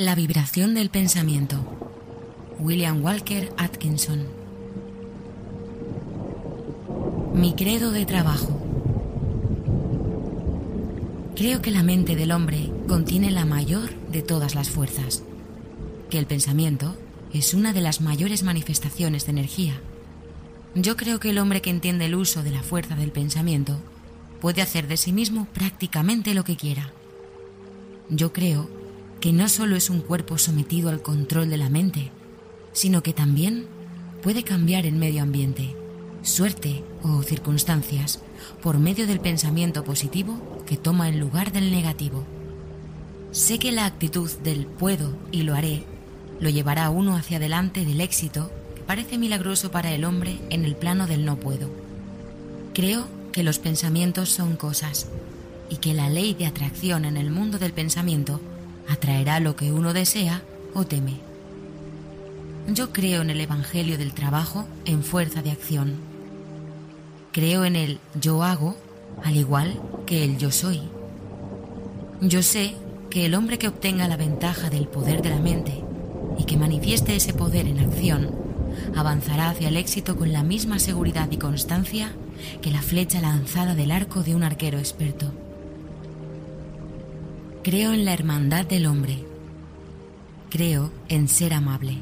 La vibración del pensamiento. William Walker Atkinson. Mi credo de trabajo. Creo que la mente del hombre contiene la mayor de todas las fuerzas, que el pensamiento es una de las mayores manifestaciones de energía. Yo creo que el hombre que entiende el uso de la fuerza del pensamiento puede hacer de sí mismo prácticamente lo que quiera. Yo creo que no solo es un cuerpo sometido al control de la mente, sino que también puede cambiar el medio ambiente, suerte o circunstancias por medio del pensamiento positivo que toma el lugar del negativo. Sé que la actitud del puedo y lo haré lo llevará a uno hacia adelante del éxito que parece milagroso para el hombre en el plano del no puedo. Creo que los pensamientos son cosas y que la ley de atracción en el mundo del pensamiento atraerá lo que uno desea o teme. Yo creo en el Evangelio del trabajo en fuerza de acción. Creo en el yo hago al igual que el yo soy. Yo sé que el hombre que obtenga la ventaja del poder de la mente y que manifieste ese poder en acción avanzará hacia el éxito con la misma seguridad y constancia que la flecha lanzada del arco de un arquero experto. Creo en la hermandad del hombre. Creo en ser amable.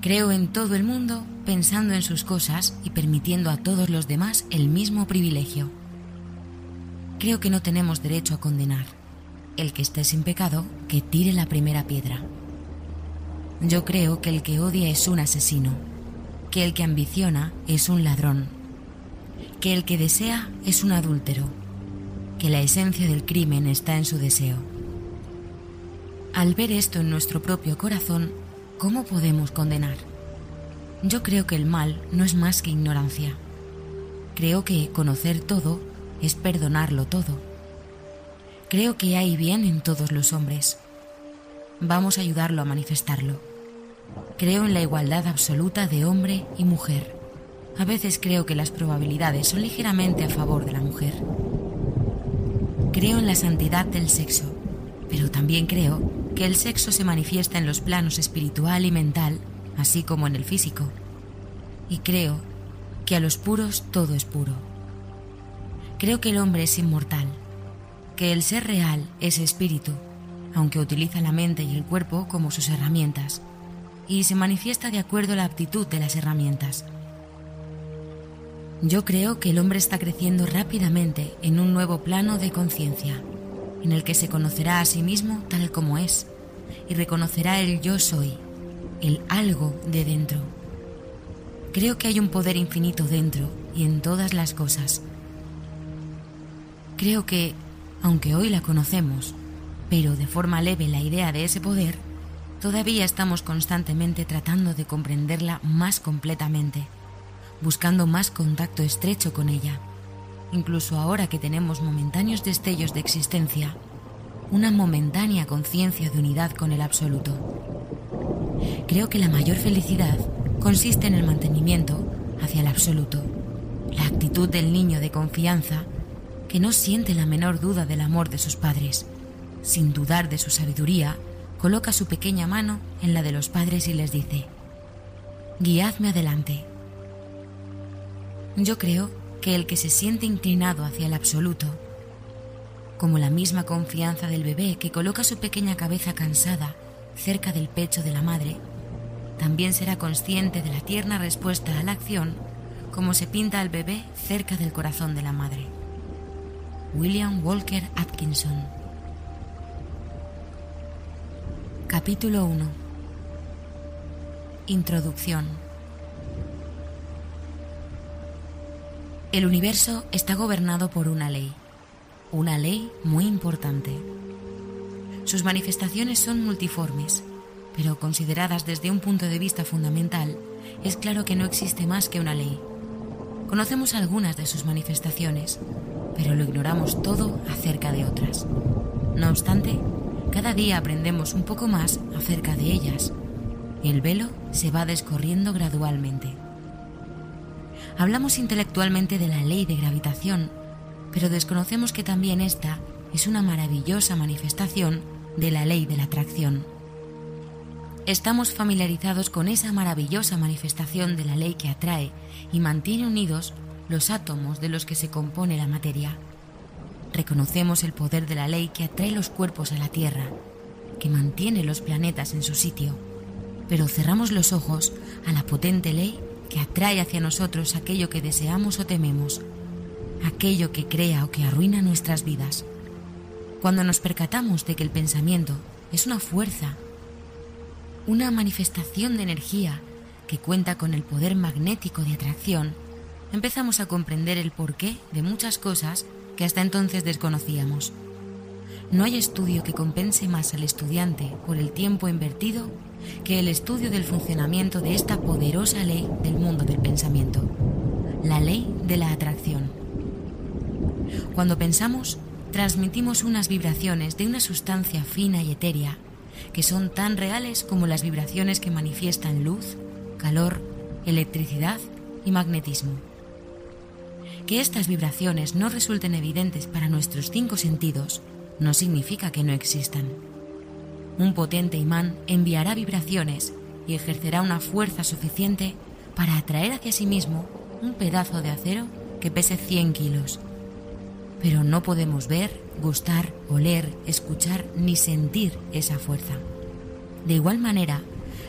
Creo en todo el mundo pensando en sus cosas y permitiendo a todos los demás el mismo privilegio. Creo que no tenemos derecho a condenar. El que esté sin pecado, que tire la primera piedra. Yo creo que el que odia es un asesino, que el que ambiciona es un ladrón, que el que desea es un adúltero que la esencia del crimen está en su deseo. Al ver esto en nuestro propio corazón, ¿cómo podemos condenar? Yo creo que el mal no es más que ignorancia. Creo que conocer todo es perdonarlo todo. Creo que hay bien en todos los hombres. Vamos a ayudarlo a manifestarlo. Creo en la igualdad absoluta de hombre y mujer. A veces creo que las probabilidades son ligeramente a favor de la mujer. Creo en la santidad del sexo, pero también creo que el sexo se manifiesta en los planos espiritual y mental, así como en el físico. Y creo que a los puros todo es puro. Creo que el hombre es inmortal, que el ser real es espíritu, aunque utiliza la mente y el cuerpo como sus herramientas, y se manifiesta de acuerdo a la aptitud de las herramientas. Yo creo que el hombre está creciendo rápidamente en un nuevo plano de conciencia, en el que se conocerá a sí mismo tal como es y reconocerá el yo soy, el algo de dentro. Creo que hay un poder infinito dentro y en todas las cosas. Creo que, aunque hoy la conocemos, pero de forma leve la idea de ese poder, todavía estamos constantemente tratando de comprenderla más completamente buscando más contacto estrecho con ella, incluso ahora que tenemos momentáneos destellos de existencia, una momentánea conciencia de unidad con el absoluto. Creo que la mayor felicidad consiste en el mantenimiento hacia el absoluto, la actitud del niño de confianza que no siente la menor duda del amor de sus padres, sin dudar de su sabiduría, coloca su pequeña mano en la de los padres y les dice, Guiadme adelante yo creo que el que se siente inclinado hacia el absoluto, como la misma confianza del bebé que coloca su pequeña cabeza cansada cerca del pecho de la madre, también será consciente de la tierna respuesta a la acción como se pinta al bebé cerca del corazón de la madre. William Walker Atkinson. Capítulo 1 Introducción El universo está gobernado por una ley, una ley muy importante. Sus manifestaciones son multiformes, pero consideradas desde un punto de vista fundamental, es claro que no existe más que una ley. Conocemos algunas de sus manifestaciones, pero lo ignoramos todo acerca de otras. No obstante, cada día aprendemos un poco más acerca de ellas. El velo se va descorriendo gradualmente. Hablamos intelectualmente de la ley de gravitación, pero desconocemos que también esta es una maravillosa manifestación de la ley de la atracción. Estamos familiarizados con esa maravillosa manifestación de la ley que atrae y mantiene unidos los átomos de los que se compone la materia. Reconocemos el poder de la ley que atrae los cuerpos a la Tierra, que mantiene los planetas en su sitio, pero cerramos los ojos a la potente ley que atrae hacia nosotros aquello que deseamos o tememos, aquello que crea o que arruina nuestras vidas. Cuando nos percatamos de que el pensamiento es una fuerza una manifestación de energía que cuenta con el poder magnético de atracción, empezamos a comprender el porqué de muchas cosas que hasta entonces desconocíamos. No hay estudio que compense más al estudiante por el tiempo invertido que el estudio del funcionamiento de esta poderosa ley del mundo del pensamiento, la ley de la atracción. Cuando pensamos, transmitimos unas vibraciones de una sustancia fina y etérea que son tan reales como las vibraciones que manifiestan luz, calor, electricidad y magnetismo. Que estas vibraciones no resulten evidentes para nuestros cinco sentidos no significa que no existan. Un potente imán enviará vibraciones y ejercerá una fuerza suficiente para atraer hacia sí mismo un pedazo de acero que pese 100 kilos. Pero no podemos ver, gustar, oler, escuchar ni sentir esa fuerza. De igual manera,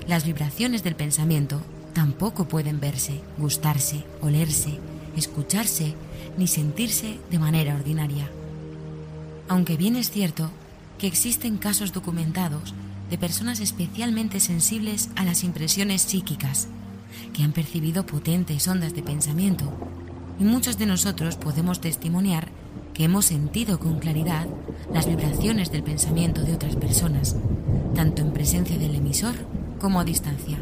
las vibraciones del pensamiento tampoco pueden verse, gustarse, olerse, escucharse ni sentirse de manera ordinaria. Aunque bien es cierto que existen casos documentados de personas especialmente sensibles a las impresiones psíquicas, que han percibido potentes ondas de pensamiento, y muchos de nosotros podemos testimoniar que hemos sentido con claridad las vibraciones del pensamiento de otras personas, tanto en presencia del emisor como a distancia.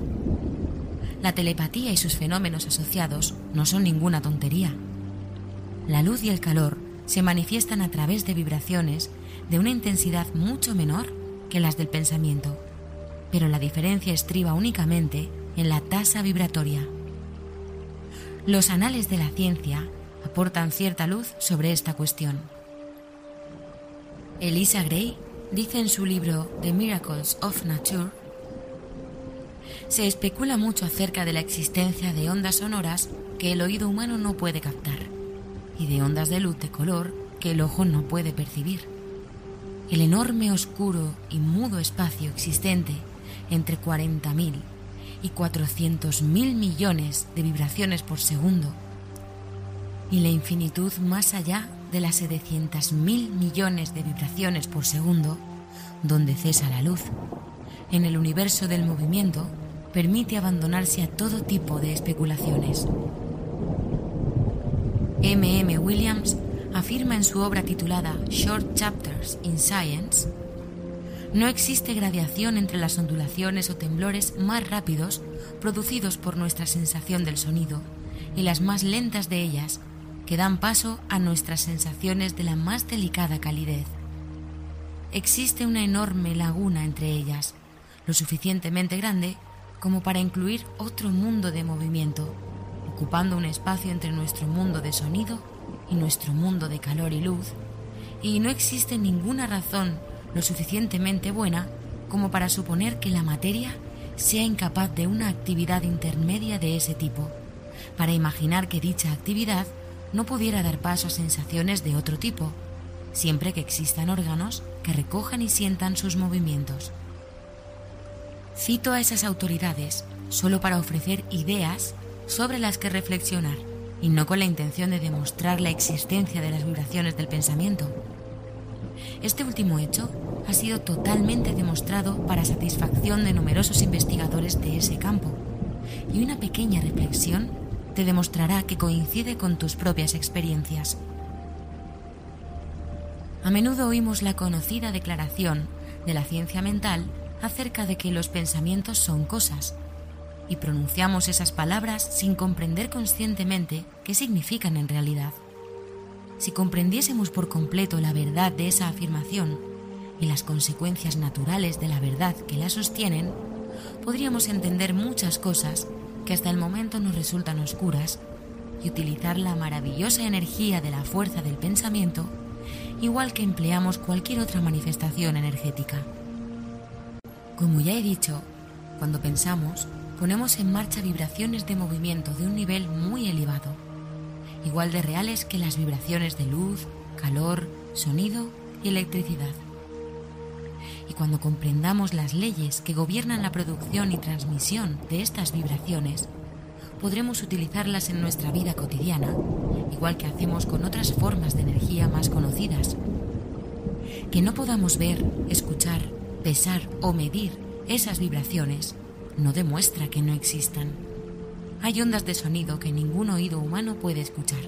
La telepatía y sus fenómenos asociados no son ninguna tontería. La luz y el calor se manifiestan a través de vibraciones de una intensidad mucho menor que las del pensamiento, pero la diferencia estriba únicamente en la tasa vibratoria. Los anales de la ciencia aportan cierta luz sobre esta cuestión. Elisa Gray dice en su libro The Miracles of Nature, se especula mucho acerca de la existencia de ondas sonoras que el oído humano no puede captar y de ondas de luz de color que el ojo no puede percibir. El enorme, oscuro y mudo espacio existente entre 40.000 y 400.000 millones de vibraciones por segundo y la infinitud más allá de las 700.000 millones de vibraciones por segundo, donde cesa la luz, en el universo del movimiento, permite abandonarse a todo tipo de especulaciones. M. M. Williams afirma en su obra titulada Short Chapters in Science, no existe gradación entre las ondulaciones o temblores más rápidos producidos por nuestra sensación del sonido y las más lentas de ellas que dan paso a nuestras sensaciones de la más delicada calidez. Existe una enorme laguna entre ellas, lo suficientemente grande como para incluir otro mundo de movimiento, ocupando un espacio entre nuestro mundo de sonido y nuestro mundo de calor y luz, y no existe ninguna razón lo suficientemente buena como para suponer que la materia sea incapaz de una actividad intermedia de ese tipo, para imaginar que dicha actividad no pudiera dar paso a sensaciones de otro tipo, siempre que existan órganos que recojan y sientan sus movimientos. Cito a esas autoridades solo para ofrecer ideas sobre las que reflexionar y no con la intención de demostrar la existencia de las vibraciones del pensamiento. Este último hecho ha sido totalmente demostrado para satisfacción de numerosos investigadores de ese campo y una pequeña reflexión te demostrará que coincide con tus propias experiencias. A menudo oímos la conocida declaración de la ciencia mental acerca de que los pensamientos son cosas, y pronunciamos esas palabras sin comprender conscientemente qué significan en realidad. Si comprendiésemos por completo la verdad de esa afirmación y las consecuencias naturales de la verdad que la sostienen, podríamos entender muchas cosas que hasta el momento nos resultan oscuras y utilizar la maravillosa energía de la fuerza del pensamiento igual que empleamos cualquier otra manifestación energética. Como ya he dicho, cuando pensamos, ponemos en marcha vibraciones de movimiento de un nivel muy elevado, igual de reales que las vibraciones de luz, calor, sonido y electricidad. Y cuando comprendamos las leyes que gobiernan la producción y transmisión de estas vibraciones, podremos utilizarlas en nuestra vida cotidiana, igual que hacemos con otras formas de energía más conocidas. Que no podamos ver, escuchar, pesar o medir esas vibraciones no demuestra que no existan. Hay ondas de sonido que ningún oído humano puede escuchar,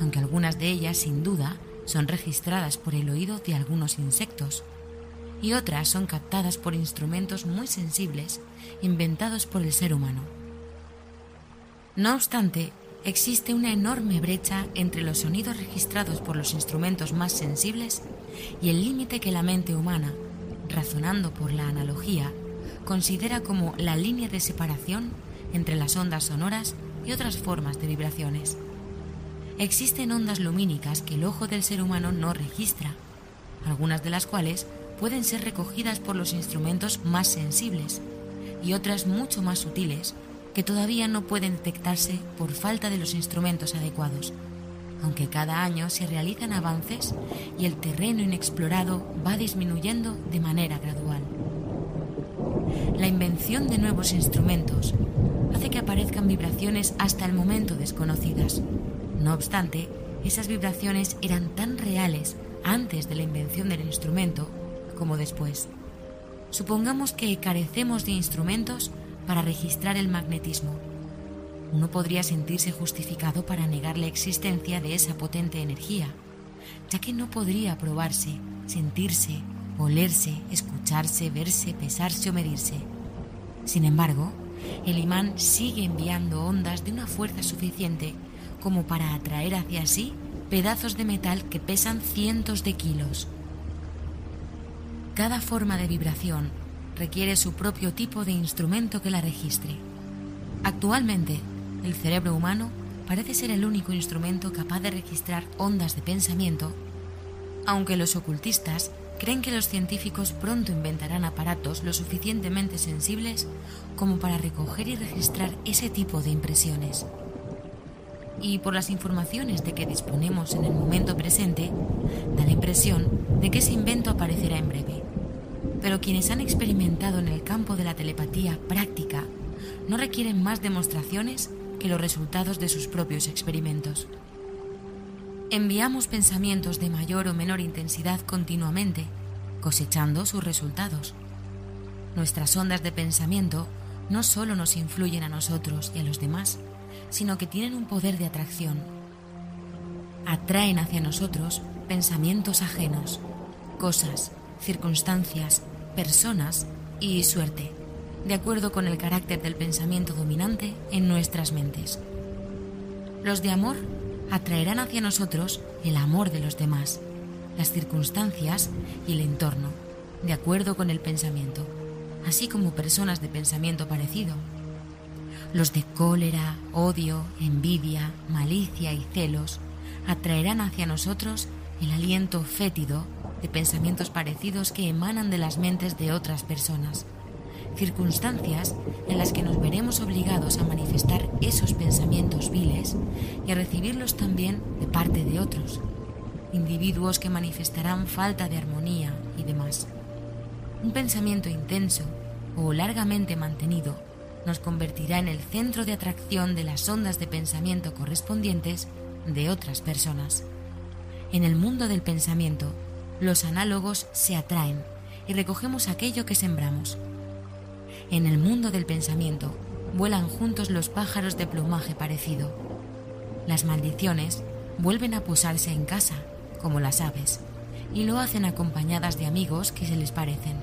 aunque algunas de ellas, sin duda, son registradas por el oído de algunos insectos, y otras son captadas por instrumentos muy sensibles inventados por el ser humano. No obstante, existe una enorme brecha entre los sonidos registrados por los instrumentos más sensibles y el límite que la mente humana, razonando por la analogía, considera como la línea de separación entre las ondas sonoras y otras formas de vibraciones. Existen ondas lumínicas que el ojo del ser humano no registra, algunas de las cuales pueden ser recogidas por los instrumentos más sensibles y otras mucho más sutiles que todavía no pueden detectarse por falta de los instrumentos adecuados, aunque cada año se realizan avances y el terreno inexplorado va disminuyendo de manera gradual. La invención de nuevos instrumentos hace que aparezcan vibraciones hasta el momento desconocidas. No obstante, esas vibraciones eran tan reales antes de la invención del instrumento como después. Supongamos que carecemos de instrumentos para registrar el magnetismo. Uno podría sentirse justificado para negar la existencia de esa potente energía, ya que no podría probarse, sentirse, olerse, escucharse, verse, pesarse o medirse. Sin embargo, el imán sigue enviando ondas de una fuerza suficiente como para atraer hacia sí pedazos de metal que pesan cientos de kilos. Cada forma de vibración requiere su propio tipo de instrumento que la registre. Actualmente, el cerebro humano parece ser el único instrumento capaz de registrar ondas de pensamiento, aunque los ocultistas creen que los científicos pronto inventarán aparatos lo suficientemente sensibles como para recoger y registrar ese tipo de impresiones. Y por las informaciones de que disponemos en el momento presente, da la impresión de que ese invento aparecerá en breve pero quienes han experimentado en el campo de la telepatía práctica no requieren más demostraciones que los resultados de sus propios experimentos. Enviamos pensamientos de mayor o menor intensidad continuamente, cosechando sus resultados. Nuestras ondas de pensamiento no solo nos influyen a nosotros y a los demás, sino que tienen un poder de atracción. Atraen hacia nosotros pensamientos ajenos, cosas, circunstancias, personas y suerte, de acuerdo con el carácter del pensamiento dominante en nuestras mentes. Los de amor atraerán hacia nosotros el amor de los demás, las circunstancias y el entorno, de acuerdo con el pensamiento, así como personas de pensamiento parecido. Los de cólera, odio, envidia, malicia y celos atraerán hacia nosotros el aliento fétido de pensamientos parecidos que emanan de las mentes de otras personas, circunstancias en las que nos veremos obligados a manifestar esos pensamientos viles y a recibirlos también de parte de otros, individuos que manifestarán falta de armonía y demás. Un pensamiento intenso o largamente mantenido nos convertirá en el centro de atracción de las ondas de pensamiento correspondientes de otras personas. En el mundo del pensamiento, los análogos se atraen y recogemos aquello que sembramos. En el mundo del pensamiento vuelan juntos los pájaros de plumaje parecido. Las maldiciones vuelven a posarse en casa, como las aves, y lo hacen acompañadas de amigos que se les parecen.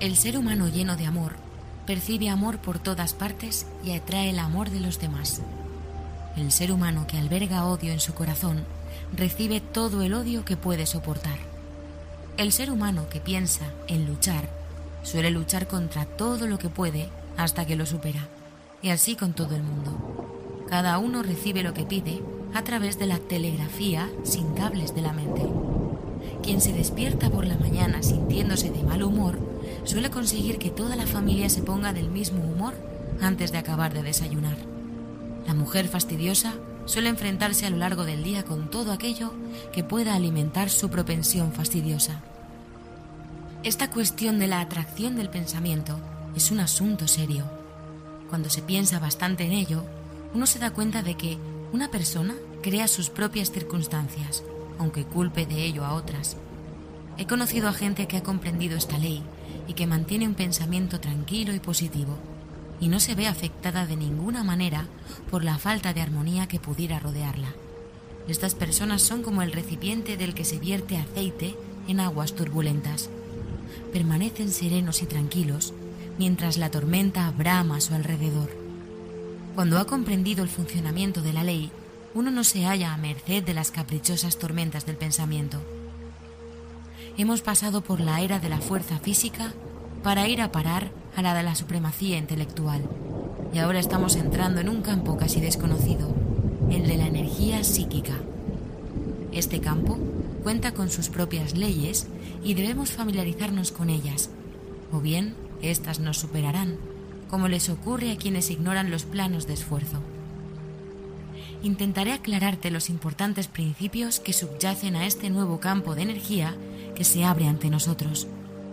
El ser humano lleno de amor percibe amor por todas partes y atrae el amor de los demás. El ser humano que alberga odio en su corazón recibe todo el odio que puede soportar. El ser humano que piensa en luchar suele luchar contra todo lo que puede hasta que lo supera, y así con todo el mundo. Cada uno recibe lo que pide a través de la telegrafía sin cables de la mente. Quien se despierta por la mañana sintiéndose de mal humor suele conseguir que toda la familia se ponga del mismo humor antes de acabar de desayunar. La mujer fastidiosa suele enfrentarse a lo largo del día con todo aquello que pueda alimentar su propensión fastidiosa. Esta cuestión de la atracción del pensamiento es un asunto serio. Cuando se piensa bastante en ello, uno se da cuenta de que una persona crea sus propias circunstancias, aunque culpe de ello a otras. He conocido a gente que ha comprendido esta ley y que mantiene un pensamiento tranquilo y positivo, y no se ve afectada de ninguna manera por la falta de armonía que pudiera rodearla. Estas personas son como el recipiente del que se vierte aceite en aguas turbulentas permanecen serenos y tranquilos mientras la tormenta brama a su alrededor. Cuando ha comprendido el funcionamiento de la ley, uno no se halla a merced de las caprichosas tormentas del pensamiento. Hemos pasado por la era de la fuerza física para ir a parar a la de la supremacía intelectual, y ahora estamos entrando en un campo casi desconocido, el de la energía psíquica. Este campo cuenta con sus propias leyes y debemos familiarizarnos con ellas, o bien éstas nos superarán, como les ocurre a quienes ignoran los planos de esfuerzo. Intentaré aclararte los importantes principios que subyacen a este nuevo campo de energía que se abre ante nosotros,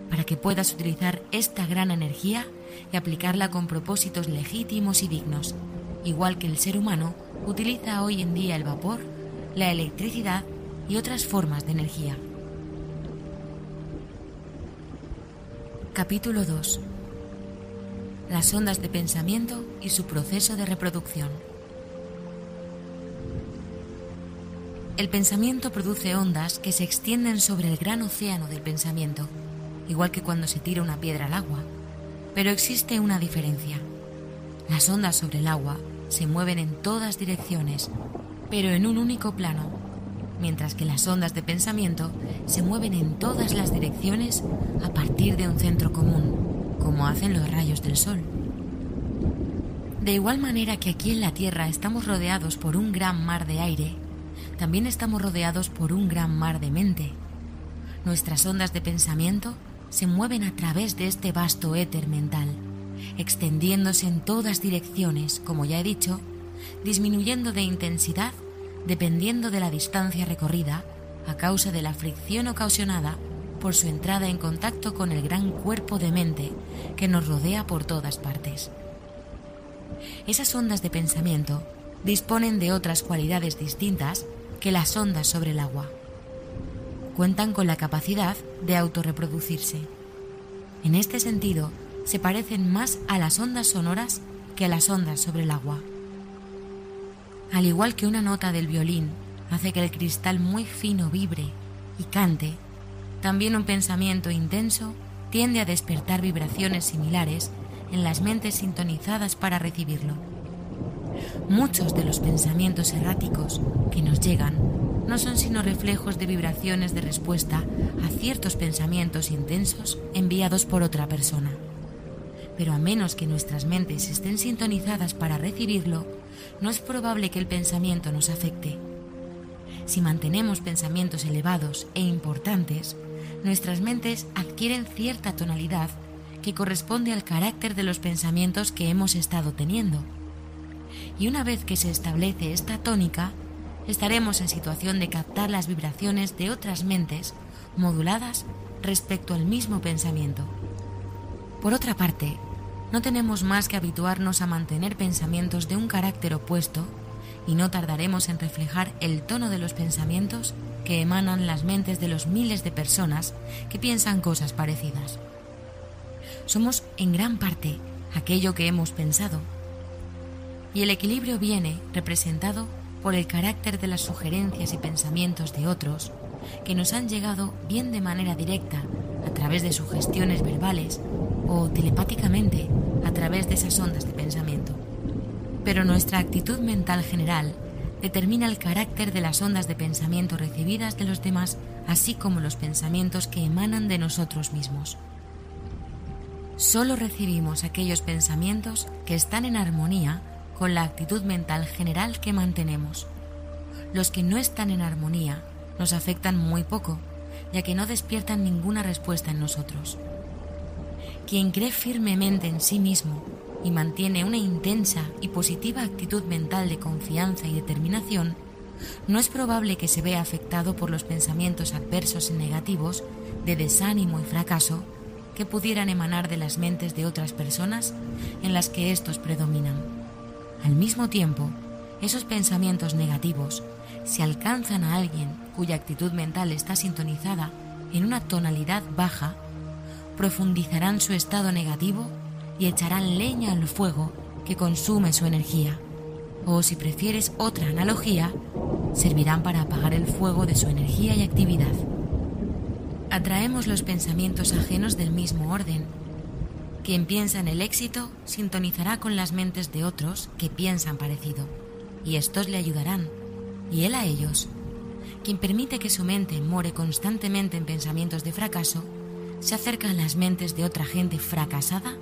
para que puedas utilizar esta gran energía y aplicarla con propósitos legítimos y dignos, igual que el ser humano utiliza hoy en día el vapor, la electricidad y otras formas de energía. Capítulo 2. Las ondas de pensamiento y su proceso de reproducción. El pensamiento produce ondas que se extienden sobre el gran océano del pensamiento, igual que cuando se tira una piedra al agua. Pero existe una diferencia. Las ondas sobre el agua se mueven en todas direcciones, pero en un único plano, mientras que las ondas de pensamiento se mueven en todas las direcciones a partir de un centro común, como hacen los rayos del sol. De igual manera que aquí en la Tierra estamos rodeados por un gran mar de aire, también estamos rodeados por un gran mar de mente. Nuestras ondas de pensamiento se mueven a través de este vasto éter mental, extendiéndose en todas direcciones, como ya he dicho, disminuyendo de intensidad dependiendo de la distancia recorrida a causa de la fricción ocasionada por su entrada en contacto con el gran cuerpo de mente que nos rodea por todas partes. Esas ondas de pensamiento disponen de otras cualidades distintas que las ondas sobre el agua. Cuentan con la capacidad de autorreproducirse. En este sentido, se parecen más a las ondas sonoras que a las ondas sobre el agua. Al igual que una nota del violín hace que el cristal muy fino vibre y cante, también un pensamiento intenso tiende a despertar vibraciones similares en las mentes sintonizadas para recibirlo. Muchos de los pensamientos erráticos que nos llegan no son sino reflejos de vibraciones de respuesta a ciertos pensamientos intensos enviados por otra persona. Pero a menos que nuestras mentes estén sintonizadas para recibirlo, no es probable que el pensamiento nos afecte. Si mantenemos pensamientos elevados e importantes, nuestras mentes adquieren cierta tonalidad que corresponde al carácter de los pensamientos que hemos estado teniendo. Y una vez que se establece esta tónica, estaremos en situación de captar las vibraciones de otras mentes moduladas respecto al mismo pensamiento. Por otra parte, no tenemos más que habituarnos a mantener pensamientos de un carácter opuesto y no tardaremos en reflejar el tono de los pensamientos que emanan las mentes de los miles de personas que piensan cosas parecidas. Somos en gran parte aquello que hemos pensado y el equilibrio viene representado por el carácter de las sugerencias y pensamientos de otros que nos han llegado bien de manera directa a través de sugestiones verbales o telepáticamente a través de esas ondas de pensamiento. Pero nuestra actitud mental general determina el carácter de las ondas de pensamiento recibidas de los demás, así como los pensamientos que emanan de nosotros mismos. Solo recibimos aquellos pensamientos que están en armonía con la actitud mental general que mantenemos, los que no están en armonía nos afectan muy poco, ya que no despiertan ninguna respuesta en nosotros. Quien cree firmemente en sí mismo y mantiene una intensa y positiva actitud mental de confianza y determinación, no es probable que se vea afectado por los pensamientos adversos y negativos de desánimo y fracaso que pudieran emanar de las mentes de otras personas en las que éstos predominan. Al mismo tiempo, esos pensamientos negativos, si alcanzan a alguien cuya actitud mental está sintonizada en una tonalidad baja, profundizarán su estado negativo y echarán leña al fuego que consume su energía. O si prefieres otra analogía, servirán para apagar el fuego de su energía y actividad. Atraemos los pensamientos ajenos del mismo orden. Quien piensa en el éxito sintonizará con las mentes de otros que piensan parecido, y estos le ayudarán, y él a ellos. Quien permite que su mente more constantemente en pensamientos de fracaso, se acerca a las mentes de otra gente fracasada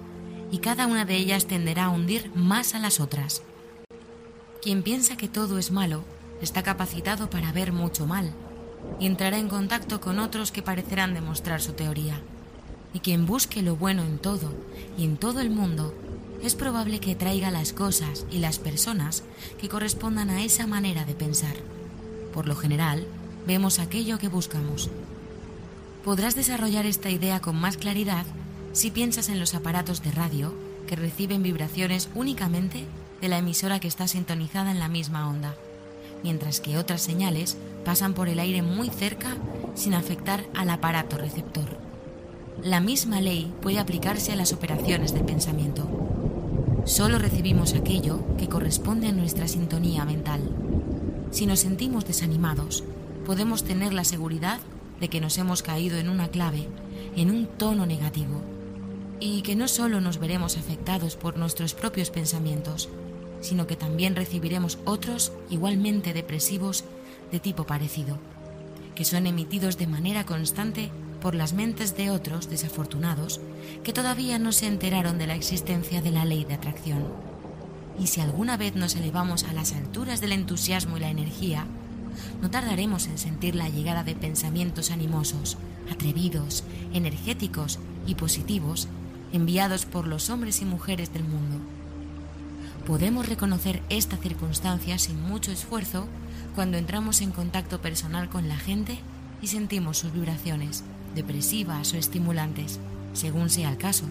y cada una de ellas tenderá a hundir más a las otras. Quien piensa que todo es malo está capacitado para ver mucho mal y entrará en contacto con otros que parecerán demostrar su teoría. Y quien busque lo bueno en todo y en todo el mundo, es probable que traiga las cosas y las personas que correspondan a esa manera de pensar. Por lo general, vemos aquello que buscamos. Podrás desarrollar esta idea con más claridad si piensas en los aparatos de radio que reciben vibraciones únicamente de la emisora que está sintonizada en la misma onda mientras que otras señales pasan por el aire muy cerca sin afectar al aparato receptor. La misma ley puede aplicarse a las operaciones del pensamiento. Solo recibimos aquello que corresponde a nuestra sintonía mental. Si nos sentimos desanimados, podemos tener la seguridad de que nos hemos caído en una clave, en un tono negativo, y que no solo nos veremos afectados por nuestros propios pensamientos, sino que también recibiremos otros igualmente depresivos de tipo parecido, que son emitidos de manera constante por las mentes de otros desafortunados que todavía no se enteraron de la existencia de la ley de atracción. Y si alguna vez nos elevamos a las alturas del entusiasmo y la energía, no tardaremos en sentir la llegada de pensamientos animosos, atrevidos, energéticos y positivos enviados por los hombres y mujeres del mundo Podemos reconocer esta circunstancia sin mucho esfuerzo cuando entramos en contacto personal con la gente y sentimos sus vibraciones, depresivas o estimulantes, según sea el caso.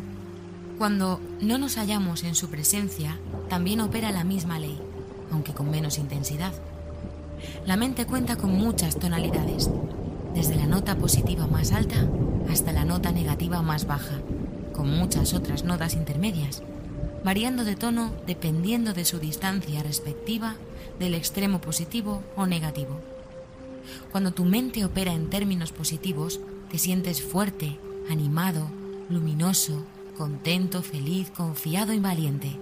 Cuando no nos hallamos en su presencia, también opera la misma ley, aunque con menos intensidad. La mente cuenta con muchas tonalidades, desde la nota positiva más alta hasta la nota negativa más baja, con muchas otras notas intermedias variando de tono dependiendo de su distancia respectiva del extremo positivo o negativo. Cuando tu mente opera en términos positivos, te sientes fuerte, animado, luminoso, contento, feliz, confiado y valiente,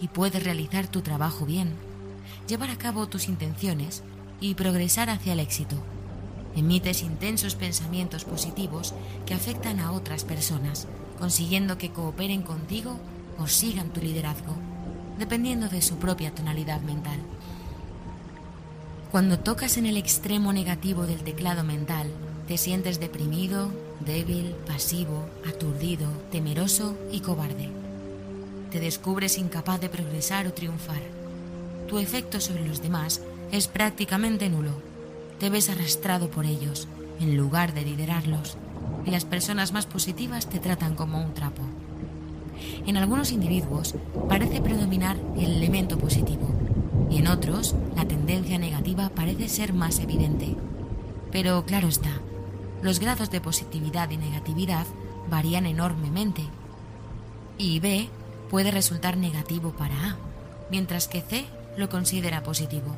y puedes realizar tu trabajo bien, llevar a cabo tus intenciones y progresar hacia el éxito. Emites intensos pensamientos positivos que afectan a otras personas, consiguiendo que cooperen contigo o sigan tu liderazgo, dependiendo de su propia tonalidad mental. Cuando tocas en el extremo negativo del teclado mental, te sientes deprimido, débil, pasivo, aturdido, temeroso y cobarde. Te descubres incapaz de progresar o triunfar. Tu efecto sobre los demás es prácticamente nulo. Te ves arrastrado por ellos, en lugar de liderarlos, y las personas más positivas te tratan como un trapo. En algunos individuos parece predominar el elemento positivo y en otros la tendencia negativa parece ser más evidente. Pero claro está, los grados de positividad y negatividad varían enormemente. Y B puede resultar negativo para A, mientras que C lo considera positivo.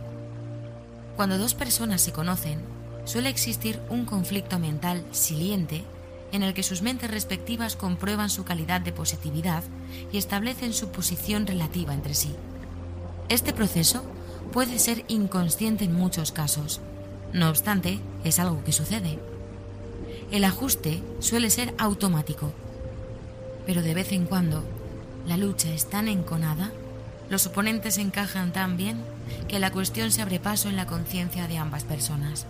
Cuando dos personas se conocen, suele existir un conflicto mental siliente en el que sus mentes respectivas comprueban su calidad de positividad y establecen su posición relativa entre sí. Este proceso puede ser inconsciente en muchos casos, no obstante, es algo que sucede. El ajuste suele ser automático, pero de vez en cuando la lucha es tan enconada, los oponentes encajan tan bien que la cuestión se abre paso en la conciencia de ambas personas.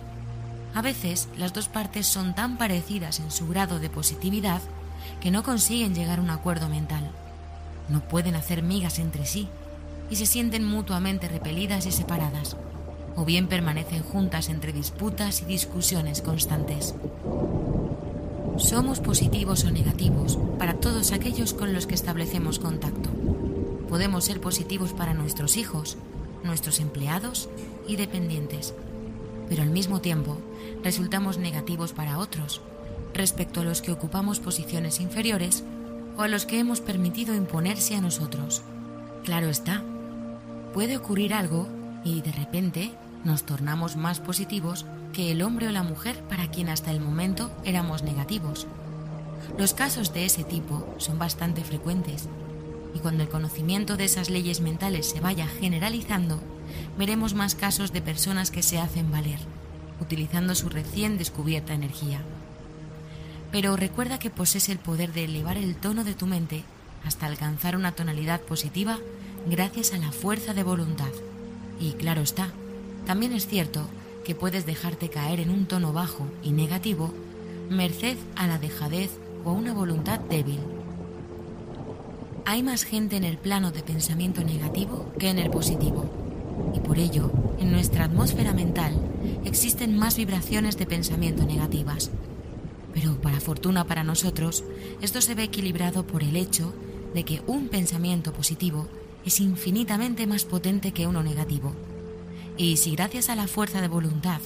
A veces las dos partes son tan parecidas en su grado de positividad que no consiguen llegar a un acuerdo mental. No pueden hacer migas entre sí y se sienten mutuamente repelidas y separadas, o bien permanecen juntas entre disputas y discusiones constantes. Somos positivos o negativos para todos aquellos con los que establecemos contacto. Podemos ser positivos para nuestros hijos, nuestros empleados y dependientes, pero al mismo tiempo resultamos negativos para otros, respecto a los que ocupamos posiciones inferiores o a los que hemos permitido imponerse a nosotros. Claro está, puede ocurrir algo y de repente nos tornamos más positivos que el hombre o la mujer para quien hasta el momento éramos negativos. Los casos de ese tipo son bastante frecuentes y cuando el conocimiento de esas leyes mentales se vaya generalizando, veremos más casos de personas que se hacen valer, utilizando su recién descubierta energía. Pero recuerda que posees el poder de elevar el tono de tu mente hasta alcanzar una tonalidad positiva gracias a la fuerza de voluntad. Y claro está, también es cierto que puedes dejarte caer en un tono bajo y negativo merced a la dejadez o a una voluntad débil. Hay más gente en el plano de pensamiento negativo que en el positivo, y por ello, en nuestra atmósfera mental existen más vibraciones de pensamiento negativas. Pero para fortuna para nosotros, esto se ve equilibrado por el hecho de que un pensamiento positivo es infinitamente más potente que uno negativo y si gracias a la fuerza de voluntad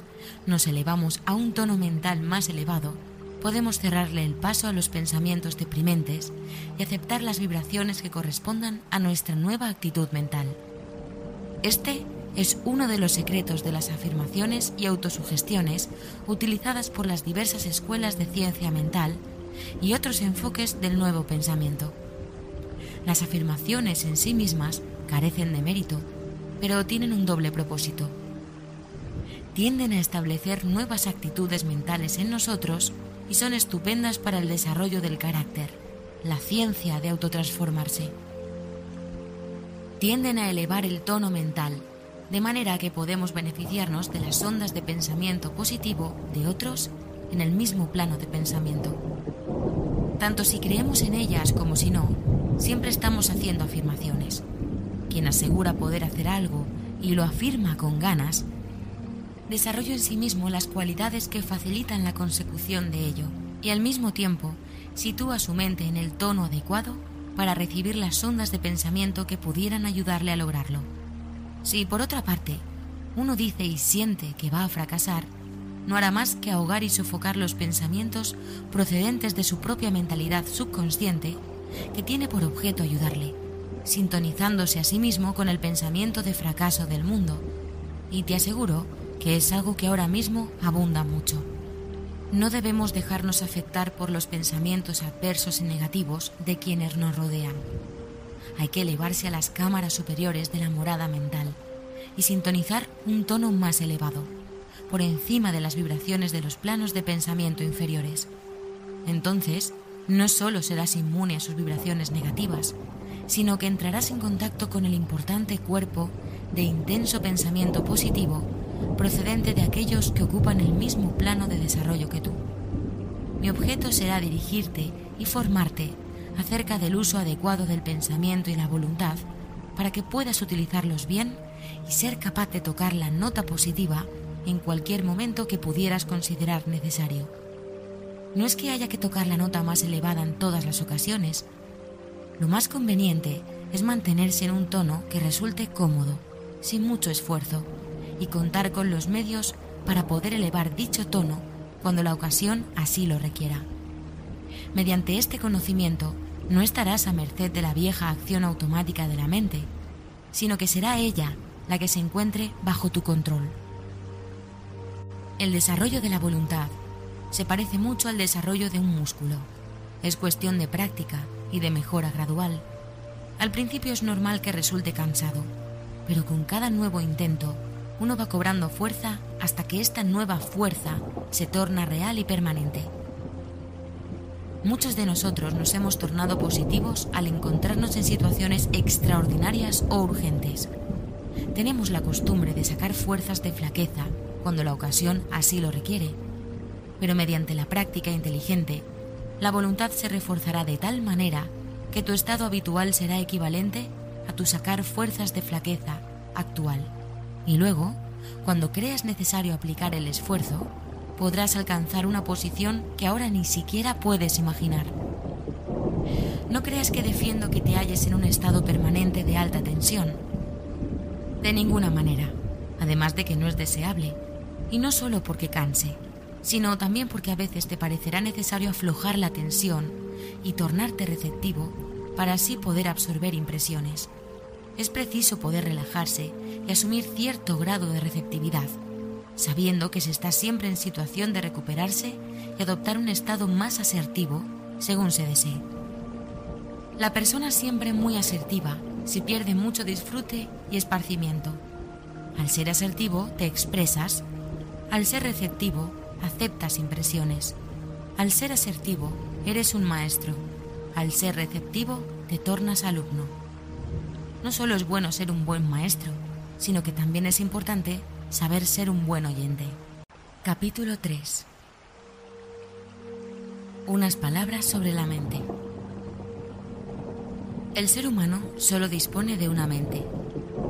nos elevamos a un tono mental más elevado, podemos cerrarle el paso a los pensamientos deprimentes y aceptar las vibraciones que correspondan a nuestra nueva actitud mental. Este es uno de los secretos de las afirmaciones y autosugestiones utilizadas por las diversas escuelas de ciencia mental y otros enfoques del nuevo pensamiento. Las afirmaciones en sí mismas carecen de mérito pero tienen un doble propósito. Tienden a establecer nuevas actitudes mentales en nosotros y son estupendas para el desarrollo del carácter, la ciencia de autotransformarse. Tienden a elevar el tono mental, de manera que podemos beneficiarnos de las ondas de pensamiento positivo de otros en el mismo plano de pensamiento. Tanto si creemos en ellas como si no, siempre estamos haciendo afirmaciones quien asegura poder hacer algo y lo afirma con ganas, desarrolla en sí mismo las cualidades que facilitan la consecución de ello y al mismo tiempo sitúa su mente en el tono adecuado para recibir las ondas de pensamiento que pudieran ayudarle a lograrlo. Si, por otra parte, uno dice y siente que va a fracasar, no hará más que ahogar y sofocar los pensamientos procedentes de su propia mentalidad subconsciente que tiene por objeto ayudarle sintonizándose a sí mismo con el pensamiento de fracaso del mundo. Y te aseguro que es algo que ahora mismo abunda mucho. No debemos dejarnos afectar por los pensamientos adversos y negativos de quienes nos rodean. Hay que elevarse a las cámaras superiores de la morada mental y sintonizar un tono más elevado, por encima de las vibraciones de los planos de pensamiento inferiores. Entonces, no solo serás inmune a sus vibraciones negativas, sino que entrarás en contacto con el importante cuerpo de intenso pensamiento positivo procedente de aquellos que ocupan el mismo plano de desarrollo que tú. Mi objeto será dirigirte y formarte acerca del uso adecuado del pensamiento y la voluntad para que puedas utilizarlos bien y ser capaz de tocar la nota positiva en cualquier momento que pudieras considerar necesario. No es que haya que tocar la nota más elevada en todas las ocasiones, lo más conveniente es mantenerse en un tono que resulte cómodo, sin mucho esfuerzo, y contar con los medios para poder elevar dicho tono cuando la ocasión así lo requiera. Mediante este conocimiento no estarás a merced de la vieja acción automática de la mente, sino que será ella la que se encuentre bajo tu control. El desarrollo de la voluntad se parece mucho al desarrollo de un músculo. Es cuestión de práctica y de mejora gradual. Al principio es normal que resulte cansado, pero con cada nuevo intento uno va cobrando fuerza hasta que esta nueva fuerza se torna real y permanente. Muchos de nosotros nos hemos tornado positivos al encontrarnos en situaciones extraordinarias o urgentes. tenemos la costumbre de sacar fuerzas de flaqueza cuando la ocasión así lo requiere, pero mediante la práctica inteligente, la voluntad se reforzará de tal manera que tu estado habitual será equivalente a tu sacar fuerzas de flaqueza actual. Y luego, cuando creas necesario aplicar el esfuerzo, podrás alcanzar una posición que ahora ni siquiera puedes imaginar. No creas que defiendo que te halles en un estado permanente de alta tensión. De ninguna manera, además de que no es deseable, y no solo porque canse, sino también porque a veces te parecerá necesario aflojar la tensión y tornarte receptivo para así poder absorber impresiones. Es preciso poder relajarse y asumir cierto grado de receptividad, sabiendo que se está siempre en situación de recuperarse y adoptar un estado más asertivo según se desee. La persona siempre muy asertiva se pierde mucho disfrute y esparcimiento. Al ser asertivo te expresas, al ser receptivo aceptas impresiones. Al ser asertivo, eres un maestro. Al ser receptivo, te tornas alumno. No solo es bueno ser un buen maestro, sino que también es importante saber ser un buen oyente. Capítulo 3 Unas palabras sobre la mente. El ser humano solo dispone de una mente,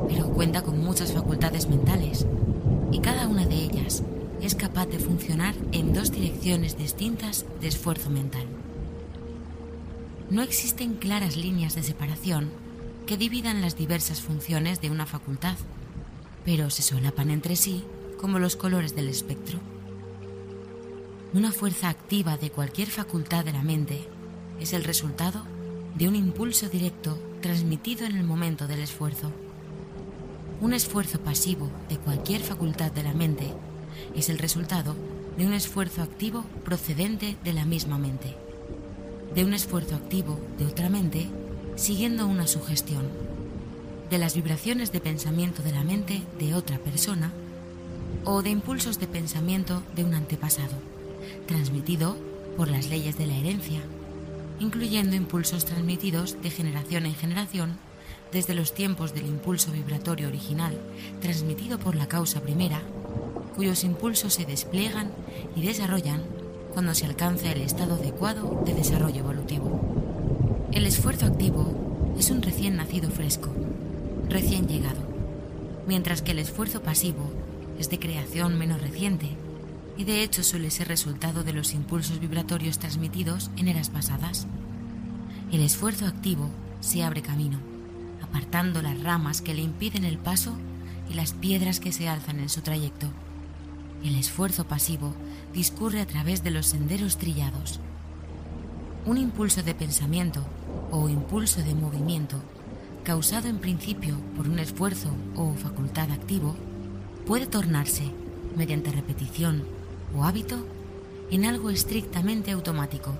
pero cuenta con muchas facultades mentales, y cada una de ellas es capaz de funcionar en dos direcciones distintas de esfuerzo mental. No existen claras líneas de separación que dividan las diversas funciones de una facultad, pero se solapan entre sí como los colores del espectro. Una fuerza activa de cualquier facultad de la mente es el resultado de un impulso directo transmitido en el momento del esfuerzo. Un esfuerzo pasivo de cualquier facultad de la mente es el resultado de un esfuerzo activo procedente de la misma mente, de un esfuerzo activo de otra mente siguiendo una sugestión, de las vibraciones de pensamiento de la mente de otra persona o de impulsos de pensamiento de un antepasado, transmitido por las leyes de la herencia, incluyendo impulsos transmitidos de generación en generación desde los tiempos del impulso vibratorio original transmitido por la causa primera cuyos impulsos se despliegan y desarrollan cuando se alcanza el estado adecuado de desarrollo evolutivo. El esfuerzo activo es un recién nacido fresco, recién llegado, mientras que el esfuerzo pasivo es de creación menos reciente y de hecho suele ser resultado de los impulsos vibratorios transmitidos en eras pasadas. El esfuerzo activo se abre camino, apartando las ramas que le impiden el paso y las piedras que se alzan en su trayecto. El esfuerzo pasivo discurre a través de los senderos trillados. Un impulso de pensamiento o impulso de movimiento, causado en principio por un esfuerzo o facultad activo, puede tornarse, mediante repetición o hábito, en algo estrictamente automático,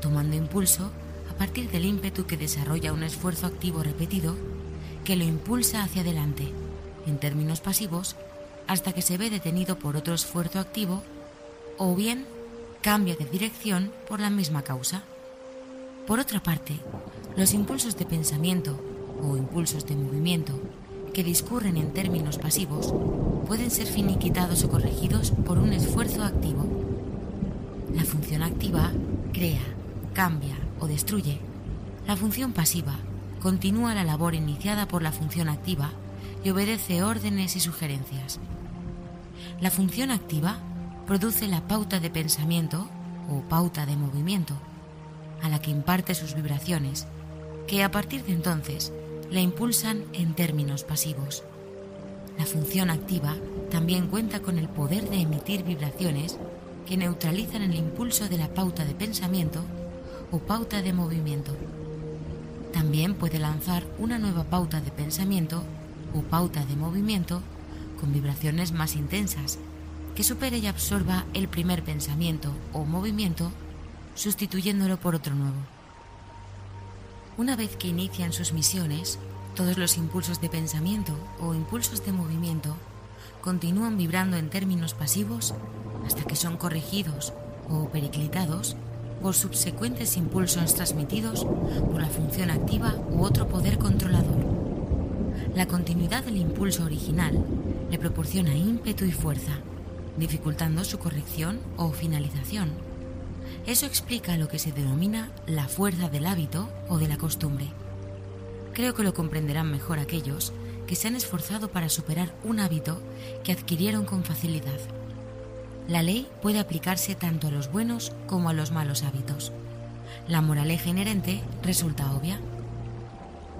tomando impulso a partir del ímpetu que desarrolla un esfuerzo activo repetido que lo impulsa hacia adelante, en términos pasivos, hasta que se ve detenido por otro esfuerzo activo o bien cambia de dirección por la misma causa. Por otra parte, los impulsos de pensamiento o impulsos de movimiento que discurren en términos pasivos pueden ser finiquitados o corregidos por un esfuerzo activo. La función activa crea, cambia o destruye. La función pasiva continúa la labor iniciada por la función activa y obedece órdenes y sugerencias. La función activa produce la pauta de pensamiento o pauta de movimiento, a la que imparte sus vibraciones, que a partir de entonces la impulsan en términos pasivos. La función activa también cuenta con el poder de emitir vibraciones que neutralizan el impulso de la pauta de pensamiento o pauta de movimiento. También puede lanzar una nueva pauta de pensamiento o pauta de movimiento con vibraciones más intensas, que supere y absorba el primer pensamiento o movimiento, sustituyéndolo por otro nuevo. Una vez que inician sus misiones, todos los impulsos de pensamiento o impulsos de movimiento continúan vibrando en términos pasivos hasta que son corregidos o periclitados por subsecuentes impulsos transmitidos por la función activa u otro poder controlador la continuidad del impulso original le proporciona ímpetu y fuerza, dificultando su corrección o finalización. Eso explica lo que se denomina la fuerza del hábito o de la costumbre. Creo que lo comprenderán mejor aquellos que se han esforzado para superar un hábito que adquirieron con facilidad. La ley puede aplicarse tanto a los buenos como a los malos hábitos. La moraleja inherente resulta obvia.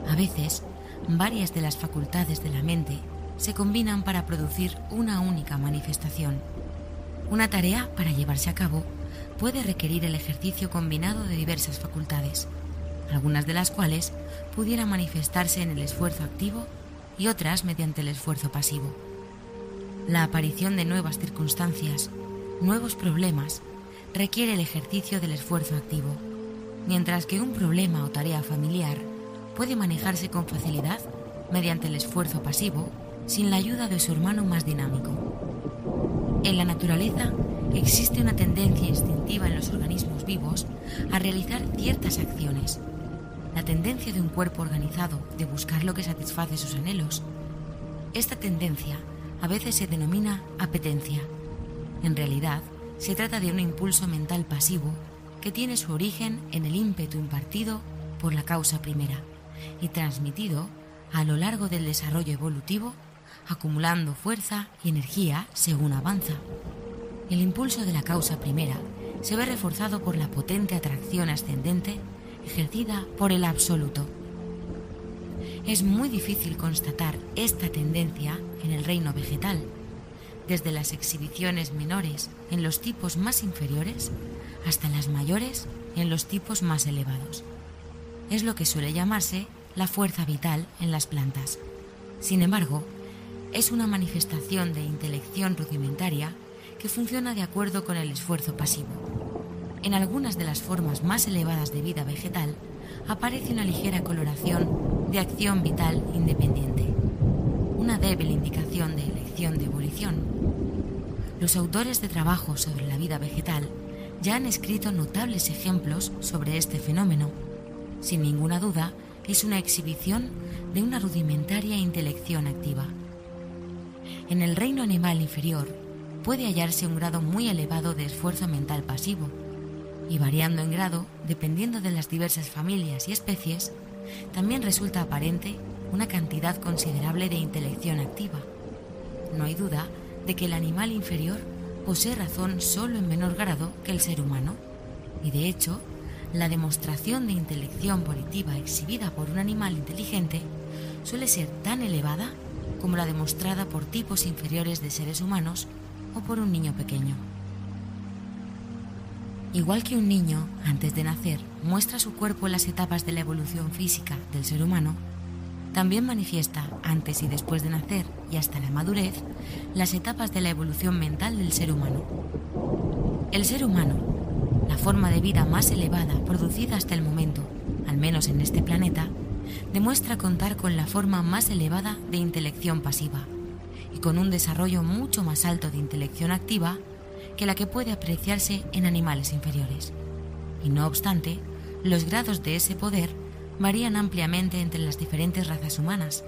A veces, varias de las facultades de la mente se combinan para producir una única manifestación. Una tarea para llevarse a cabo puede requerir el ejercicio combinado de diversas facultades, algunas de las cuales pudieran manifestarse en el esfuerzo activo y otras mediante el esfuerzo pasivo. La aparición de nuevas circunstancias, nuevos problemas, requiere el ejercicio del esfuerzo activo, mientras que un problema o tarea familiar puede manejarse con facilidad mediante el esfuerzo pasivo sin la ayuda de su hermano más dinámico. En la naturaleza existe una tendencia instintiva en los organismos vivos a realizar ciertas acciones. La tendencia de un cuerpo organizado de buscar lo que satisface sus anhelos. Esta tendencia a veces se denomina apetencia. En realidad, se trata de un impulso mental pasivo que tiene su origen en el ímpetu impartido por la causa primera y transmitido a lo largo del desarrollo evolutivo acumulando fuerza y energía según avanza. El impulso de la causa primera se ve reforzado por la potente atracción ascendente ejercida por el absoluto. Es muy difícil constatar esta tendencia en el reino vegetal, desde las exhibiciones menores en los tipos más inferiores hasta las mayores en los tipos más elevados. Es lo que suele llamarse la fuerza vital en las plantas. Sin embargo, es una manifestación de intelección rudimentaria que funciona de acuerdo con el esfuerzo pasivo. En algunas de las formas más elevadas de vida vegetal aparece una ligera coloración de acción vital independiente, una débil indicación de elección de evolución. Los autores de trabajos sobre la vida vegetal ya han escrito notables ejemplos sobre este fenómeno. Sin ninguna duda, es una exhibición de una rudimentaria intelección activa. En el reino animal inferior puede hallarse un grado muy elevado de esfuerzo mental pasivo, y variando en grado, dependiendo de las diversas familias y especies, también resulta aparente una cantidad considerable de intelección activa. No hay duda de que el animal inferior posee razón solo en menor grado que el ser humano, y de hecho, la demostración de intelección volitiva exhibida por un animal inteligente suele ser tan elevada como la demostrada por tipos inferiores de seres humanos por un niño pequeño. Igual que un niño, antes de nacer, muestra su cuerpo en las etapas de la evolución física del ser humano, también manifiesta, antes y después de nacer y hasta la madurez, las etapas de la evolución mental del ser humano. El ser humano, la forma de vida más elevada producida hasta el momento, al menos en este planeta, demuestra contar con la forma más elevada de intelección pasiva y con un desarrollo mucho más alto de intelección activa que la que puede apreciarse en animales inferiores. Y no obstante, los grados de ese poder varían ampliamente entre las diferentes razas humanas.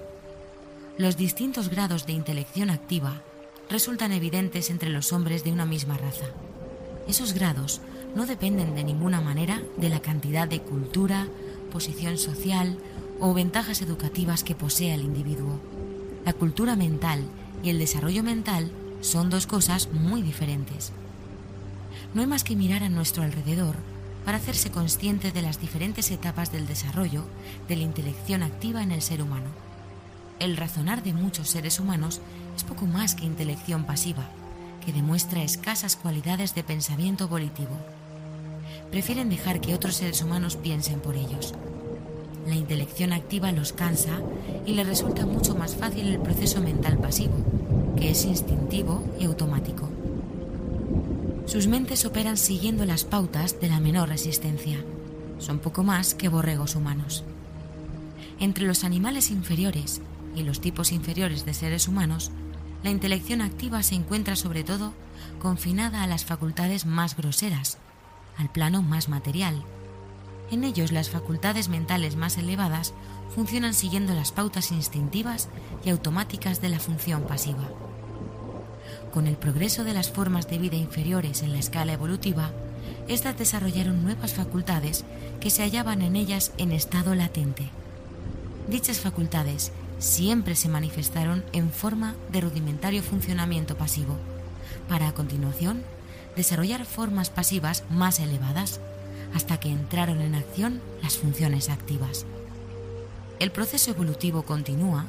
Los distintos grados de intelección activa resultan evidentes entre los hombres de una misma raza. Esos grados no dependen de ninguna manera de la cantidad de cultura, posición social o ventajas educativas que posea el individuo. La cultura mental y el desarrollo mental son dos cosas muy diferentes. No hay más que mirar a nuestro alrededor para hacerse consciente de las diferentes etapas del desarrollo de la intelección activa en el ser humano. El razonar de muchos seres humanos es poco más que intelección pasiva, que demuestra escasas cualidades de pensamiento volitivo. Prefieren dejar que otros seres humanos piensen por ellos, la intelección activa los cansa y les resulta mucho más fácil el proceso mental pasivo, que es instintivo y automático. Sus mentes operan siguiendo las pautas de la menor resistencia. Son poco más que borregos humanos. Entre los animales inferiores y los tipos inferiores de seres humanos, la intelección activa se encuentra sobre todo confinada a las facultades más groseras, al plano más material, En ellos las facultades mentales más elevadas funcionan siguiendo las pautas instintivas y automáticas de la función pasiva. Con el progreso de las formas de vida inferiores en la escala evolutiva, éstas desarrollaron nuevas facultades que se hallaban en ellas en estado latente. Dichas facultades siempre se manifestaron en forma de rudimentario funcionamiento pasivo, para a continuación desarrollar formas pasivas más elevadas, hasta que entraron en acción las funciones activas. El proceso evolutivo continúa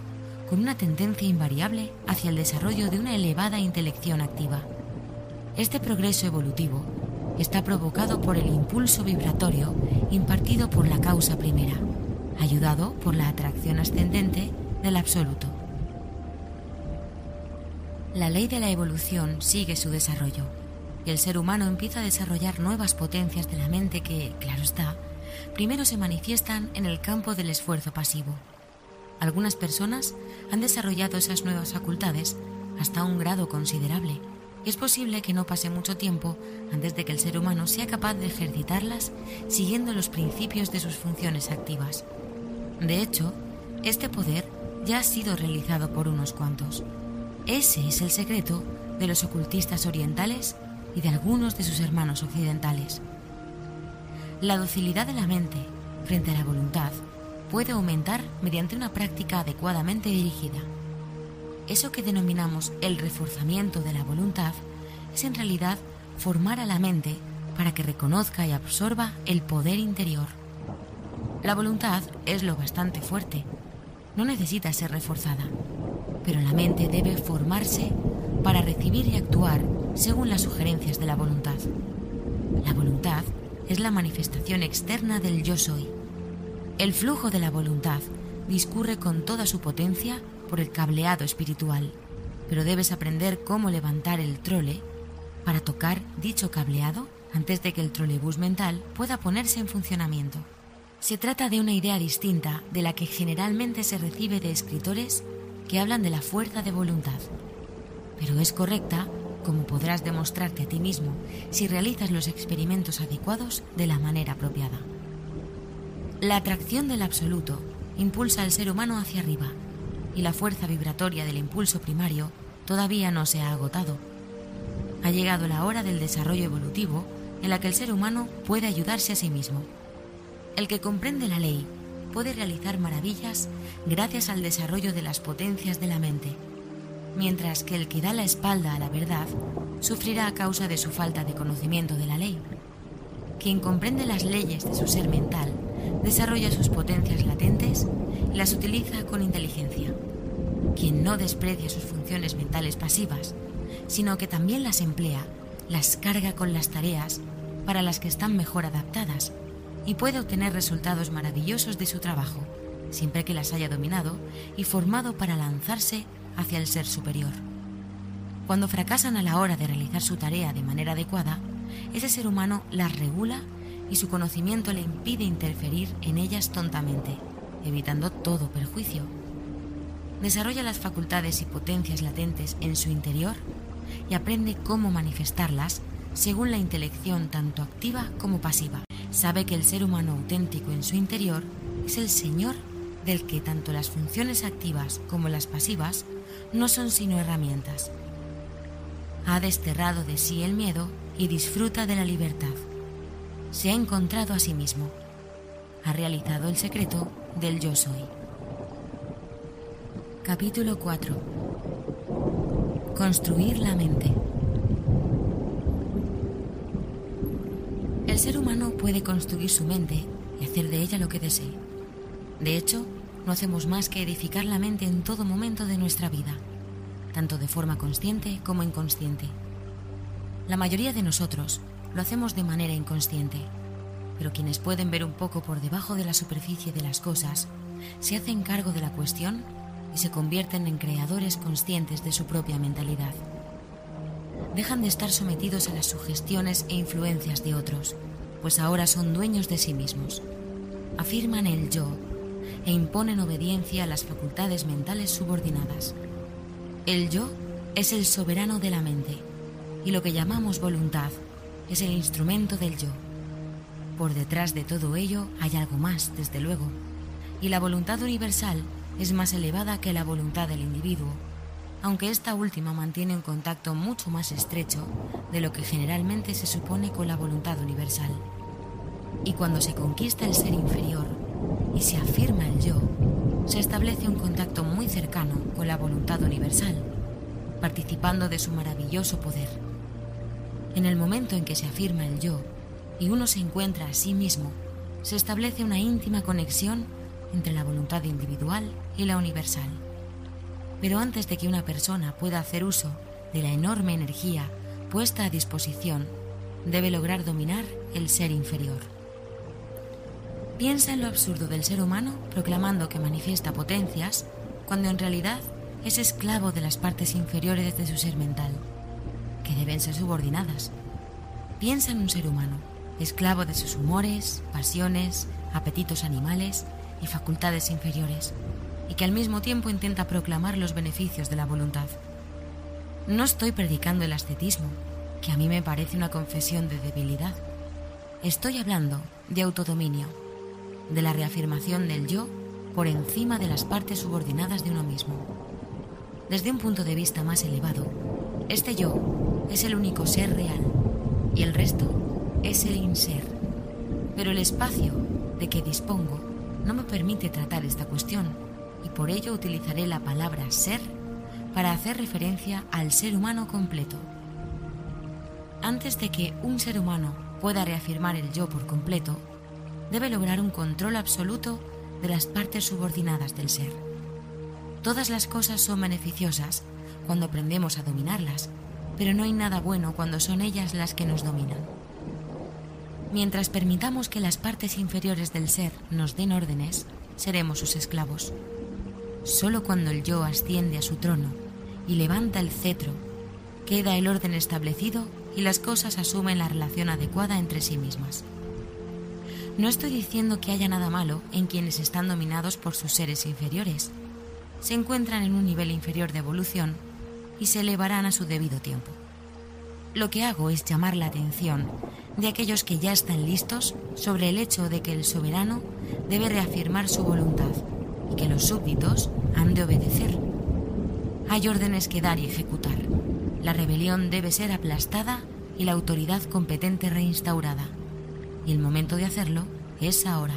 con una tendencia invariable hacia el desarrollo de una elevada intelección activa. Este progreso evolutivo está provocado por el impulso vibratorio impartido por la causa primera, ayudado por la atracción ascendente del absoluto. La ley de la evolución sigue su desarrollo y el ser humano empieza a desarrollar nuevas potencias de la mente que, claro está, primero se manifiestan en el campo del esfuerzo pasivo. Algunas personas han desarrollado esas nuevas facultades hasta un grado considerable y es posible que no pase mucho tiempo antes de que el ser humano sea capaz de ejercitarlas siguiendo los principios de sus funciones activas. De hecho, este poder ya ha sido realizado por unos cuantos. Ese es el secreto de los ocultistas orientales y de algunos de sus hermanos occidentales. La docilidad de la mente frente a la voluntad puede aumentar mediante una práctica adecuadamente dirigida. Eso que denominamos el reforzamiento de la voluntad es en realidad formar a la mente para que reconozca y absorba el poder interior. La voluntad es lo bastante fuerte, no necesita ser reforzada, pero la mente debe formarse para recibir y actuar según las sugerencias de la voluntad. La voluntad es la manifestación externa del yo soy. El flujo de la voluntad discurre con toda su potencia por el cableado espiritual, pero debes aprender cómo levantar el trole para tocar dicho cableado antes de que el trolebús mental pueda ponerse en funcionamiento. Se trata de una idea distinta de la que generalmente se recibe de escritores que hablan de la fuerza de voluntad, pero es correcta como podrás demostrarte a ti mismo si realizas los experimentos adecuados de la manera apropiada. La atracción del absoluto impulsa al ser humano hacia arriba y la fuerza vibratoria del impulso primario todavía no se ha agotado. Ha llegado la hora del desarrollo evolutivo en la que el ser humano puede ayudarse a sí mismo. El que comprende la ley puede realizar maravillas gracias al desarrollo de las potencias de la mente mientras que el que da la espalda a la verdad sufrirá a causa de su falta de conocimiento de la ley. Quien comprende las leyes de su ser mental desarrolla sus potencias latentes y las utiliza con inteligencia. Quien no desprecia sus funciones mentales pasivas, sino que también las emplea, las carga con las tareas para las que están mejor adaptadas y puede obtener resultados maravillosos de su trabajo, siempre que las haya dominado y formado para lanzarse hacia el ser superior. Cuando fracasan a la hora de realizar su tarea de manera adecuada, ese ser humano las regula y su conocimiento le impide interferir en ellas tontamente, evitando todo perjuicio. Desarrolla las facultades y potencias latentes en su interior y aprende cómo manifestarlas según la intelección tanto activa como pasiva. Sabe que el ser humano auténtico en su interior es el Señor del que tanto las funciones activas como las pasivas no son sino herramientas. Ha desterrado de sí el miedo y disfruta de la libertad. Se ha encontrado a sí mismo. Ha realizado el secreto del yo soy. Capítulo 4. Construir la mente. El ser humano puede construir su mente y hacer de ella lo que desee. De hecho, no hacemos más que edificar la mente en todo momento de nuestra vida, tanto de forma consciente como inconsciente. La mayoría de nosotros lo hacemos de manera inconsciente, pero quienes pueden ver un poco por debajo de la superficie de las cosas se hacen cargo de la cuestión y se convierten en creadores conscientes de su propia mentalidad. Dejan de estar sometidos a las sugestiones e influencias de otros, pues ahora son dueños de sí mismos. Afirman el yo e imponen obediencia a las facultades mentales subordinadas. El yo es el soberano de la mente y lo que llamamos voluntad es el instrumento del yo. Por detrás de todo ello hay algo más, desde luego, y la voluntad universal es más elevada que la voluntad del individuo, aunque esta última mantiene un contacto mucho más estrecho de lo que generalmente se supone con la voluntad universal. Y cuando se conquista el ser inferior y se afirma el yo, se establece un contacto muy cercano con la voluntad universal, participando de su maravilloso poder. En el momento en que se afirma el yo y uno se encuentra a sí mismo, se establece una íntima conexión entre la voluntad individual y la universal. Pero antes de que una persona pueda hacer uso de la enorme energía puesta a disposición, debe lograr dominar el ser inferior. Piensa en lo absurdo del ser humano proclamando que manifiesta potencias cuando en realidad es esclavo de las partes inferiores de su ser mental, que deben ser subordinadas. Piensa en un ser humano, esclavo de sus humores, pasiones, apetitos animales y facultades inferiores, y que al mismo tiempo intenta proclamar los beneficios de la voluntad. No estoy predicando el ascetismo, que a mí me parece una confesión de debilidad. Estoy hablando de autodominio, de la reafirmación del yo por encima de las partes subordinadas de uno mismo. Desde un punto de vista más elevado, este yo es el único ser real y el resto es el inser. Pero el espacio de que dispongo no me permite tratar esta cuestión y por ello utilizaré la palabra ser para hacer referencia al ser humano completo. Antes de que un ser humano pueda reafirmar el yo por completo, debe lograr un control absoluto de las partes subordinadas del ser. Todas las cosas son beneficiosas cuando aprendemos a dominarlas, pero no hay nada bueno cuando son ellas las que nos dominan. Mientras permitamos que las partes inferiores del ser nos den órdenes, seremos sus esclavos. Solo cuando el yo asciende a su trono y levanta el cetro, queda el orden establecido y las cosas asumen la relación adecuada entre sí mismas. No estoy diciendo que haya nada malo en quienes están dominados por sus seres inferiores. Se encuentran en un nivel inferior de evolución y se elevarán a su debido tiempo. Lo que hago es llamar la atención de aquellos que ya están listos sobre el hecho de que el soberano debe reafirmar su voluntad y que los súbditos han de obedecer. Hay órdenes que dar y ejecutar. La rebelión debe ser aplastada y la autoridad competente reinstaurada. El momento de hacerlo es ahora.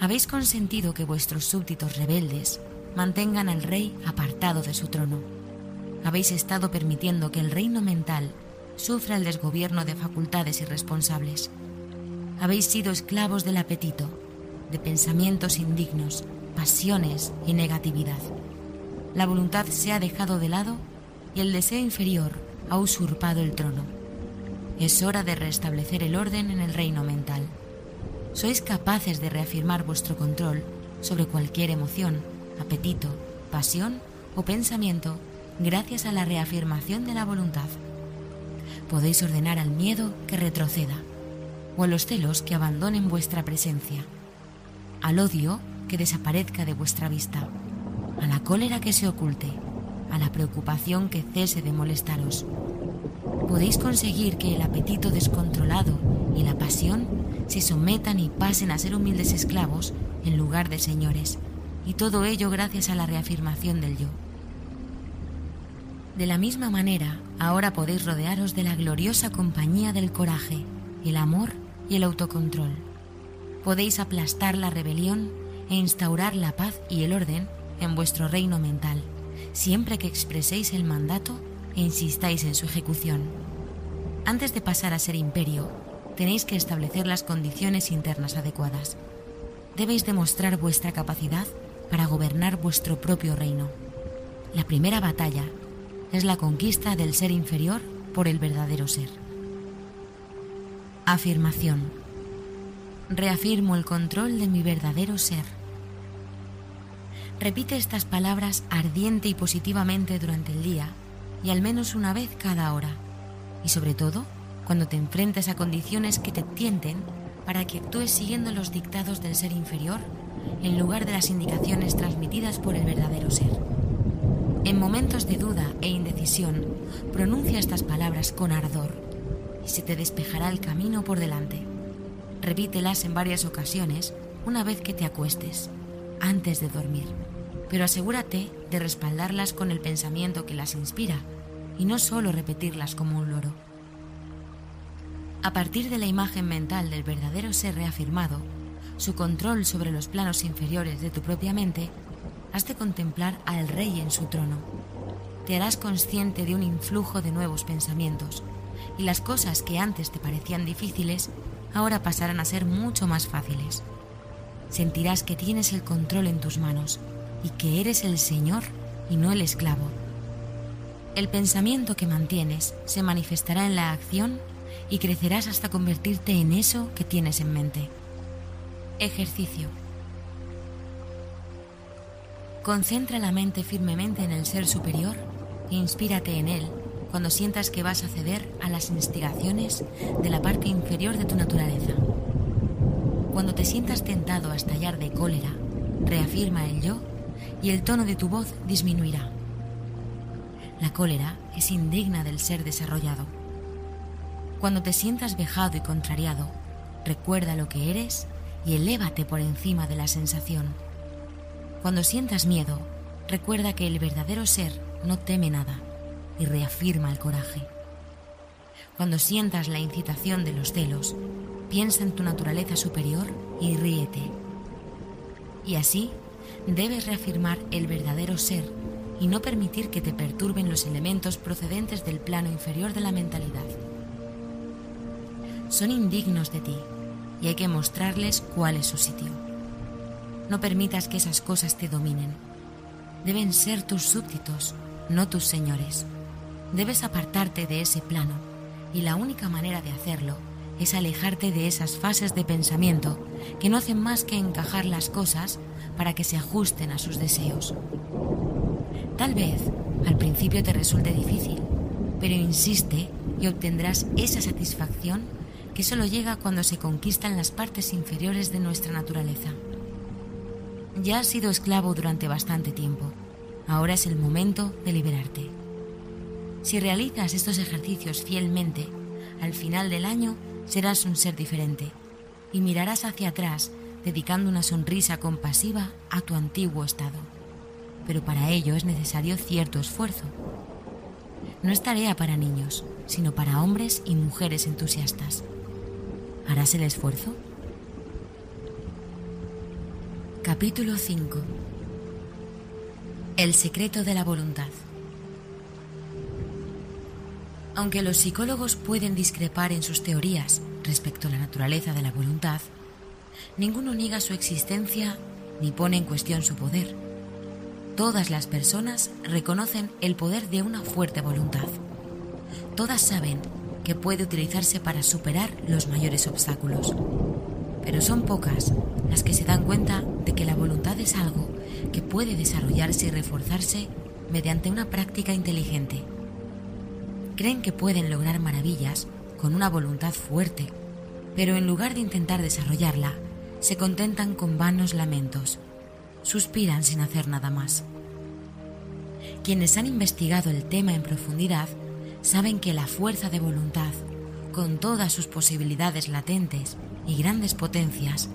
Habéis consentido que vuestros súbditos rebeldes mantengan al rey apartado de su trono habéis estado permitiendo que el reino mental sufra el desgobierno de facultades irresponsables. Habéis sido esclavos del apetito, de pensamientos indignos, pasiones y negatividad. La voluntad se ha dejado de lado y el deseo inferior ha usurpado el trono. Es hora de restablecer el orden en el reino mental. Sois capaces de reafirmar vuestro control sobre cualquier emoción, apetito, pasión o pensamiento gracias a la reafirmación de la voluntad. Podéis ordenar al miedo que retroceda, o a los celos que abandonen vuestra presencia, al odio que desaparezca de vuestra vista, a la cólera que se oculte, a la preocupación que cese de molestaros. Podéis conseguir que el apetito descontrolado y la pasión se sometan y pasen a ser humildes esclavos en lugar de señores, y todo ello gracias a la reafirmación del yo. De la misma manera, ahora podéis rodearos de la gloriosa compañía del coraje, el amor y el autocontrol. Podéis aplastar la rebelión e instaurar la paz y el orden en vuestro reino mental, siempre que expreséis el mandato insistáis en su ejecución. Antes de pasar a ser imperio, tenéis que establecer las condiciones internas adecuadas. Debéis demostrar vuestra capacidad para gobernar vuestro propio reino. La primera batalla es la conquista del ser inferior por el verdadero ser. Afirmación. Reafirmo el control de mi verdadero ser. Repite estas palabras ardiente y positivamente durante el día y al menos una vez cada hora. Y sobre todo, cuando te enfrentes a condiciones que te tienten para que actúes siguiendo los dictados del ser inferior en lugar de las indicaciones transmitidas por el verdadero ser. En momentos de duda e indecisión, pronuncia estas palabras con ardor y se te despejará el camino por delante. Repítelas en varias ocasiones una vez que te acuestes, antes de dormir, pero asegúrate de respaldarlas con el pensamiento que las inspira y no solo repetirlas como un loro. A partir de la imagen mental del verdadero ser reafirmado, su control sobre los planos inferiores de tu propia mente, has de contemplar al Rey en su trono. Te harás consciente de un influjo de nuevos pensamientos, y las cosas que antes te parecían difíciles, ahora pasarán a ser mucho más fáciles. Sentirás que tienes el control en tus manos y que eres el Señor y no el esclavo. El pensamiento que mantienes se manifestará en la acción y crecerás hasta convertirte en eso que tienes en mente. Ejercicio. Concentra la mente firmemente en el ser superior e inspírate en él cuando sientas que vas a ceder a las instigaciones de la parte inferior de tu naturaleza. Cuando te sientas tentado a estallar de cólera, reafirma el yo y el tono de tu voz disminuirá. La cólera es indigna del ser desarrollado. Cuando te sientas vejado y contrariado, recuerda lo que eres y elévate por encima de la sensación. Cuando sientas miedo, recuerda que el verdadero ser no teme nada y reafirma el coraje. Cuando sientas la incitación de los celos, piensa en tu naturaleza superior y ríete. Y así debes reafirmar el verdadero ser y no permitir que te perturben los elementos procedentes del plano inferior de la mentalidad. Son indignos de ti y hay que mostrarles cuál es su sitio. No permitas que esas cosas te dominen. Deben ser tus súbditos, no tus señores. Debes apartarte de ese plano y la única manera de hacerlo es alejarte de esas fases de pensamiento que no hacen más que encajar las cosas para que se ajusten a sus deseos. Tal vez al principio te resulte difícil, pero insiste y obtendrás esa satisfacción que solo llega cuando se conquistan las partes inferiores de nuestra naturaleza. Ya has sido esclavo durante bastante tiempo, ahora es el momento de liberarte. Si realizas estos ejercicios fielmente, al final del año serás un ser diferente y mirarás hacia atrás dedicando una sonrisa compasiva a tu antiguo estado. Pero para ello es necesario cierto esfuerzo. No es tarea para niños, sino para hombres y mujeres entusiastas. ¿Harás el esfuerzo? Capítulo 5 El secreto de la voluntad aunque los psicólogos pueden discrepar en sus teorías respecto a la naturaleza de la voluntad, ninguno niega su existencia ni pone en cuestión su poder. Todas las personas reconocen el poder de una fuerte voluntad. Todas saben que puede utilizarse para superar los mayores obstáculos. Pero son pocas las que se dan cuenta de que la voluntad es algo que puede desarrollarse y reforzarse mediante una práctica inteligente creen que pueden lograr maravillas con una voluntad fuerte, pero en lugar de intentar desarrollarla, se contentan con vanos lamentos, suspiran sin hacer nada más. Quienes han investigado el tema en profundidad saben que la fuerza de voluntad, con todas sus posibilidades latentes y grandes potencias,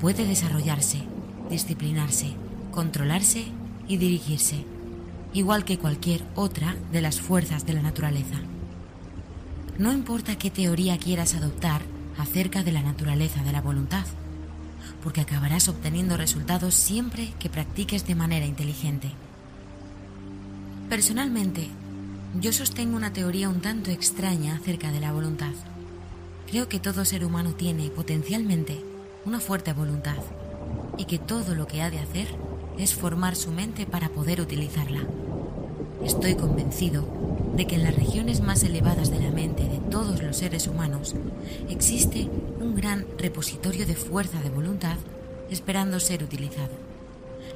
puede desarrollarse, disciplinarse, controlarse y dirigirse igual que cualquier otra de las fuerzas de la naturaleza. No importa qué teoría quieras adoptar acerca de la naturaleza de la voluntad, porque acabarás obteniendo resultados siempre que practiques de manera inteligente. Personalmente, yo sostengo una teoría un tanto extraña acerca de la voluntad. Creo que todo ser humano tiene potencialmente una fuerte voluntad y que todo lo que ha de hacer es formar su mente para poder utilizarla. Estoy convencido de que en las regiones más elevadas de la mente de todos los seres humanos existe un gran repositorio de fuerza de voluntad esperando ser utilizado.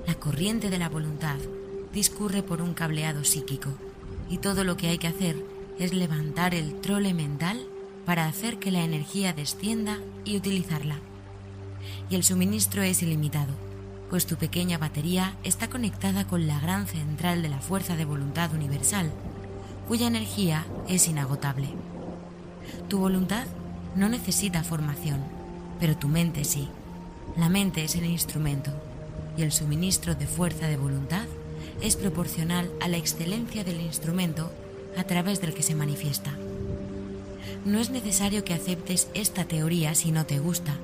La corriente de la voluntad discurre por un cableado psíquico y todo lo que hay que hacer es levantar el trole mental para hacer que la energía descienda y utilizarla. Y el suministro es ilimitado pues tu pequeña batería está conectada con la gran central de la fuerza de voluntad universal, cuya energía es inagotable. Tu voluntad no necesita formación, pero tu mente sí. La mente es el instrumento y el suministro de fuerza de voluntad es proporcional a la excelencia del instrumento a través del que se manifiesta. No es necesario que aceptes esta teoría si no te gusta.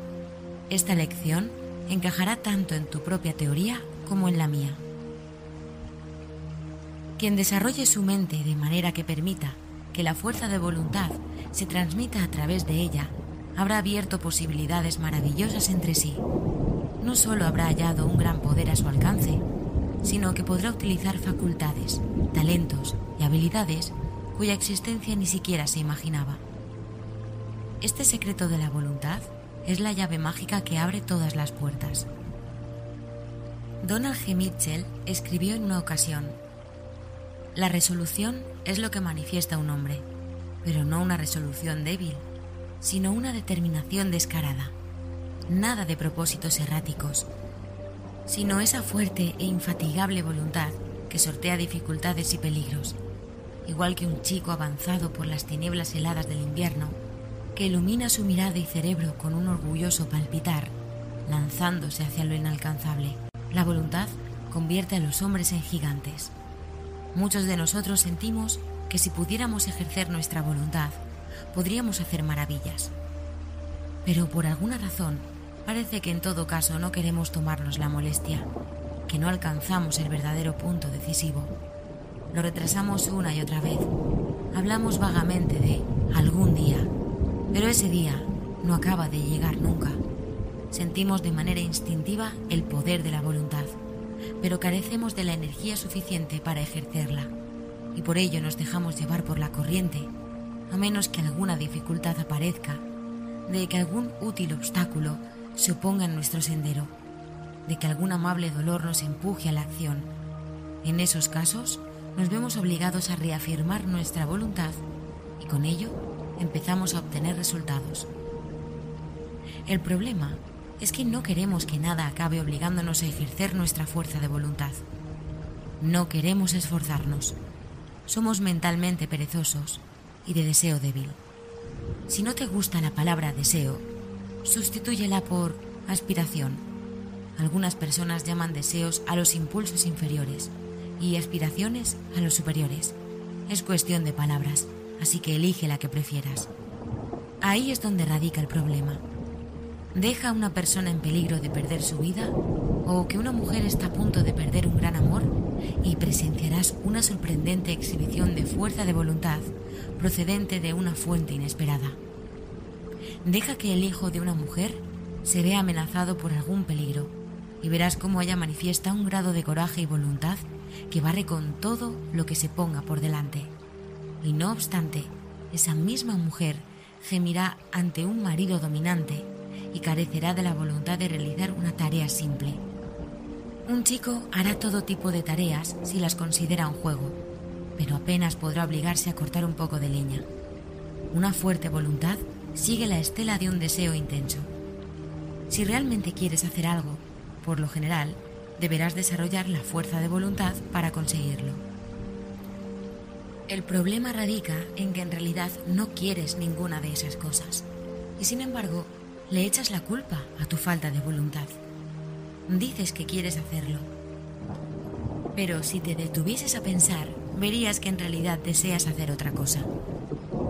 Esta lección encajará tanto en tu propia teoría como en la mía. Quien desarrolle su mente de manera que permita que la fuerza de voluntad se transmita a través de ella, habrá abierto posibilidades maravillosas entre sí. No solo habrá hallado un gran poder a su alcance, sino que podrá utilizar facultades, talentos y habilidades cuya existencia ni siquiera se imaginaba. Este secreto de la voluntad es la llave mágica que abre todas las puertas. Donald G. Mitchell escribió en una ocasión, La resolución es lo que manifiesta un hombre, pero no una resolución débil, sino una determinación descarada. Nada de propósitos erráticos, sino esa fuerte e infatigable voluntad que sortea dificultades y peligros, igual que un chico avanzado por las tinieblas heladas del invierno, que ilumina su mirada y cerebro con un orgulloso palpitar, lanzándose hacia lo inalcanzable. La voluntad convierte a los hombres en gigantes. Muchos de nosotros sentimos que si pudiéramos ejercer nuestra voluntad, podríamos hacer maravillas. Pero por alguna razón, parece que en todo caso no queremos tomarnos la molestia, que no alcanzamos el verdadero punto decisivo. Lo retrasamos una y otra vez. Hablamos vagamente de algún día, pero ese día no acaba de llegar nunca. Sentimos de manera instintiva el poder de la voluntad, pero carecemos de la energía suficiente para ejercerla y por ello nos dejamos llevar por la corriente, a menos que alguna dificultad aparezca, de que algún útil obstáculo se oponga en nuestro sendero, de que algún amable dolor nos empuje a la acción. En esos casos, nos vemos obligados a reafirmar nuestra voluntad y con ello empezamos a obtener resultados. El problema es que no queremos que nada acabe obligándonos a ejercer nuestra fuerza de voluntad. No queremos esforzarnos somos mentalmente perezosos y de deseo débil. Si no te gusta la palabra deseo, sustitúyela por aspiración. Algunas personas llaman deseos a los impulsos inferiores y aspiraciones a los superiores. Es cuestión de palabras, así que elige la que prefieras. Ahí es donde radica el problema. ¿Deja a una persona en peligro de perder su vida o que una mujer está a punto de perder un gran amor y presenciarás una sorprendente exhibición de fuerza de voluntad procedente de una fuente inesperada. Deja que el hijo de una mujer se vea amenazado por algún peligro y verás cómo ella manifiesta un grado de coraje y voluntad que barre con todo lo que se ponga por delante. Y no obstante, esa misma mujer gemirá ante un marido dominante y carecerá de la voluntad de realizar una tarea simple un chico hará todo tipo de tareas si las considera un juego, pero apenas podrá obligarse a cortar un poco de leña. Una fuerte voluntad sigue la estela de un deseo intenso. Si realmente quieres hacer algo, por lo general, deberás desarrollar la fuerza de voluntad para conseguirlo. El problema radica en que en realidad no quieres ninguna de esas cosas y sin embargo le echas la culpa a tu falta de voluntad. Dices que quieres hacerlo. Pero si te detuvieses a pensar, verías que en realidad deseas hacer otra cosa.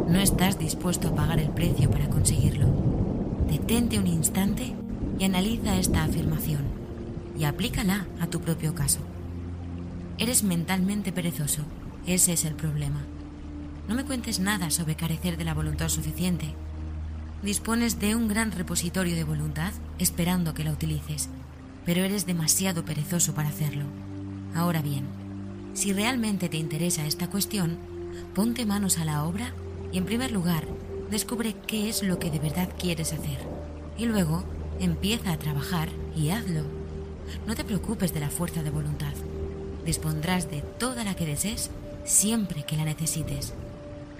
No estás dispuesto a pagar el precio para conseguirlo. Detente un instante y analiza esta afirmación y aplícala a tu propio caso. Eres mentalmente perezoso, ese es el problema. No me cuentes nada sobre carecer de la voluntad suficiente. Dispones de un gran repositorio de voluntad esperando que la utilices pero eres demasiado perezoso para hacerlo. Ahora bien, si realmente te interesa esta cuestión, ponte manos a la obra y en primer lugar descubre qué es lo que de verdad quieres hacer. Y luego empieza a trabajar y hazlo. No te preocupes de la fuerza de voluntad. Dispondrás de toda la que desees siempre que la necesites.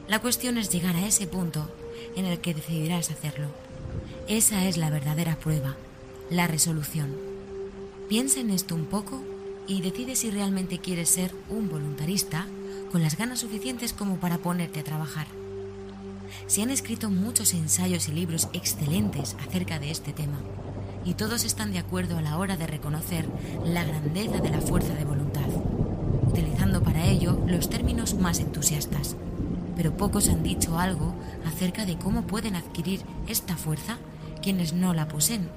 La cuestión es llegar a ese punto en el que decidirás hacerlo. Esa es la verdadera prueba, la resolución. Piensa en esto un poco y decide si realmente quieres ser un voluntarista con las ganas suficientes como para ponerte a trabajar. Se han escrito muchos ensayos y libros excelentes acerca de este tema, y todos están de acuerdo a la hora de reconocer la grandeza de la fuerza de voluntad, utilizando para ello los términos más entusiastas. Pero pocos han dicho algo acerca de cómo pueden adquirir esta fuerza quienes no la poseen,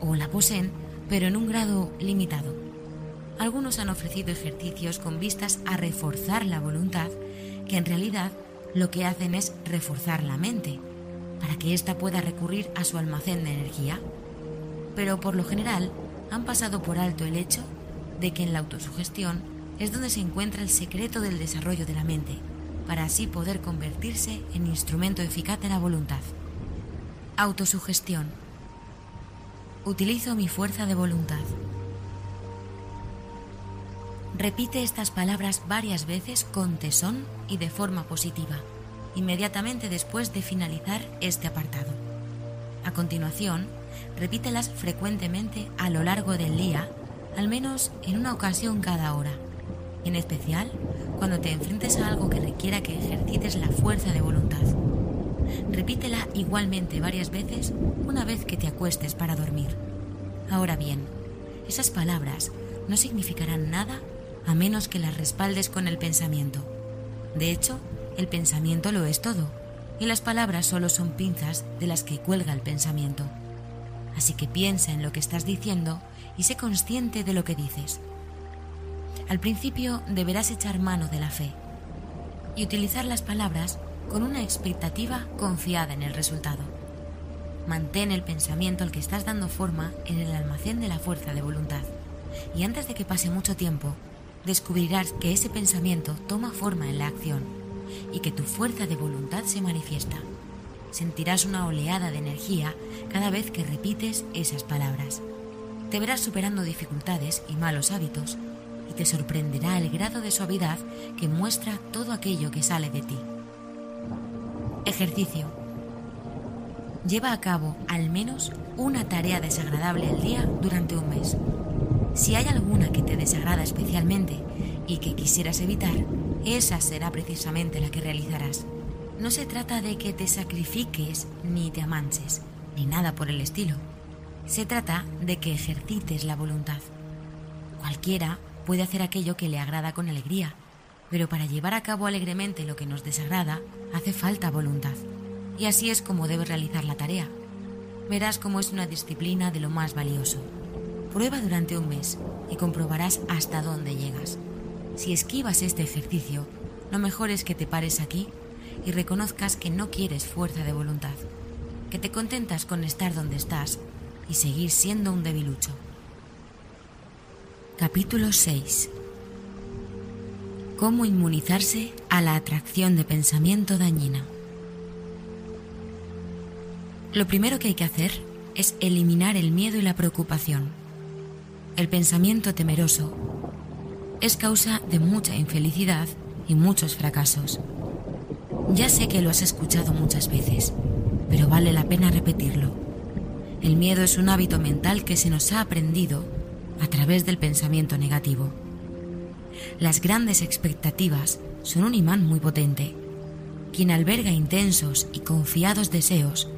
o la poseen, pero en un grado limitado. Algunos han ofrecido ejercicios con vistas a reforzar la voluntad, que en realidad lo que hacen es reforzar la mente, para que ésta pueda recurrir a su almacén de energía. Pero por lo general han pasado por alto el hecho de que en la autosugestión es donde se encuentra el secreto del desarrollo de la mente, para así poder convertirse en instrumento eficaz de la voluntad. Autosugestión. Utilizo mi fuerza de voluntad. Repite estas palabras varias veces con tesón y de forma positiva, inmediatamente después de finalizar este apartado. A continuación, repítelas frecuentemente a lo largo del día, al menos en una ocasión cada hora, en especial cuando te enfrentes a algo que requiera que ejercites la fuerza de voluntad. Repítela igualmente varias veces una vez que te acuestes para dormir. Ahora bien, esas palabras no significarán nada a menos que las respaldes con el pensamiento. De hecho, el pensamiento lo es todo, y las palabras solo son pinzas de las que cuelga el pensamiento. Así que piensa en lo que estás diciendo y sé consciente de lo que dices. Al principio deberás echar mano de la fe y utilizar las palabras con una expectativa confiada en el resultado. Mantén el pensamiento al que estás dando forma en el almacén de la fuerza de voluntad y antes de que pase mucho tiempo, descubrirás que ese pensamiento toma forma en la acción y que tu fuerza de voluntad se manifiesta. Sentirás una oleada de energía cada vez que repites esas palabras. Te verás superando dificultades y malos hábitos te sorprenderá el grado de suavidad que muestra todo aquello que sale de ti. Ejercicio. Lleva a cabo al menos una tarea desagradable al día durante un mes. Si hay alguna que te desagrada especialmente y que quisieras evitar, esa será precisamente la que realizarás. No se trata de que te sacrifiques ni te amanches, ni nada por el estilo. Se trata de que ejercites la voluntad. Cualquiera puede hacer aquello que le agrada con alegría, pero para llevar a cabo alegremente lo que nos desagrada hace falta voluntad. Y así es como debes realizar la tarea. Verás cómo es una disciplina de lo más valioso. Prueba durante un mes y comprobarás hasta dónde llegas. Si esquivas este ejercicio, lo mejor es que te pares aquí y reconozcas que no quieres fuerza de voluntad, que te contentas con estar donde estás y seguir siendo un debilucho. Capítulo 6 Cómo inmunizarse a la atracción de pensamiento dañina. Lo primero que hay que hacer es eliminar el miedo y la preocupación el pensamiento temeroso es causa de mucha infelicidad y muchos fracasos. Ya sé que lo has escuchado muchas veces, pero vale la pena repetirlo. El miedo es un hábito mental que se nos ha aprendido a través del pensamiento negativo. Las grandes expectativas son un imán muy potente. Quien alberga intensos y confiados deseos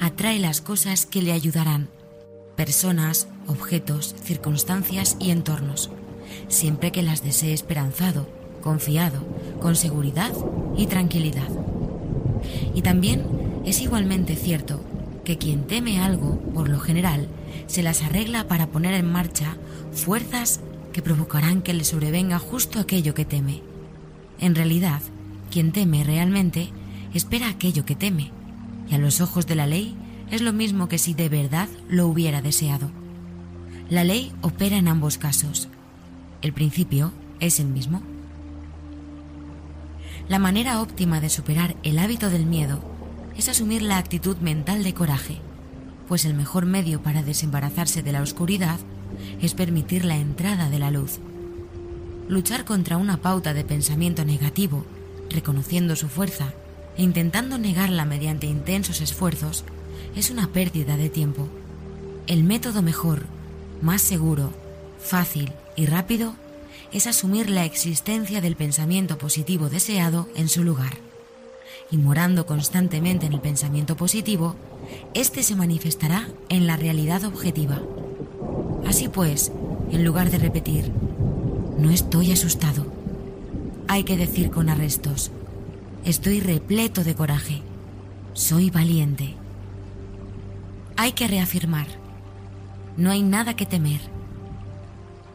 atrae las cosas que le ayudarán personas, objetos, circunstancias y entornos, siempre que las desee esperanzado, confiado, con seguridad y tranquilidad. Y también es igualmente cierto que quien teme algo, por lo general, se las arregla para poner en marcha fuerzas que provocarán que le sobrevenga justo aquello que teme. En realidad, quien teme realmente espera aquello que teme, y a los ojos de la ley es lo mismo que si de verdad lo hubiera deseado. La ley opera en ambos casos. El principio es el mismo. La manera óptima de superar el hábito del miedo es asumir la actitud mental de coraje, pues el mejor medio para desembarazarse de la oscuridad es permitir la entrada de la luz. Luchar contra una pauta de pensamiento negativo, reconociendo su fuerza e intentando negarla mediante intensos esfuerzos, es una pérdida de tiempo. El método mejor, más seguro, fácil y rápido es asumir la existencia del pensamiento positivo deseado en su lugar. y morando constantemente en el pensamiento positivo, éste se manifestará en la realidad objetiva. Así pues, en lugar de repetir, no estoy asustado, hay que decir con arrestos, estoy repleto de coraje, soy valiente. Hay que reafirmar, no hay nada que temer,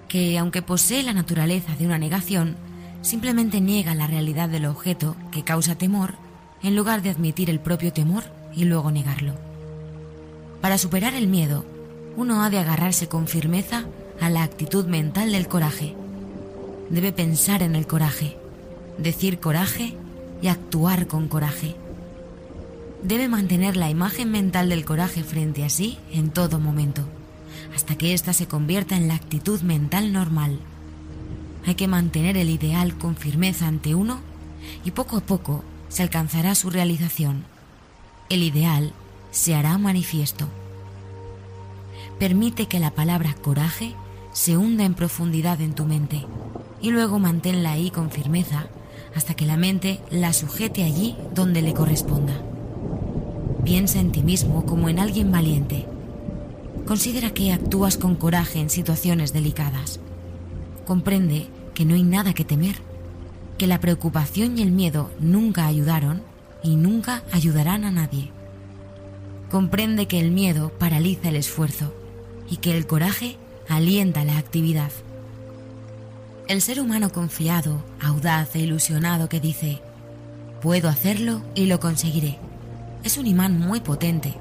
que aunque posee la naturaleza de una negación, simplemente niega la realidad del objeto que causa temor en lugar de admitir el propio temor y luego negarlo. Para superar el miedo, uno ha de agarrarse con firmeza a la actitud mental del coraje. Debe pensar en el coraje, decir coraje y actuar con coraje. Debe mantener la imagen mental del coraje frente a sí en todo momento, hasta que ésta se convierta en la actitud mental normal. Hay que mantener el ideal con firmeza ante uno y poco a poco se alcanzará su realización. El ideal se hará manifiesto. Permite que la palabra coraje se hunda en profundidad en tu mente y luego manténla ahí con firmeza hasta que la mente la sujete allí donde le corresponda. Piensa en ti mismo como en alguien valiente. Considera que actúas con coraje en situaciones delicadas. Comprende que no hay nada que temer que la preocupación y el miedo nunca ayudaron y nunca ayudarán a nadie. Comprende que el miedo paraliza el esfuerzo y que el coraje alienta la actividad. El ser humano confiado, audaz e ilusionado que dice, puedo hacerlo y lo conseguiré, es un imán muy potente.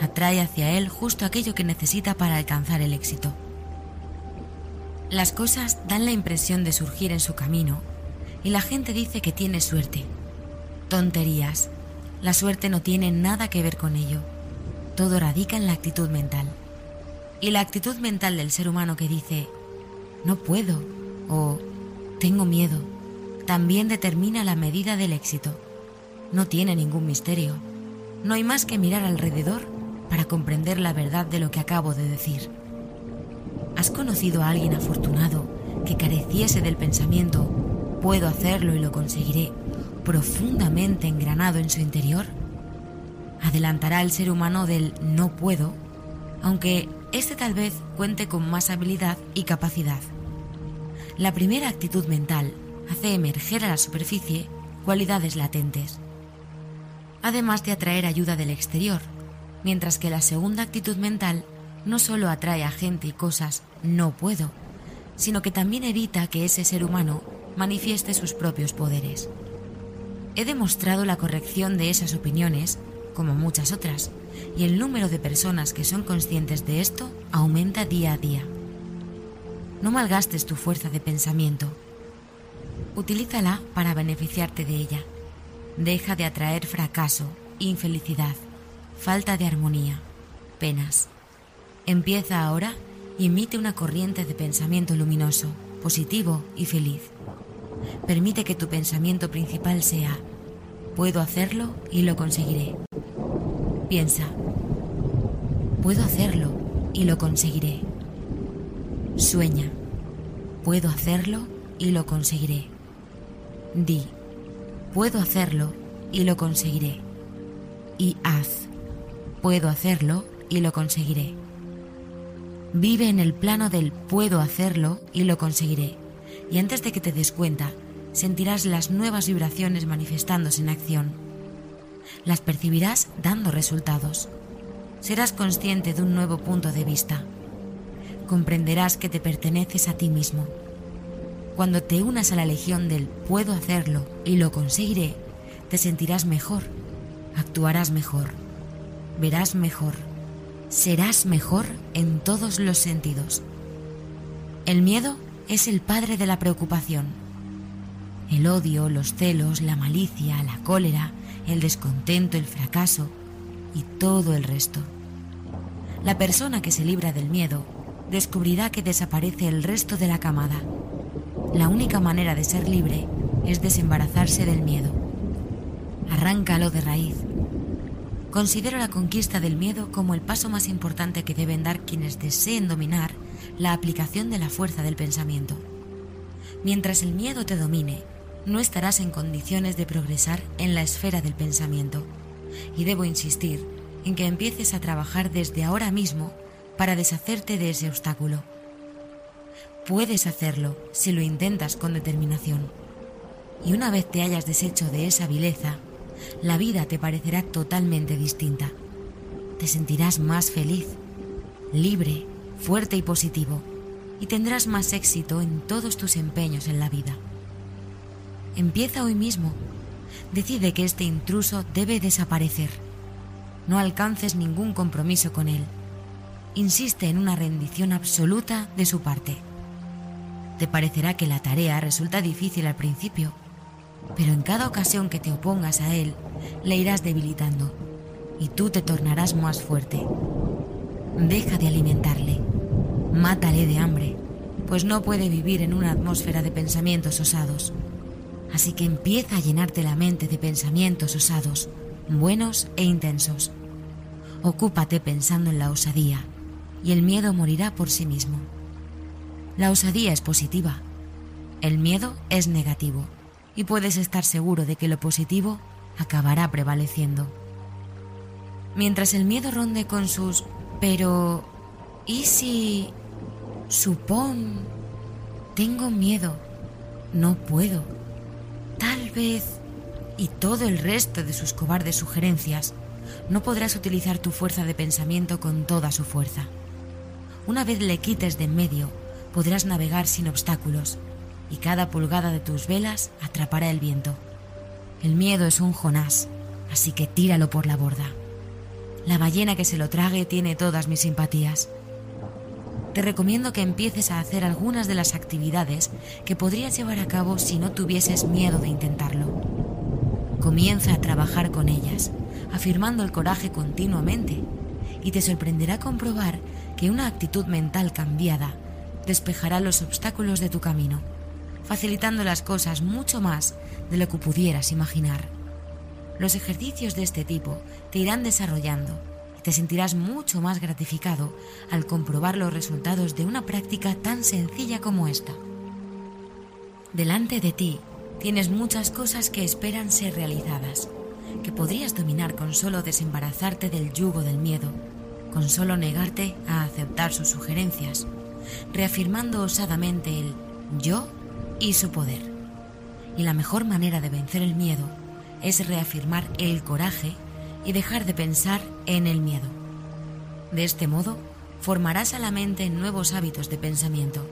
Atrae hacia él justo aquello que necesita para alcanzar el éxito. Las cosas dan la impresión de surgir en su camino y la gente dice que tiene suerte. Tonterías. La suerte no tiene nada que ver con ello. Todo radica en la actitud mental. Y la actitud mental del ser humano que dice, no puedo o tengo miedo, también determina la medida del éxito. No tiene ningún misterio. No hay más que mirar alrededor para comprender la verdad de lo que acabo de decir. ¿Has conocido a alguien afortunado que careciese del pensamiento puedo hacerlo y lo conseguiré, profundamente engranado en su interior, adelantará al ser humano del no puedo, aunque éste tal vez cuente con más habilidad y capacidad. La primera actitud mental hace emerger a la superficie cualidades latentes, además de atraer ayuda del exterior, mientras que la segunda actitud mental no solo atrae a gente y cosas no puedo, sino que también evita que ese ser humano manifieste sus propios poderes. He demostrado la corrección de esas opiniones, como muchas otras, y el número de personas que son conscientes de esto aumenta día a día. No malgastes tu fuerza de pensamiento. Utilízala para beneficiarte de ella. Deja de atraer fracaso, infelicidad, falta de armonía, penas. Empieza ahora y emite una corriente de pensamiento luminoso, positivo y feliz. Permite que tu pensamiento principal sea, puedo hacerlo y lo conseguiré. Piensa, puedo hacerlo y lo conseguiré. Sueña, puedo hacerlo y lo conseguiré. Di, puedo hacerlo y lo conseguiré. Y haz, puedo hacerlo y lo conseguiré. Vive en el plano del puedo hacerlo y lo conseguiré y antes de que te des cuenta, sentirás las nuevas vibraciones manifestándose en acción. Las percibirás dando resultados. Serás consciente de un nuevo punto de vista. Comprenderás que te perteneces a ti mismo. Cuando te unas a la legión del puedo hacerlo y lo conseguiré, te sentirás mejor, actuarás mejor, verás mejor, serás mejor en todos los sentidos. El miedo es el padre de la preocupación. El odio, los celos, la malicia, la cólera, el descontento, el fracaso y todo el resto. La persona que se libra del miedo descubrirá que desaparece el resto de la camada. La única manera de ser libre es desembarazarse del miedo. Arráncalo de raíz. Considero la conquista del miedo como el paso más importante que deben dar quienes deseen dominar la aplicación de la fuerza del pensamiento. Mientras el miedo te domine, no estarás en condiciones de progresar en la esfera del pensamiento. Y debo insistir en que empieces a trabajar desde ahora mismo para deshacerte de ese obstáculo. Puedes hacerlo si lo intentas con determinación. Y una vez te hayas deshecho de esa vileza, la vida te parecerá totalmente distinta. Te sentirás más feliz, libre, fuerte y positivo, y tendrás más éxito en todos tus empeños en la vida. Empieza hoy mismo. Decide que este intruso debe desaparecer. No alcances ningún compromiso con él. Insiste en una rendición absoluta de su parte. Te parecerá que la tarea resulta difícil al principio, pero en cada ocasión que te opongas a él, le irás debilitando y tú te tornarás más fuerte. Deja de alimentarle, mátale de hambre, pues no puede vivir en una atmósfera de pensamientos osados. Así que empieza a llenarte la mente de pensamientos osados, buenos e intensos. Ocúpate pensando en la osadía, y el miedo morirá por sí mismo. La osadía es positiva, el miedo es negativo, y puedes estar seguro de que lo positivo acabará prevaleciendo. Mientras el miedo ronde con sus pero ¿y si supón tengo miedo, no puedo, tal vez y todo el resto de sus cobardes sugerencias, no podrás utilizar tu fuerza de pensamiento con toda su fuerza. Una vez le quites de en medio, podrás navegar sin obstáculos y cada pulgada de tus velas atrapará el viento. El miedo es un Jonás, así que tíralo por la borda. La ballena que se lo trague tiene todas mis simpatías. Te recomiendo que empieces a hacer algunas de las actividades que podrías llevar a cabo si no tuvieses miedo de intentarlo. Comienza a trabajar con ellas, afirmando el coraje continuamente, y te sorprenderá comprobar que una actitud mental cambiada despejará los obstáculos de tu camino facilitando las cosas mucho más de lo que pudieras imaginar. Los ejercicios de este tipo te irán desarrollando te sentirás mucho más gratificado al comprobar los resultados de una práctica tan sencilla como esta. Delante de ti tienes muchas cosas que esperan ser realizadas, que podrías dominar con solo desembarazarte del yugo del miedo, con solo negarte a aceptar sus sugerencias, reafirmando osadamente el yo y su poder. Y la mejor manera de vencer el miedo es reafirmar el coraje y dejar de pensar en el miedo. De este modo, formarás a la mente nuevos hábitos de pensamiento,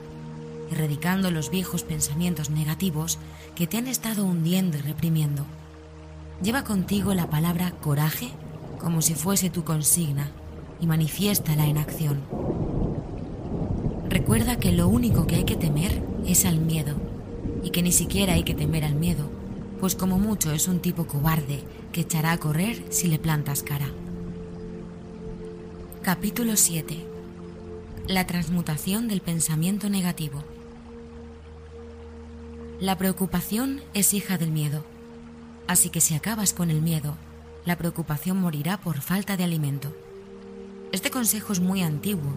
erradicando los viejos pensamientos negativos que te han estado hundiendo y reprimiendo. Lleva contigo la palabra coraje como si fuese tu consigna y manifiéstala en acción. Recuerda que lo único que hay que temer es al miedo y que ni siquiera hay que temer al miedo, pues como mucho es un tipo cobarde que echará a correr si le plantas cara. Capítulo 7. La transmutación del pensamiento negativo. La preocupación es hija del miedo, así que si acabas con el miedo, la preocupación morirá por falta de alimento. Este consejo es muy antiguo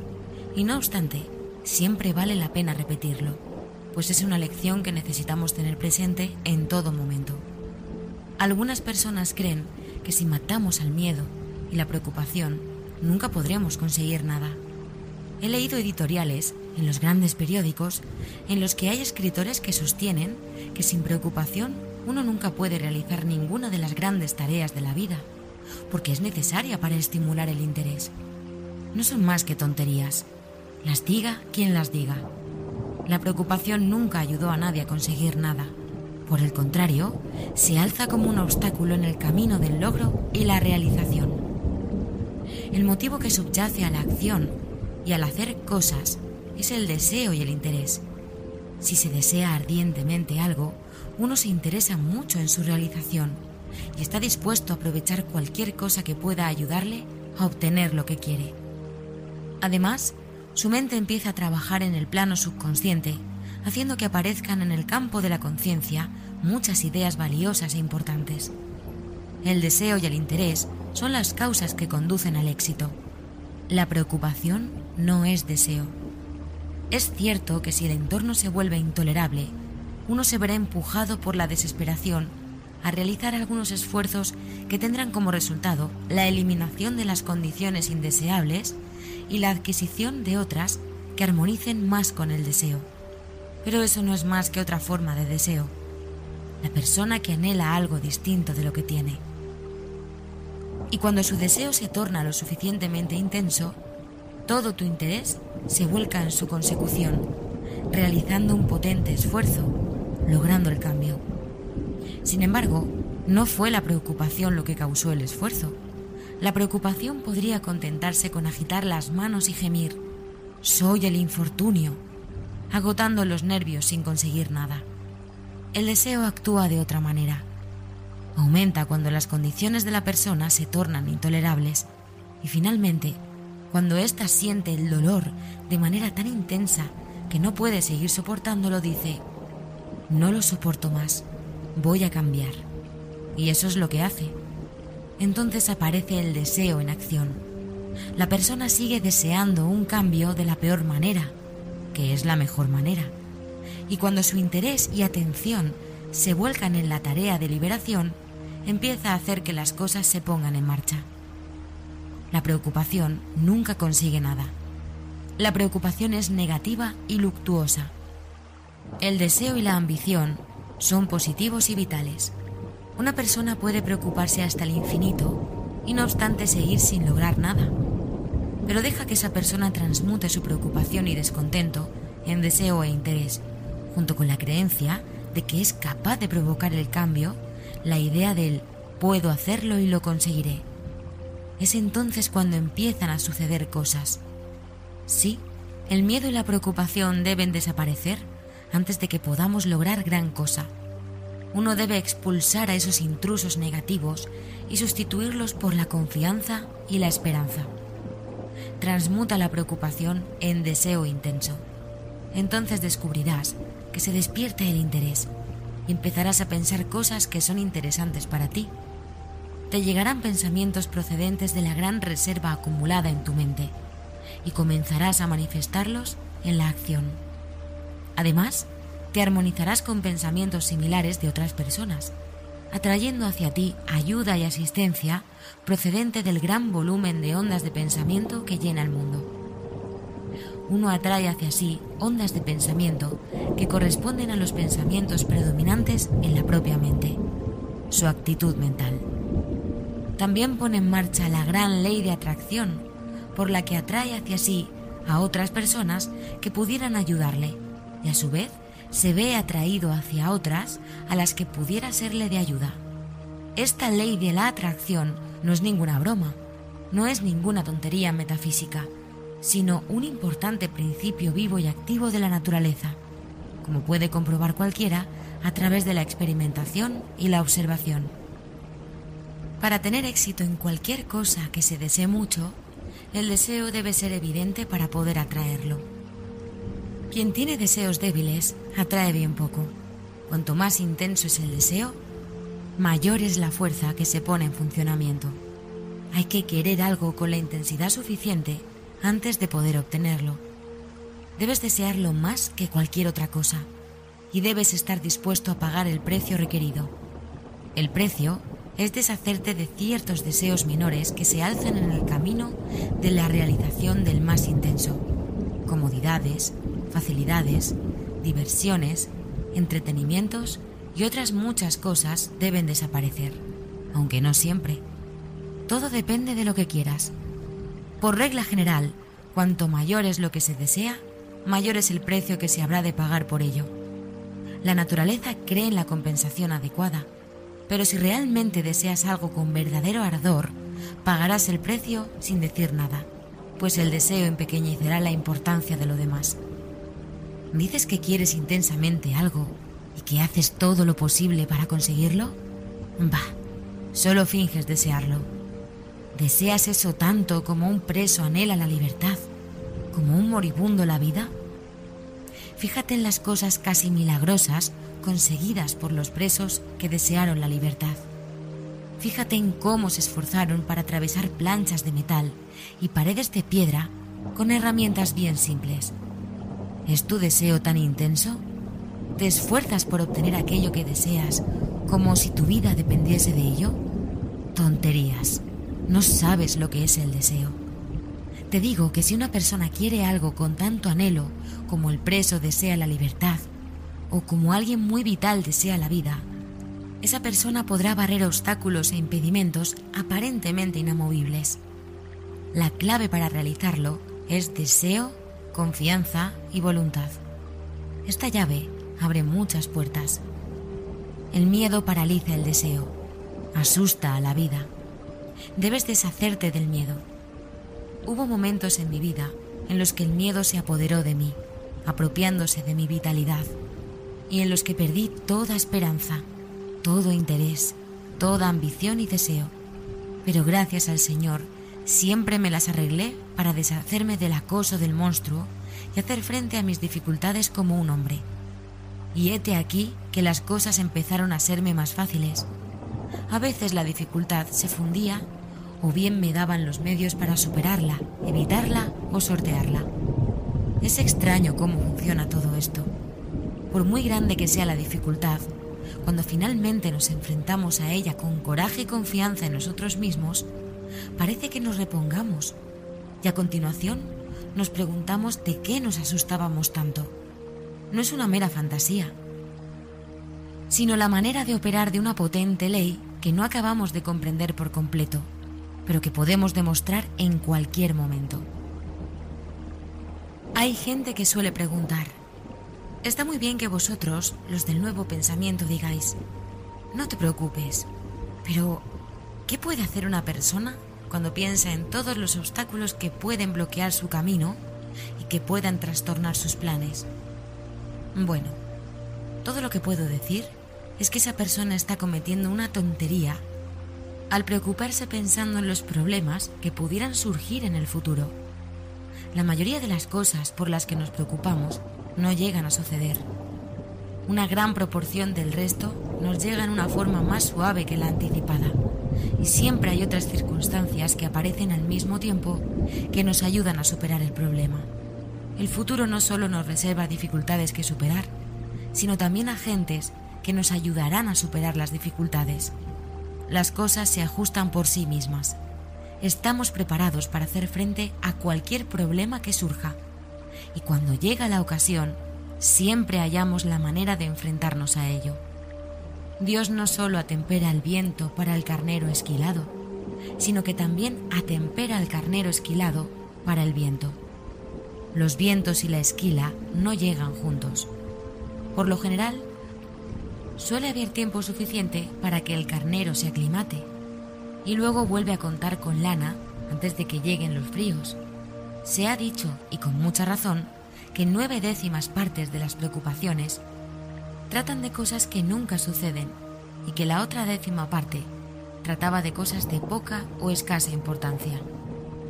y no obstante, siempre vale la pena repetirlo pues es una lección que necesitamos tener presente en todo momento. Algunas personas creen que si matamos al miedo y la preocupación, nunca podremos conseguir nada. He leído editoriales en los grandes periódicos en los que hay escritores que sostienen que sin preocupación uno nunca puede realizar ninguna de las grandes tareas de la vida, porque es necesaria para estimular el interés. No son más que tonterías. Las diga quien las diga. La preocupación nunca ayudó a nadie a conseguir nada. Por el contrario, se alza como un obstáculo en el camino del logro y la realización. El motivo que subyace a la acción y al hacer cosas es el deseo y el interés. Si se desea ardientemente algo, uno se interesa mucho en su realización y está dispuesto a aprovechar cualquier cosa que pueda ayudarle a obtener lo que quiere. Además, su mente empieza a trabajar en el plano subconsciente, haciendo que aparezcan en el campo de la conciencia muchas ideas valiosas e importantes. El deseo y el interés son las causas que conducen al éxito. La preocupación no es deseo. Es cierto que si el entorno se vuelve intolerable, uno se verá empujado por la desesperación a realizar algunos esfuerzos que tendrán como resultado la eliminación de las condiciones indeseables y la adquisición de otras que armonicen más con el deseo. Pero eso no es más que otra forma de deseo, la persona que anhela algo distinto de lo que tiene. Y cuando su deseo se torna lo suficientemente intenso, todo tu interés se vuelca en su consecución, realizando un potente esfuerzo, logrando el cambio. Sin embargo, no fue la preocupación lo que causó el esfuerzo. La preocupación podría contentarse con agitar las manos y gemir, soy el infortunio, agotando los nervios sin conseguir nada. El deseo actúa de otra manera. Aumenta cuando las condiciones de la persona se tornan intolerables y finalmente, cuando ésta siente el dolor de manera tan intensa que no puede seguir soportándolo, dice, no lo soporto más, voy a cambiar. Y eso es lo que hace. Entonces aparece el deseo en acción. La persona sigue deseando un cambio de la peor manera, que es la mejor manera. Y cuando su interés y atención se vuelcan en la tarea de liberación, empieza a hacer que las cosas se pongan en marcha. La preocupación nunca consigue nada. La preocupación es negativa y luctuosa. El deseo y la ambición son positivos y vitales. Una persona puede preocuparse hasta el infinito y no obstante seguir sin lograr nada. Pero deja que esa persona transmute su preocupación y descontento en deseo e interés, junto con la creencia de que es capaz de provocar el cambio, la idea del puedo hacerlo y lo conseguiré. Es entonces cuando empiezan a suceder cosas. Sí, el miedo y la preocupación deben desaparecer antes de que podamos lograr gran cosa. Uno debe expulsar a esos intrusos negativos y sustituirlos por la confianza y la esperanza. Transmuta la preocupación en deseo intenso. Entonces descubrirás que se despierta el interés y empezarás a pensar cosas que son interesantes para ti. Te llegarán pensamientos procedentes de la gran reserva acumulada en tu mente y comenzarás a manifestarlos en la acción. Además, te armonizarás con pensamientos similares de otras personas, atrayendo hacia ti ayuda y asistencia procedente del gran volumen de ondas de pensamiento que llena el mundo. Uno atrae hacia sí ondas de pensamiento que corresponden a los pensamientos predominantes en la propia mente, su actitud mental. También pone en marcha la gran ley de atracción, por la que atrae hacia sí a otras personas que pudieran ayudarle y a su vez se ve atraído hacia otras a las que pudiera serle de ayuda. Esta ley de la atracción no es ninguna broma, no es ninguna tontería metafísica, sino un importante principio vivo y activo de la naturaleza, como puede comprobar cualquiera a través de la experimentación y la observación. Para tener éxito en cualquier cosa que se desee mucho, el deseo debe ser evidente para poder atraerlo. Quien tiene deseos débiles atrae bien poco. Cuanto más intenso es el deseo, mayor es la fuerza que se pone en funcionamiento. Hay que querer algo con la intensidad suficiente antes de poder obtenerlo. Debes desearlo más que cualquier otra cosa y debes estar dispuesto a pagar el precio requerido. El precio es deshacerte de ciertos deseos menores que se alzan en el camino de la realización del más intenso. Comodidades, facilidades, diversiones, entretenimientos y otras muchas cosas deben desaparecer, aunque no siempre. Todo depende de lo que quieras. Por regla general, cuanto mayor es lo que se desea, mayor es el precio que se habrá de pagar por ello. La naturaleza cree en la compensación adecuada, pero si realmente deseas algo con verdadero ardor, pagarás el precio sin decir nada, pues el deseo empequeñecerá la importancia de lo demás. ¿Dices que quieres intensamente algo y que haces todo lo posible para conseguirlo? Bah, solo finges desearlo. ¿Deseas eso tanto como un preso anhela la libertad, como un moribundo la vida? Fíjate en las cosas casi milagrosas conseguidas por los presos que desearon la libertad. Fíjate en cómo se esforzaron para atravesar planchas de metal y paredes de piedra con herramientas bien simples ¿Es tu deseo tan intenso? ¿Te esfuerzas por obtener aquello que deseas como si tu vida dependiese de ello? Tonterías. No sabes lo que es el deseo. Te digo que si una persona quiere algo con tanto anhelo como el preso desea la libertad, o como alguien muy vital desea la vida, esa persona podrá barrer obstáculos e impedimentos aparentemente inamovibles. La clave para realizarlo es deseo, confianza y voluntad. Esta llave abre muchas puertas. El miedo paraliza el deseo, asusta a la vida. Debes deshacerte del miedo. Hubo momentos en mi vida en los que el miedo se apoderó de mí, apropiándose de mi vitalidad, y en los que perdí toda esperanza, todo interés, toda ambición y deseo. Pero gracias al Señor, siempre me las arreglé para deshacerme del acoso del monstruo y hacer frente a mis dificultades como un hombre. Y hete aquí que las cosas empezaron a serme más fáciles. A veces la dificultad se fundía o bien me daban los medios para superarla, evitarla o sortearla. Es extraño cómo funciona todo esto. Por muy grande que sea la dificultad, cuando finalmente nos enfrentamos a ella con coraje y confianza en nosotros mismos, parece que nos repongamos y a continuación nos preguntamos de qué nos asustábamos tanto. No es una mera fantasía, sino la manera de operar de una potente ley que no acabamos de comprender por completo, pero que podemos demostrar en cualquier momento. Hay gente que suele preguntar, está muy bien que vosotros, los del nuevo pensamiento, digáis, no te preocupes, pero ¿qué puede hacer una persona cuando piensa en todos los obstáculos que pueden bloquear su camino y que puedan trastornar sus planes. Bueno, todo lo que puedo decir es que esa persona está cometiendo una tontería al preocuparse pensando en los problemas que pudieran surgir en el futuro. La mayoría de las cosas por las que nos preocupamos no llegan a suceder. Una gran proporción del resto nos llega en una forma más suave que la anticipada y siempre hay otras circunstancias que aparecen al mismo tiempo que nos ayudan a superar el problema. El futuro no solo nos reserva dificultades que superar, sino también agentes que nos ayudarán a superar las dificultades. Las cosas se ajustan por sí mismas. Estamos preparados para hacer frente a cualquier problema que surja. Y cuando llega la ocasión, siempre hallamos la manera de enfrentarnos a ello. Dios no solo atempera el viento para el carnero esquilado, sino que también atempera el carnero esquilado para el viento. Los vientos y la esquila no llegan juntos. Por lo general, suele haber tiempo suficiente para que el carnero se aclimate y luego vuelve a contar con lana antes de que lleguen los fríos. Se ha dicho, y con mucha razón, que nueve décimas partes de las preocupaciones tratan de cosas que nunca suceden y que la otra décima parte trataba de cosas de poca o escasa importancia.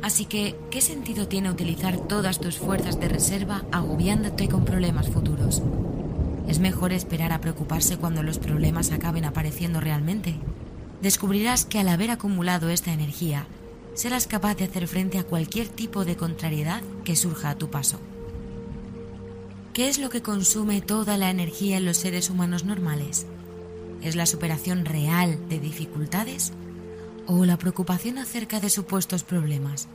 Así que, ¿qué sentido tiene utilizar todas tus fuerzas de reserva agobiándote con problemas futuros? Es mejor esperar a preocuparse cuando los problemas acaben apareciendo realmente. Descubrirás que al haber acumulado esta energía, serás capaz de hacer frente a cualquier tipo de contrariedad que surja a tu paso. ¿Qué es lo que consume toda la energía en los seres humanos normales? ¿Es la superación real de dificultades o la preocupación acerca de supuestos problemas?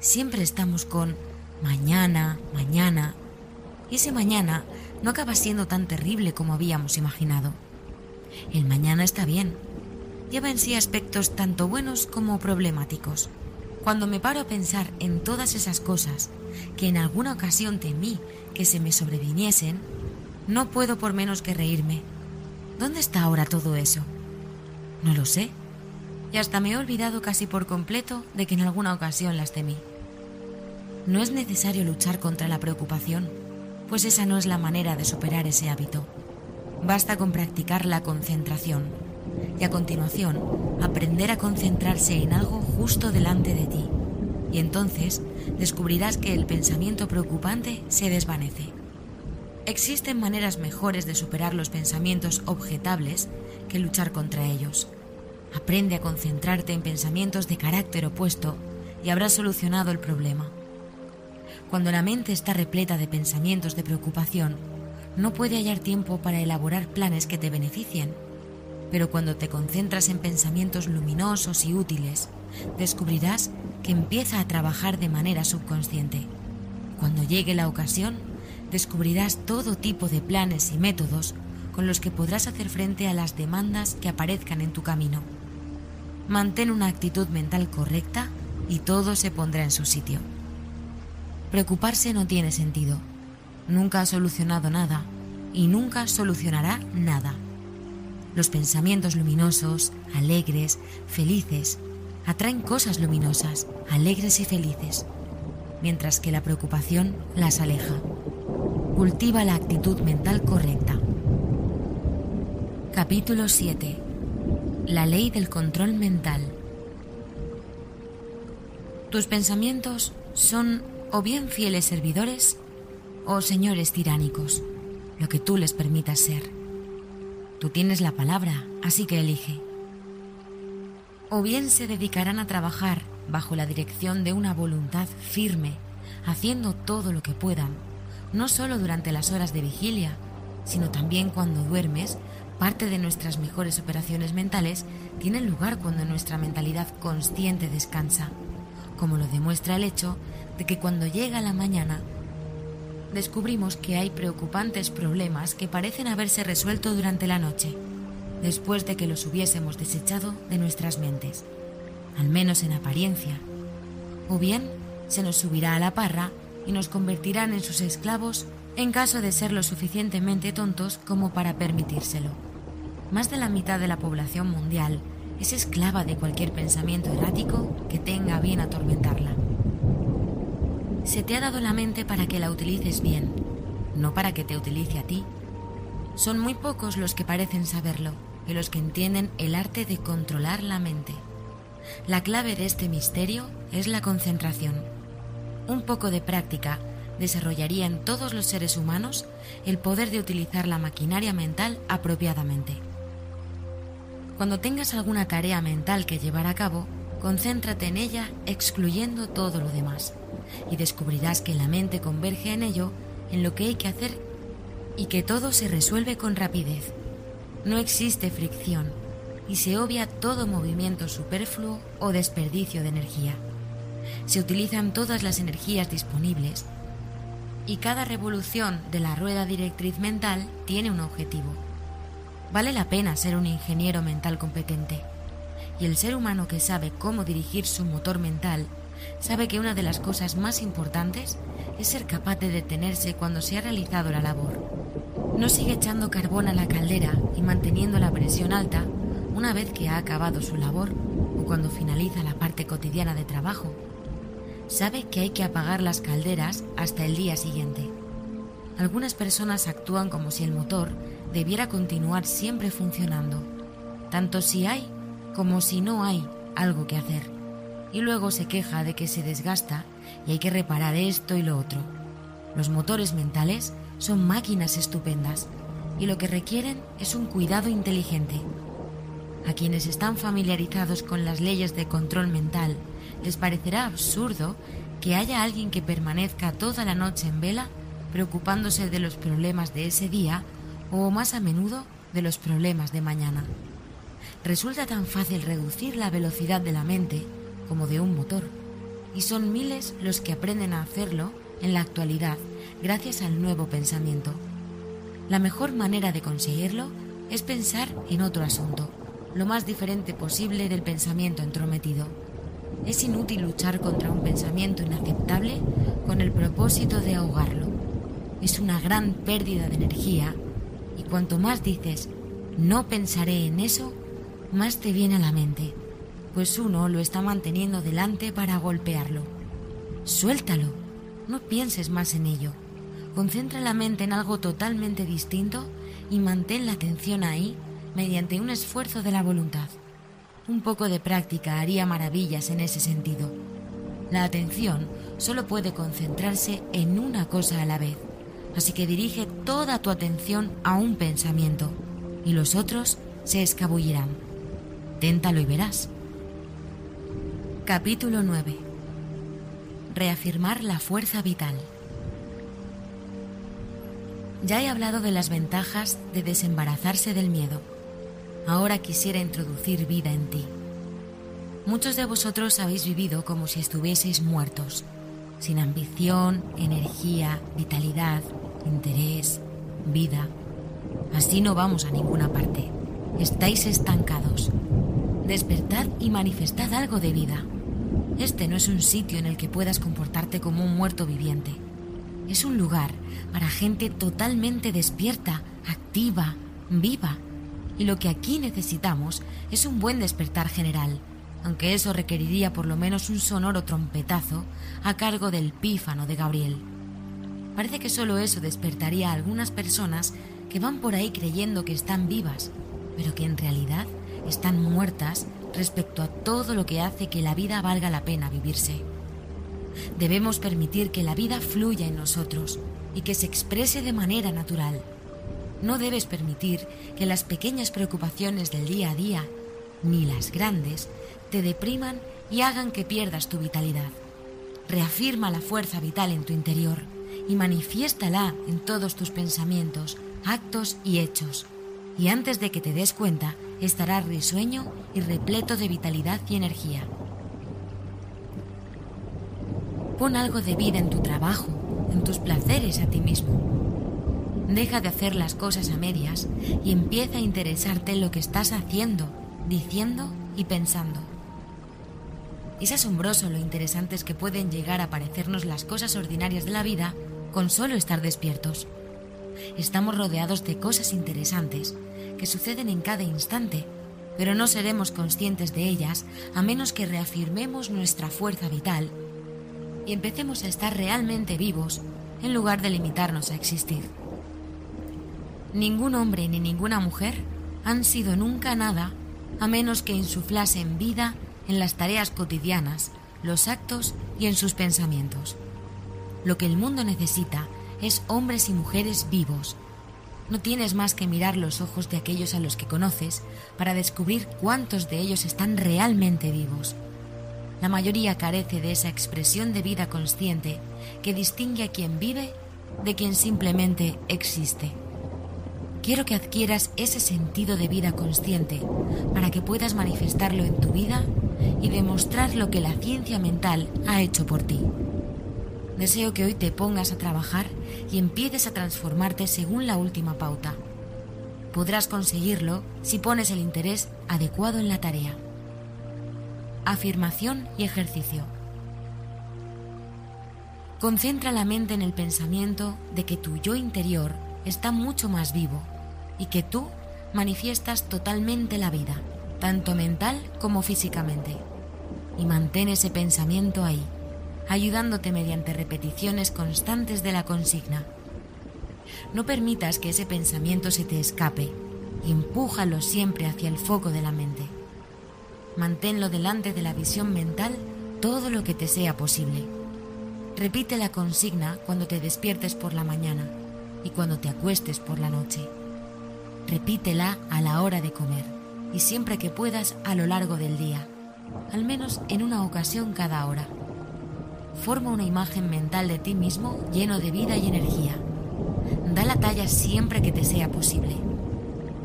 Siempre estamos con mañana, mañana, y ese mañana no acaba siendo tan terrible como habíamos imaginado. El mañana está bien, lleva en sí aspectos tanto buenos como problemáticos. Cuando me paro a pensar en todas esas cosas que en alguna ocasión temí que se me sobreviniesen, no puedo por menos que reírme. ¿Dónde está ahora todo eso? No lo sé. Y hasta me he olvidado casi por completo de que en alguna ocasión las temí. No es necesario luchar contra la preocupación, pues esa no es la manera de superar ese hábito. Basta con practicar la concentración y a continuación aprender a concentrarse en algo justo delante de ti y entonces descubrirás que el pensamiento preocupante se desvanece. Existen maneras mejores de superar los pensamientos objetables que luchar contra ellos. Aprende a concentrarte en pensamientos de carácter opuesto y habrás solucionado el problema. Cuando la mente está repleta de pensamientos de preocupación, no puede hallar tiempo para elaborar planes que te beneficien. Pero cuando te concentras en pensamientos luminosos y útiles, descubrirás que empieza a trabajar de manera subconsciente. Cuando llegue la ocasión, descubrirás todo tipo de planes y métodos con los que podrás hacer frente a las demandas que aparezcan en tu camino. Mantén una actitud mental correcta y todo se pondrá en su sitio. Preocuparse no tiene sentido. Nunca ha solucionado nada y nunca solucionará nada. Los pensamientos luminosos, alegres, felices, atraen cosas luminosas, alegres y felices, mientras que la preocupación las aleja. Cultiva la actitud mental correcta. Capítulo 7. La ley del control mental. Tus pensamientos son o bien fieles servidores o señores tiránicos, lo que tú les permitas ser. Tú tienes la palabra, así que elige. O bien se dedicarán a trabajar bajo la dirección de una voluntad firme, haciendo todo lo que puedan, no solo durante las horas de vigilia, sino también cuando duermes, parte de nuestras mejores operaciones mentales tienen lugar cuando nuestra mentalidad consciente descansa, como lo demuestra el hecho de que cuando llega la mañana descubrimos que hay preocupantes problemas que parecen haberse resuelto durante la noche, después de que los hubiésemos desechado de nuestras mentes, al menos en apariencia, o bien se nos subirá a la parra y nos convertirán en sus esclavos en caso de ser lo suficientemente tontos como para permitírselo. Más de la mitad de la población mundial es esclava de cualquier pensamiento errático que tenga bien atormentarla. Se te ha dado la mente para que la utilices bien, no para que te utilice a ti. Son muy pocos los que parecen saberlo y los que entienden el arte de controlar la mente. La clave de este misterio es la concentración. Un poco de práctica desarrollaría en todos los seres humanos el poder de utilizar la maquinaria mental apropiadamente. Cuando tengas alguna tarea mental que llevar a cabo, concéntrate en ella excluyendo todo lo demás y descubrirás que la mente converge en ello, en lo que hay que hacer y que todo se resuelve con rapidez. No existe fricción y se obvia todo movimiento superfluo o desperdicio de energía. Se utilizan todas las energías disponibles y cada revolución de la rueda directriz mental tiene un objetivo. Vale la pena ser un ingeniero mental competente. Y el ser humano que sabe cómo dirigir su motor mental sabe que una de las cosas más importantes es ser capaz de detenerse cuando se ha realizado la labor. No sigue echando carbón a la caldera y manteniendo la presión alta una vez que ha acabado su labor o cuando finaliza la parte cotidiana de trabajo. Sabe que hay que apagar las calderas hasta el día siguiente. Algunas personas actúan como si el motor debiera continuar siempre funcionando, tanto si hay como si no hay algo que hacer y luego se queja de que se desgasta y hay que reparar esto y lo otro. Los motores mentales son máquinas estupendas y lo que requieren es un cuidado inteligente. A quienes están familiarizados con las leyes de control mental les parecerá absurdo que haya alguien que permanezca toda la noche en vela preocupándose de los problemas de ese día o más a menudo de los problemas de mañana. Resulta tan fácil reducir la velocidad de la mente como de un motor, y son miles los que aprenden a hacerlo en la actualidad gracias al nuevo pensamiento. La mejor manera de conseguirlo es pensar en otro asunto, lo más diferente posible del pensamiento entrometido. Es inútil luchar contra un pensamiento inaceptable con el propósito de ahogarlo. Es una gran pérdida de energía cuanto más dices no pensaré en eso, más te viene a la mente pues uno lo está manteniendo delante para golpearlo. Suéltalo, no pienses más en ello. Concentra la mente en algo totalmente distinto y mantén la atención ahí mediante un esfuerzo de la voluntad. Un poco de práctica haría maravillas en ese sentido. La atención solo puede concentrarse en una cosa a la vez, así que dirige toda tu atención a un pensamiento y los otros se escabullirán. Téntalo y verás. Capítulo 9. Reafirmar la fuerza vital. Ya he hablado de las ventajas de desembarazarse del miedo. Ahora quisiera introducir vida en ti. Muchos de vosotros habéis vivido como si estuvieseis muertos, sin ambición, energía, vitalidad, interés, vida. Así no vamos a ninguna parte. Estáis estancados. Despertad y manifestad algo de vida. Este no es un sitio en el que puedas comportarte como un muerto viviente. Es un lugar para gente totalmente despierta, activa, viva. Y lo que aquí necesitamos es un buen despertar general, aunque eso requeriría por lo menos un sonoro trompetazo a cargo del pífano de Gabriel. Parece que solo eso despertaría a algunas personas que van por ahí creyendo que están vivas, pero que en realidad están muertas respecto a todo lo que hace que la vida valga la pena vivirse. Debemos permitir que la vida fluya en nosotros y que se exprese de manera natural. No debes permitir que las pequeñas preocupaciones del día a día, ni las grandes, te depriman y hagan que pierdas tu vitalidad. Reafirma la fuerza vital en tu interior y manifiéstala en todos tus pensamientos, actos y hechos. Y antes de que te des cuenta, estarás risueño y repleto de vitalidad y energía. Pon algo de vida en tu trabajo, en tus placeres a ti mismo. Deja de hacer las cosas a medias y empieza a interesarte en lo que estás haciendo, diciendo y pensando. Es asombroso lo interesantes que pueden llegar a parecernos las cosas ordinarias de la vida con solo estar despiertos. Estamos rodeados de cosas interesantes que suceden en cada instante, pero no seremos conscientes de ellas a menos que reafirmemos nuestra fuerza vital y empecemos a estar realmente vivos en lugar de limitarnos a existir. Ningún hombre ni ninguna mujer han sido nunca nada a menos que insuflasen vida en las tareas cotidianas, los actos y en sus pensamientos. Lo que el mundo necesita es hombres y mujeres vivos. No tienes más que mirar los ojos de aquellos a los que conoces para descubrir cuántos de ellos están realmente vivos la mayoría carece de esa expresión de vida consciente que distingue a quien vive de quien simplemente existe. Quiero que adquieras ese sentido de vida consciente para que puedas manifestarlo en tu vida y demostrar lo que la ciencia mental ha hecho por ti. Deseo que hoy te pongas a trabajar y empieces a transformarte según la última pauta. Podrás conseguirlo si pones el interés adecuado en la tarea afirmación y ejercicio. Concentra la mente en el pensamiento de que tu yo interior está mucho más vivo y que tú manifiestas totalmente la vida, tanto mental como físicamente. Y mantén ese pensamiento ahí, ayudándote mediante repeticiones constantes de la consigna. No permitas que ese pensamiento se te escape empújalo siempre hacia el foco de la mente. Manténlo delante de la visión mental todo lo que te sea posible. Repite la consigna cuando te despiertes por la mañana y cuando te acuestes por la noche. Repítela a la hora de comer y siempre que puedas a lo largo del día, al menos en una ocasión cada hora. Forma una imagen mental de ti mismo lleno de vida y energía. Da la talla siempre que te sea posible.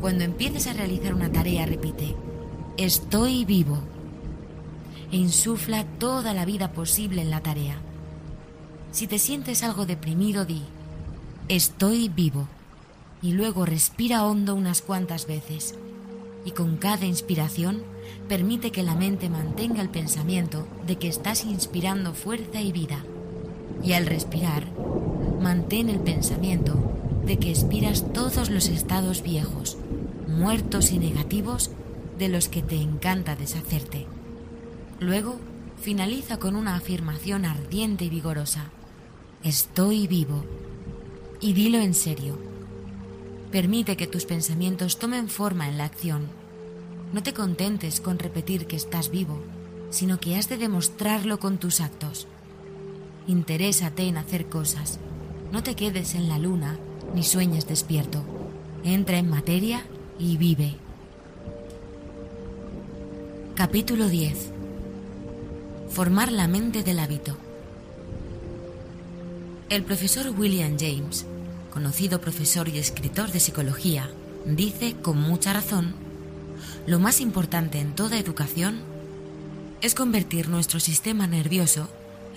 Cuando empieces a realizar una tarea, repite, Estoy vivo. E insufla toda la vida posible en la tarea. Si te sientes algo deprimido, di, estoy vivo. Y luego respira hondo unas cuantas veces. Y con cada inspiración, permite que la mente mantenga el pensamiento de que estás inspirando fuerza y vida. Y al respirar, mantén el pensamiento de que expiras todos los estados viejos, muertos y negativos de los que te encanta deshacerte. Luego, finaliza con una afirmación ardiente y vigorosa. Estoy vivo. Y dilo en serio. Permite que tus pensamientos tomen forma en la acción. No te contentes con repetir que estás vivo, sino que has de demostrarlo con tus actos. Interésate en hacer cosas. No te quedes en la luna ni sueñes despierto. Entra en materia y vive. Capítulo 10. Formar la mente del hábito. El profesor William James conocido profesor y escritor de psicología, dice con mucha razón, lo más importante en toda educación es convertir nuestro sistema nervioso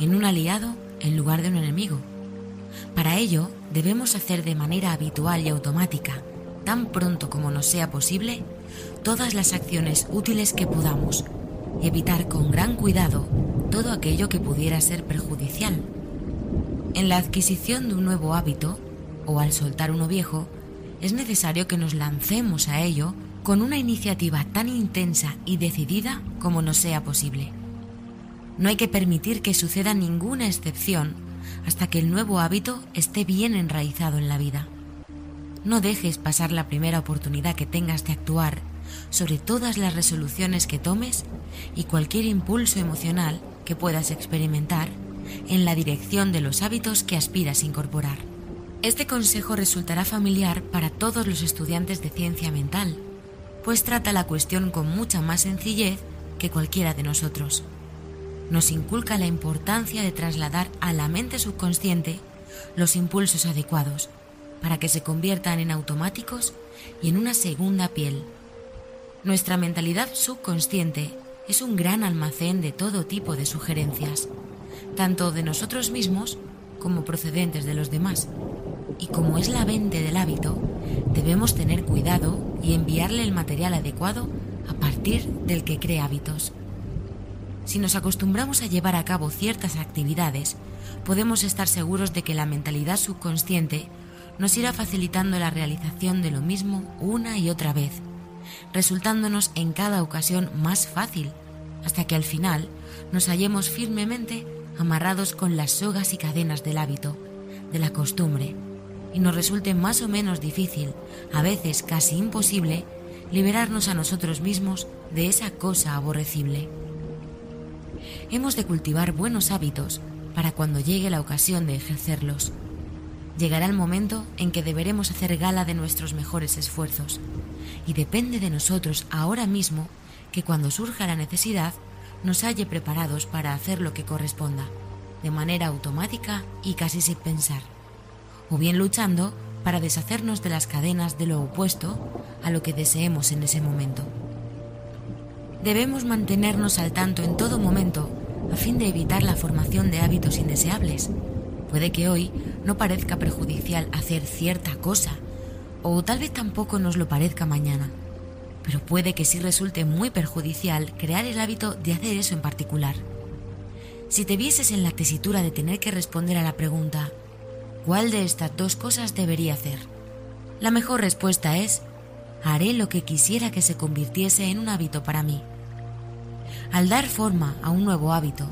en un aliado en lugar de un enemigo. Para ello, debemos hacer de manera habitual y automática, tan pronto como nos sea posible, todas las acciones útiles que podamos, evitar con gran cuidado todo aquello que pudiera ser perjudicial. En la adquisición de un nuevo hábito, o al soltar uno viejo, es necesario que nos lancemos a ello con una iniciativa tan intensa y decidida como nos sea posible. No hay que permitir que suceda ninguna excepción hasta que el nuevo hábito esté bien enraizado en la vida. No dejes pasar la primera oportunidad que tengas de actuar sobre todas las resoluciones que tomes y cualquier impulso emocional que puedas experimentar en la dirección de los hábitos que aspiras a incorporar. Este consejo resultará familiar para todos los estudiantes de ciencia mental, pues trata la cuestión con mucha más sencillez que cualquiera de nosotros. Nos inculca la importancia de trasladar a la mente subconsciente los impulsos adecuados para que se conviertan en automáticos y en una segunda piel. Nuestra mentalidad subconsciente es un gran almacén de todo tipo de sugerencias, tanto de nosotros mismos como procedentes de los demás. Y como es la mente del hábito, debemos tener cuidado y enviarle el material adecuado a partir del que crea hábitos. Si nos acostumbramos a llevar a cabo ciertas actividades, podemos estar seguros de que la mentalidad subconsciente nos irá facilitando la realización de lo mismo una y otra vez, resultándonos en cada ocasión más fácil, hasta que al final nos hallemos firmemente amarrados con las sogas y cadenas del hábito, de la costumbre, y nos resulte más o menos difícil, a veces casi imposible, liberarnos a nosotros mismos de esa cosa aborrecible. Hemos de cultivar buenos hábitos para cuando llegue la ocasión de ejercerlos. Llegará el momento en que deberemos hacer gala de nuestros mejores esfuerzos, y depende de nosotros ahora mismo que cuando surja la necesidad nos halle preparados para hacer lo que corresponda, de manera automática y casi sin pensar, o bien luchando para deshacernos de las cadenas de lo opuesto a lo que deseemos en ese momento. Debemos mantenernos al tanto en todo momento a fin de evitar la formación de hábitos indeseables. Puede que hoy no parezca perjudicial hacer cierta cosa, o tal vez tampoco nos lo parezca mañana pero puede que sí resulte muy perjudicial crear el hábito de hacer eso en particular. Si te vieses en la tesitura de tener que responder a la pregunta, ¿cuál de estas dos cosas debería hacer? La mejor respuesta es, haré lo que quisiera que se convirtiese en un hábito para mí. Al dar forma a un nuevo hábito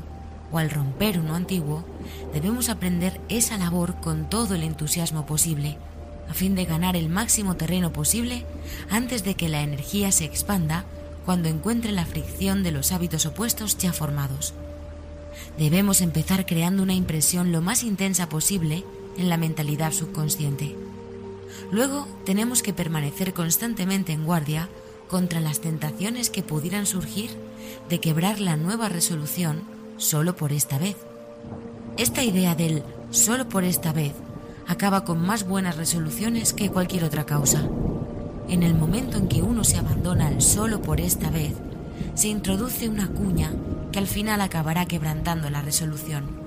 o al romper uno antiguo, debemos aprender esa labor con todo el entusiasmo posible a fin de ganar el máximo terreno posible antes de que la energía se expanda cuando encuentre la fricción de los hábitos opuestos ya formados. Debemos empezar creando una impresión lo más intensa posible en la mentalidad subconsciente. Luego tenemos que permanecer constantemente en guardia contra las tentaciones que pudieran surgir de quebrar la nueva resolución solo por esta vez. Esta idea del solo por esta vez acaba con más buenas resoluciones que cualquier otra causa. En el momento en que uno se abandona al solo por esta vez, se introduce una cuña que al final acabará quebrantando la resolución.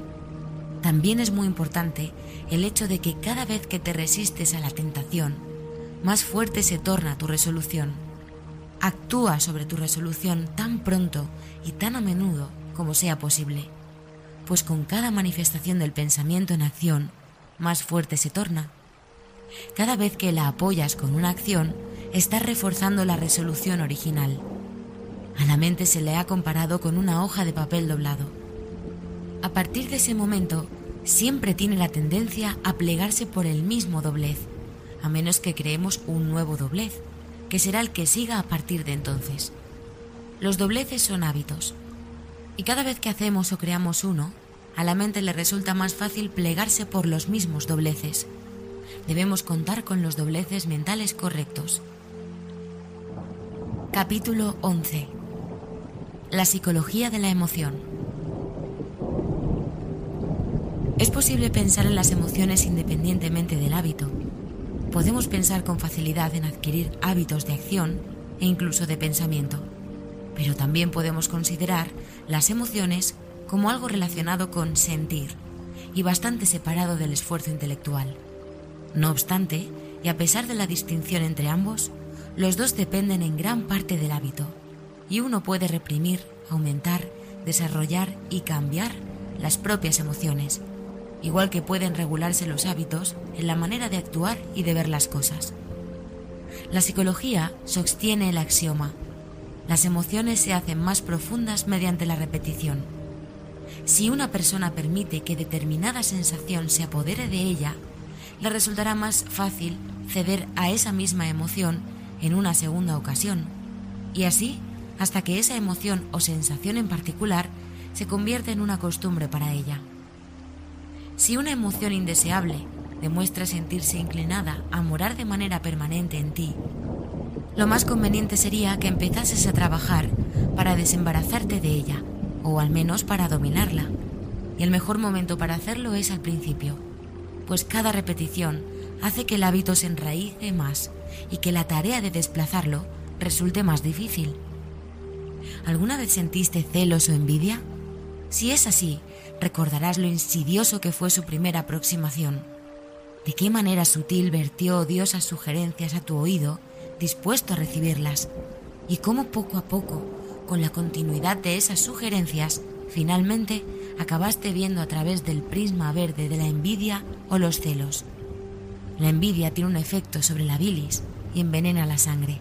También es muy importante el hecho de que cada vez que te resistes a la tentación, más fuerte se torna tu resolución. Actúa sobre tu resolución tan pronto y tan a menudo como sea posible, pues con cada manifestación del pensamiento en acción, más fuerte se torna. Cada vez que la apoyas con una acción, estás reforzando la resolución original. A la mente se le ha comparado con una hoja de papel doblado. A partir de ese momento, siempre tiene la tendencia a plegarse por el mismo doblez, a menos que creemos un nuevo doblez, que será el que siga a partir de entonces. Los dobleces son hábitos, y cada vez que hacemos o creamos uno, a la mente le resulta más fácil plegarse por los mismos dobleces. Debemos contar con los dobleces mentales correctos. Capítulo 11. La psicología de la emoción. Es posible pensar en las emociones independientemente del hábito. Podemos pensar con facilidad en adquirir hábitos de acción e incluso de pensamiento, pero también podemos considerar las emociones como algo relacionado con sentir y bastante separado del esfuerzo intelectual. No obstante, y a pesar de la distinción entre ambos, los dos dependen en gran parte del hábito, y uno puede reprimir, aumentar, desarrollar y cambiar las propias emociones, igual que pueden regularse los hábitos en la manera de actuar y de ver las cosas. La psicología sostiene el axioma, las emociones se hacen más profundas mediante la repetición. Si una persona permite que determinada sensación se apodere de ella, le resultará más fácil ceder a esa misma emoción en una segunda ocasión, y así hasta que esa emoción o sensación en particular se convierte en una costumbre para ella. Si una emoción indeseable demuestra sentirse inclinada a morar de manera permanente en ti, lo más conveniente sería que empezases a trabajar para desembarazarte de ella, o al menos para dominarla. Y el mejor momento para hacerlo es al principio, pues cada repetición hace que el hábito se enraíce más y que la tarea de desplazarlo resulte más difícil. ¿Alguna vez sentiste celos o envidia? Si es así, recordarás lo insidioso que fue su primera aproximación. De qué manera sutil vertió odiosas sugerencias a tu oído, dispuesto a recibirlas, y cómo poco a poco, con la continuidad de esas sugerencias, finalmente acabaste viendo a través del prisma verde de la envidia o los celos. La envidia tiene un efecto sobre la bilis y envenena la sangre,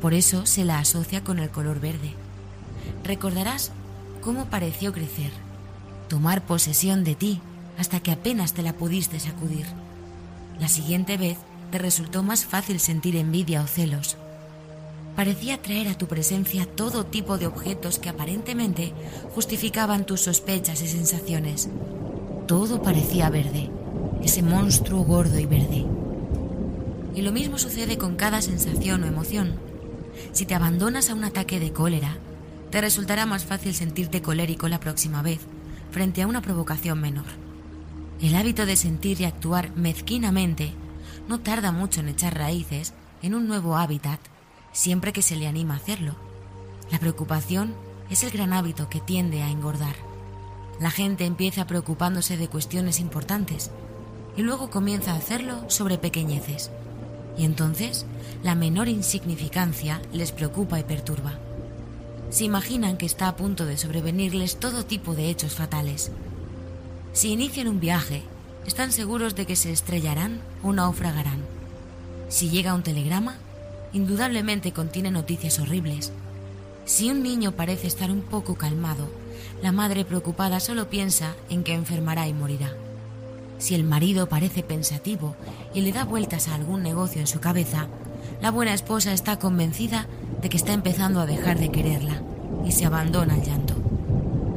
por eso se la asocia con el color verde. Recordarás cómo pareció crecer, tomar posesión de ti hasta que apenas te la pudiste sacudir. La siguiente vez te resultó más fácil sentir envidia o celos. Parecía traer a tu presencia todo tipo de objetos que aparentemente justificaban tus sospechas y sensaciones. Todo parecía verde, ese monstruo gordo y verde. Y lo mismo sucede con cada sensación o emoción. Si te abandonas a un ataque de cólera, te resultará más fácil sentirte colérico la próxima vez frente a una provocación menor. El hábito de sentir y actuar mezquinamente no tarda mucho en echar raíces en un nuevo hábitat siempre que se le anima a hacerlo. La preocupación es el gran hábito que tiende a engordar. La gente empieza preocupándose de cuestiones importantes y luego comienza a hacerlo sobre pequeñeces. Y entonces la menor insignificancia les preocupa y perturba se imaginan que está a punto de sobrevenirles todo tipo de hechos fatales. Si inician un viaje, están seguros de que se estrellarán o naufragarán. Si llega un telegrama, indudablemente contiene noticias horribles. Si un niño parece estar un poco calmado, la madre preocupada solo piensa en que enfermará y morirá. Si el marido parece pensativo y le da vueltas a algún negocio en su cabeza, la buena esposa está convencida de que está empezando a dejar de quererla y se abandona al llanto.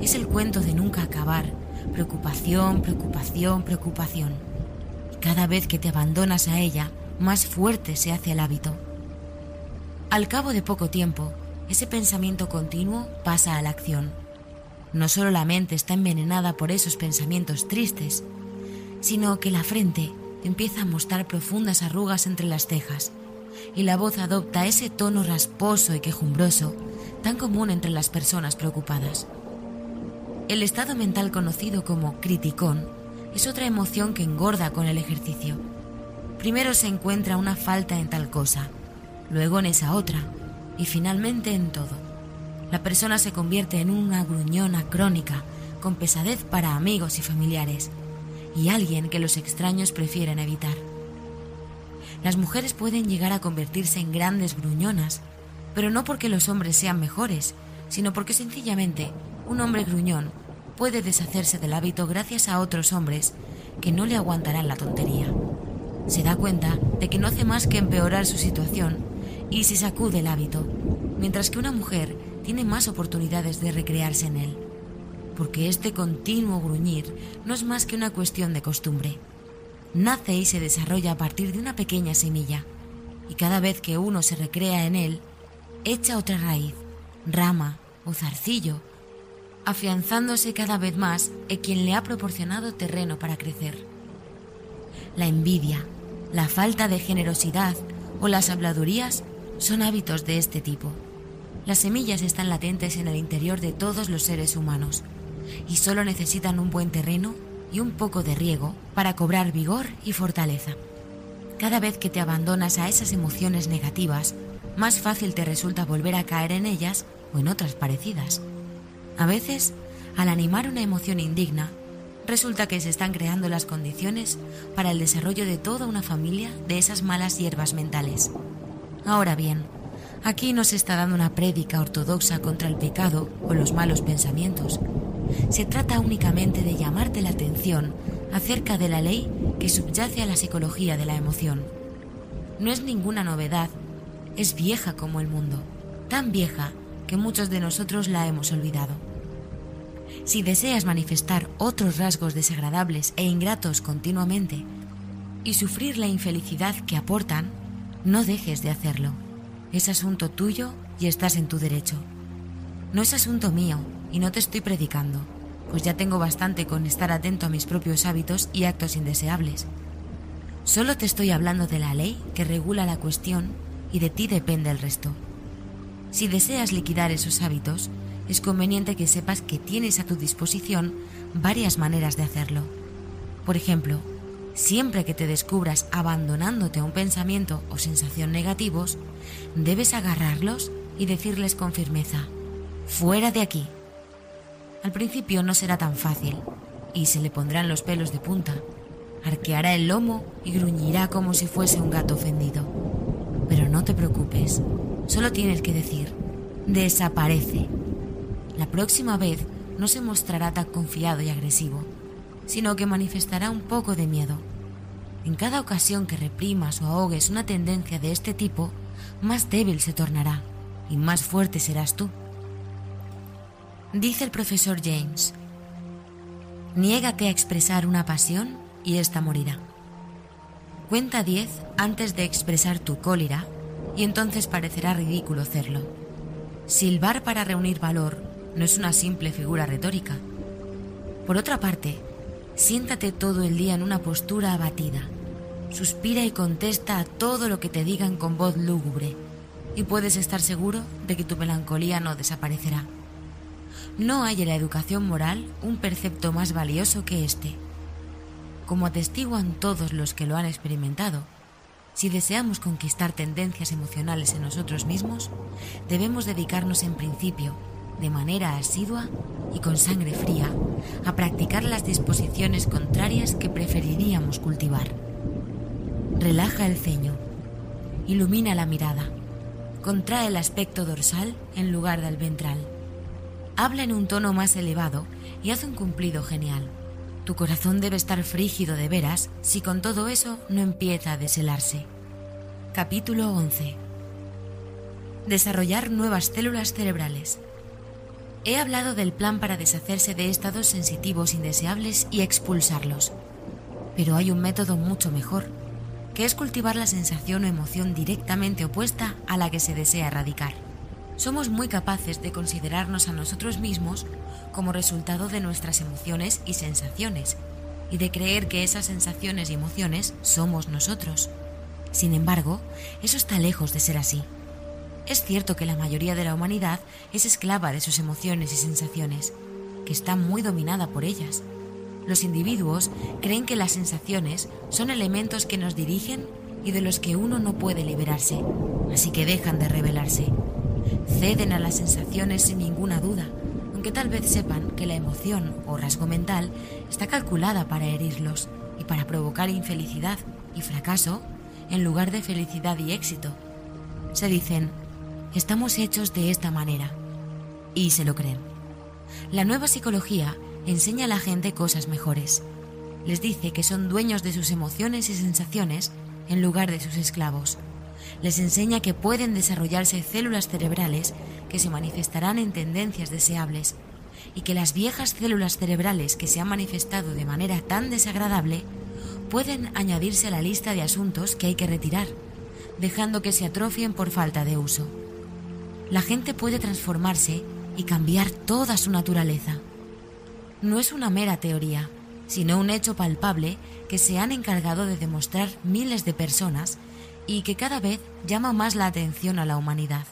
Es el cuento de nunca acabar, preocupación, preocupación, preocupación. Y cada vez que te abandonas a ella, más fuerte se hace el hábito. Al cabo de poco tiempo, ese pensamiento continuo pasa a la acción. No solo la mente está envenenada por esos pensamientos tristes, sino que la frente empieza a mostrar profundas arrugas entre las cejas y la voz adopta ese tono rasposo y quejumbroso tan común entre las personas preocupadas. El estado mental conocido como criticón es otra emoción que engorda con el ejercicio. Primero se encuentra una falta en tal cosa, luego en esa otra y finalmente en todo. La persona se convierte en una gruñona crónica con pesadez para amigos y familiares y alguien que los extraños prefieren evitar. Las mujeres pueden llegar a convertirse en grandes gruñonas, pero no porque los hombres sean mejores, sino porque sencillamente un hombre gruñón puede deshacerse del hábito gracias a otros hombres que no le aguantarán la tontería. Se da cuenta de que no hace más que empeorar su situación y se sacude el hábito, mientras que una mujer tiene más oportunidades de recrearse en él, porque este continuo gruñir no es más que una cuestión de costumbre nace y se desarrolla a partir de una pequeña semilla, y cada vez que uno se recrea en él, echa otra raíz, rama o zarcillo, afianzándose cada vez más en quien le ha proporcionado terreno para crecer. La envidia, la falta de generosidad o las habladurías son hábitos de este tipo. Las semillas están latentes en el interior de todos los seres humanos y solo necesitan un buen terreno y un poco de riego para cobrar vigor y fortaleza. Cada vez que te abandonas a esas emociones negativas, más fácil te resulta volver a caer en ellas o en otras parecidas. A veces, al animar una emoción indigna, resulta que se están creando las condiciones para el desarrollo de toda una familia de esas malas hierbas mentales. Ahora bien, Aquí no se está dando una prédica ortodoxa contra el pecado o los malos pensamientos. Se trata únicamente de llamarte la atención acerca de la ley que subyace a la psicología de la emoción. No es ninguna novedad, es vieja como el mundo, tan vieja que muchos de nosotros la hemos olvidado. Si deseas manifestar otros rasgos desagradables e ingratos continuamente y sufrir la infelicidad que aportan, no dejes de hacerlo. Es asunto tuyo y estás en tu derecho. No es asunto mío y no te estoy predicando, pues ya tengo bastante con estar atento a mis propios hábitos y actos indeseables. Solo te estoy hablando de la ley que regula la cuestión y de ti depende el resto. Si deseas liquidar esos hábitos, es conveniente que sepas que tienes a tu disposición varias maneras de hacerlo. Por ejemplo, Siempre que te descubras abandonándote a un pensamiento o sensación negativos, debes agarrarlos y decirles con firmeza, fuera de aquí. Al principio no será tan fácil y se le pondrán los pelos de punta, arqueará el lomo y gruñirá como si fuese un gato ofendido. Pero no te preocupes, solo tienes que decir, desaparece. La próxima vez no se mostrará tan confiado y agresivo sino que manifestará un poco de miedo. En cada ocasión que reprimas o ahogues una tendencia de este tipo, más débil se tornará y más fuerte serás tú. Dice el profesor James, niégate a expresar una pasión y ésta morirá. Cuenta diez antes de expresar tu cólera y entonces parecerá ridículo hacerlo. Silbar para reunir valor no es una simple figura retórica. Por otra parte, Siéntate todo el día en una postura abatida. Suspira y contesta a todo lo que te digan con voz lúgubre, y puedes estar seguro de que tu melancolía no desaparecerá. No hay en la educación moral un percepto más valioso que este. Como atestiguan todos los que lo han experimentado, si deseamos conquistar tendencias emocionales en nosotros mismos, debemos dedicarnos en principio de manera asidua y con sangre fría a practicar las disposiciones contrarias que preferiríamos cultivar. Relaja el ceño, ilumina la mirada, contrae el aspecto dorsal en lugar del ventral. Habla en un tono más elevado y haz un cumplido genial. Tu corazón debe estar frígido de veras si con todo eso no empieza a deshelarse. Capítulo 11. Desarrollar nuevas células cerebrales. He hablado del plan para deshacerse de estados sensitivos indeseables y expulsarlos. Pero hay un método mucho mejor, que es cultivar la sensación o emoción directamente opuesta a la que se desea erradicar. Somos muy capaces de considerarnos a nosotros mismos como resultado de nuestras emociones y sensaciones, y de creer que esas sensaciones y emociones somos nosotros. Sin embargo, eso está lejos de ser así. Es cierto que la mayoría de la humanidad es esclava de sus emociones y sensaciones, que está muy dominada por ellas. Los individuos creen que las sensaciones son elementos que nos dirigen y de los que uno no puede liberarse, así que dejan de rebelarse. Ceden a las sensaciones sin ninguna duda, aunque tal vez sepan que la emoción o rasgo mental está calculada para herirlos y para provocar infelicidad y fracaso en lugar de felicidad y éxito. Se dicen, Estamos hechos de esta manera. Y se lo creen. La nueva psicología enseña a la gente cosas mejores. Les dice que son dueños de sus emociones y sensaciones en lugar de sus esclavos. Les enseña que pueden desarrollarse células cerebrales que se manifestarán en tendencias deseables y que las viejas células cerebrales que se han manifestado de manera tan desagradable pueden añadirse a la lista de asuntos que hay que retirar, dejando que se atrofien por falta de uso la gente puede transformarse y cambiar toda su naturaleza. No es una mera teoría, sino un hecho palpable que se han encargado de demostrar miles de personas y que cada vez llama más la atención a la humanidad.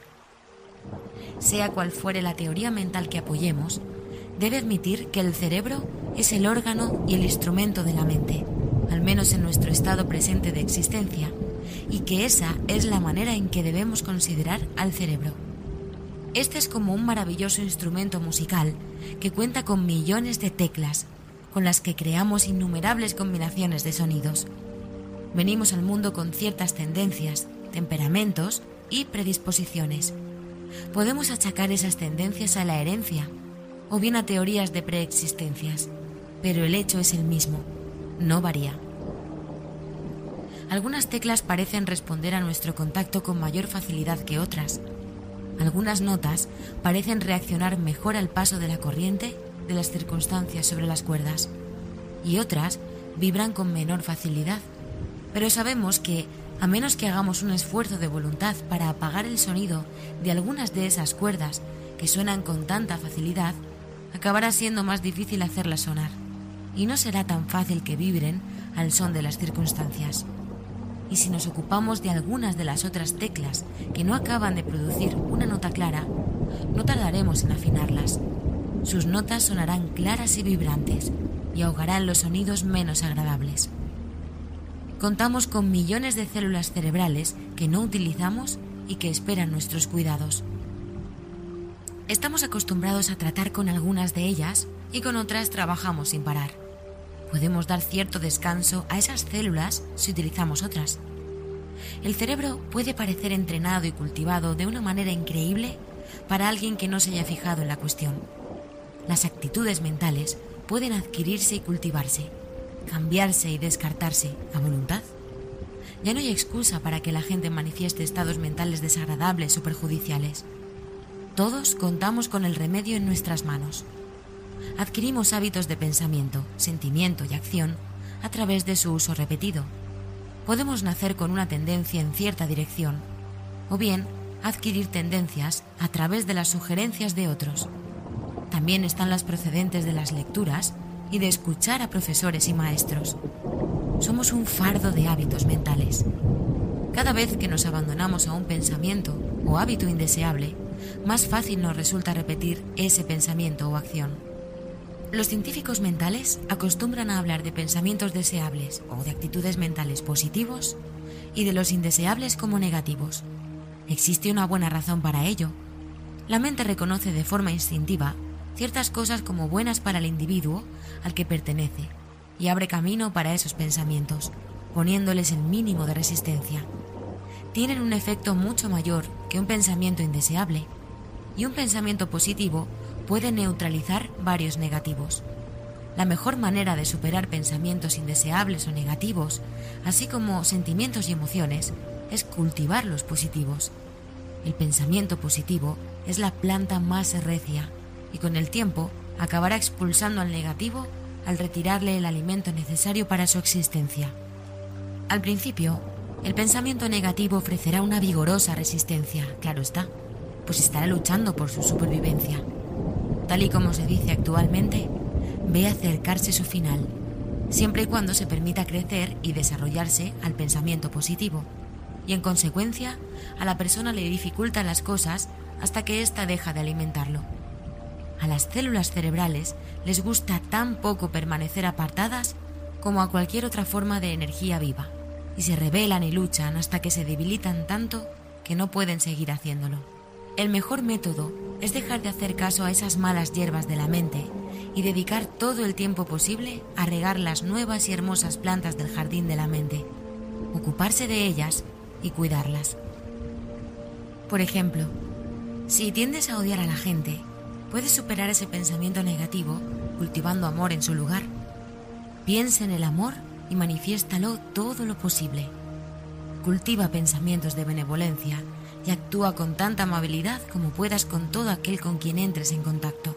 Sea cual fuere la teoría mental que apoyemos, debe admitir que el cerebro es el órgano y el instrumento de la mente, al menos en nuestro estado presente de existencia, y que esa es la manera en que debemos considerar al cerebro. Este es como un maravilloso instrumento musical que cuenta con millones de teclas, con las que creamos innumerables combinaciones de sonidos. Venimos al mundo con ciertas tendencias, temperamentos y predisposiciones. Podemos achacar esas tendencias a la herencia o bien a teorías de preexistencias, pero el hecho es el mismo, no varía. Algunas teclas parecen responder a nuestro contacto con mayor facilidad que otras. Algunas notas parecen reaccionar mejor al paso de la corriente de las circunstancias sobre las cuerdas y otras vibran con menor facilidad. Pero sabemos que, a menos que hagamos un esfuerzo de voluntad para apagar el sonido de algunas de esas cuerdas que suenan con tanta facilidad, acabará siendo más difícil hacerlas sonar, y no será tan fácil que vibren al son de las circunstancias y si nos ocupamos de algunas de las otras teclas que no acaban de producir una nota clara, no tardaremos en afinarlas. Sus notas sonarán claras y vibrantes y ahogarán los sonidos menos agradables. Contamos con millones de células cerebrales que no utilizamos y que esperan nuestros cuidados. Estamos acostumbrados a tratar con algunas de ellas y con otras trabajamos sin parar podemos dar cierto descanso a esas células si utilizamos otras. El cerebro puede parecer entrenado y cultivado de una manera increíble para alguien que no se haya fijado en la cuestión. Las actitudes mentales pueden adquirirse y cultivarse, cambiarse y descartarse a voluntad. Ya no hay excusa para que la gente manifieste estados mentales desagradables o perjudiciales. Todos contamos con el remedio en nuestras manos adquirimos hábitos de pensamiento, sentimiento y acción a través de su uso repetido. Podemos nacer con una tendencia en cierta dirección, o bien adquirir tendencias a través de las sugerencias de otros. También están las procedentes de las lecturas y de escuchar a profesores y maestros. Somos un fardo de hábitos mentales. Cada vez que nos abandonamos a un pensamiento o hábito indeseable, más fácil nos resulta repetir ese pensamiento o acción. Los científicos mentales acostumbran a hablar de pensamientos deseables o de actitudes mentales positivos y de los indeseables como negativos. Existe una buena razón para ello. La mente reconoce de forma instintiva ciertas cosas como buenas para el individuo al que pertenece y abre camino para esos pensamientos, poniéndoles el mínimo de resistencia. Tienen un efecto mucho mayor que un pensamiento indeseable y un pensamiento positivo puede neutralizar varios negativos. La mejor manera de superar pensamientos indeseables o negativos, así como sentimientos y emociones, es cultivar los positivos. El pensamiento positivo es la planta más recia y con el tiempo acabará expulsando al negativo al retirarle el alimento necesario para su existencia. Al principio, el pensamiento negativo ofrecerá una vigorosa resistencia, claro está, pues estará luchando por su supervivencia tal y como se dice actualmente, ve acercarse su final, siempre y cuando se permita crecer y desarrollarse al pensamiento positivo, y en consecuencia a la persona le dificulta las cosas hasta que ésta deja de alimentarlo. A las células cerebrales les gusta tan poco permanecer apartadas como a cualquier otra forma de energía viva, y se rebelan y luchan hasta que se debilitan tanto que no pueden seguir haciéndolo. El mejor método es dejar de hacer caso a esas malas hierbas de la mente y dedicar todo el tiempo posible a regar las nuevas y hermosas plantas del jardín de la mente, ocuparse de ellas y cuidarlas. Por ejemplo, si tiendes a odiar a la gente, puedes superar ese pensamiento negativo cultivando amor en su lugar. Piensa en el amor y manifiéstalo todo lo posible. Cultiva pensamientos de benevolencia y actúa con tanta amabilidad como puedas con todo aquel con quien entres en contacto.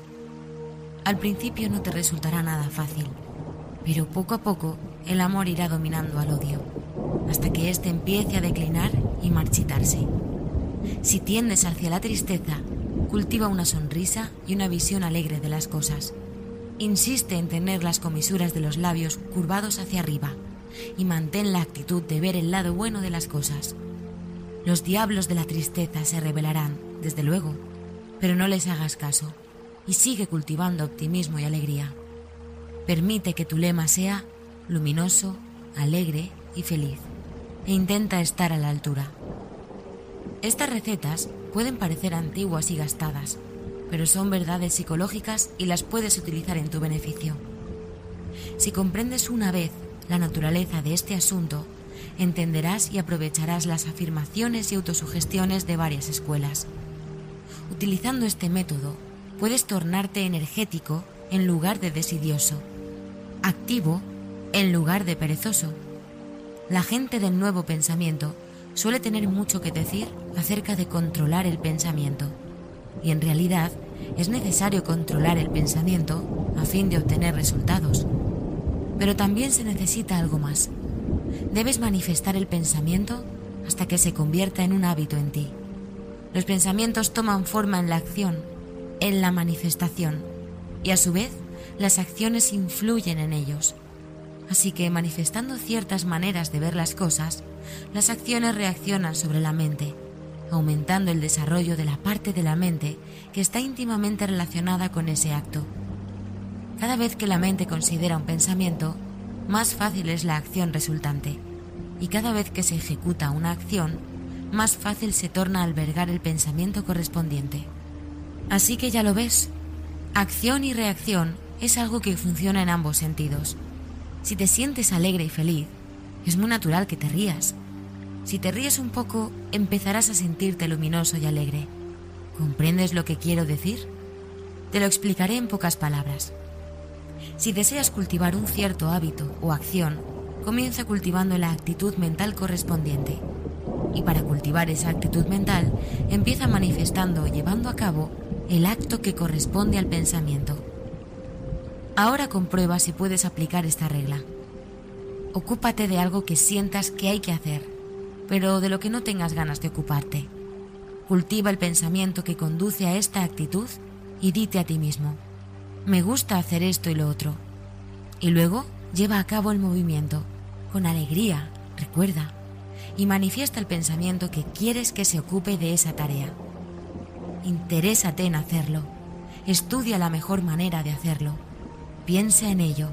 Al principio no te resultará nada fácil, pero poco a poco el amor irá dominando al odio, hasta que éste empiece a declinar y marchitarse. Si tiendes hacia la tristeza, Cultiva una sonrisa y una visión alegre de las cosas. Insiste en tener las comisuras de los labios curvados hacia arriba y mantén la actitud de ver el lado bueno de las cosas. Los diablos de la tristeza se revelarán, desde luego, pero no les hagas caso y sigue cultivando optimismo y alegría. Permite que tu lema sea luminoso, alegre y feliz e intenta estar a la altura. Estas recetas pueden parecer antiguas y gastadas, pero son verdades psicológicas y las puedes utilizar en tu beneficio. Si comprendes una vez la naturaleza de este asunto, entenderás y aprovecharás las afirmaciones y autosugestiones de varias escuelas. Utilizando este método, puedes tornarte energético en lugar de desidioso, activo en lugar de perezoso. La gente del nuevo pensamiento suele tener mucho que decir acerca de controlar el pensamiento. Y en realidad es necesario controlar el pensamiento a fin de obtener resultados. Pero también se necesita algo más. Debes manifestar el pensamiento hasta que se convierta en un hábito en ti. Los pensamientos toman forma en la acción, en la manifestación, y a su vez las acciones influyen en ellos. Así que manifestando ciertas maneras de ver las cosas, las acciones reaccionan sobre la mente, aumentando el desarrollo de la parte de la mente que está íntimamente relacionada con ese acto. Cada vez que la mente considera un pensamiento, más fácil es la acción resultante, y cada vez que se ejecuta una acción, más fácil se torna albergar el pensamiento correspondiente. Así que ya lo ves, acción y reacción es algo que funciona en ambos sentidos. Si te sientes alegre y feliz, es muy natural que te rías. Si te ríes un poco, empezarás a sentirte luminoso y alegre. ¿Comprendes lo que quiero decir? Te lo explicaré en pocas palabras. Si deseas cultivar un cierto hábito o acción, comienza cultivando la actitud mental correspondiente. Y para cultivar esa actitud mental, empieza manifestando o llevando a cabo el acto que corresponde al pensamiento. Ahora comprueba si puedes aplicar esta regla. Ocúpate de algo que sientas que hay que hacer, pero de lo que no tengas ganas de ocuparte. Cultiva el pensamiento que conduce a esta actitud y dite a ti mismo, me gusta hacer esto y lo otro. Y luego lleva a cabo el movimiento, con alegría, recuerda, y manifiesta el pensamiento que quieres que se ocupe de esa tarea. Interésate en hacerlo, estudia la mejor manera de hacerlo Piensa en ello,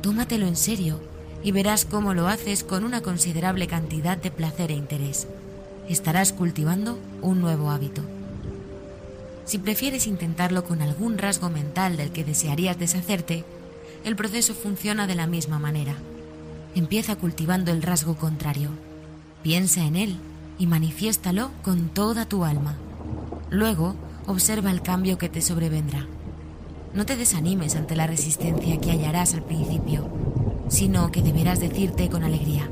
tómatelo en serio y verás cómo lo haces con una considerable cantidad de placer e interés. Estarás cultivando un nuevo hábito. Si prefieres intentarlo con algún rasgo mental del que desearías deshacerte, el proceso funciona de la misma manera. Empieza cultivando el rasgo contrario. Piensa en él y manifiéstalo con toda tu alma. Luego, observa el cambio que te sobrevendrá. No te desanimes ante la resistencia que hallarás al principio, sino que deberás decirte con alegría,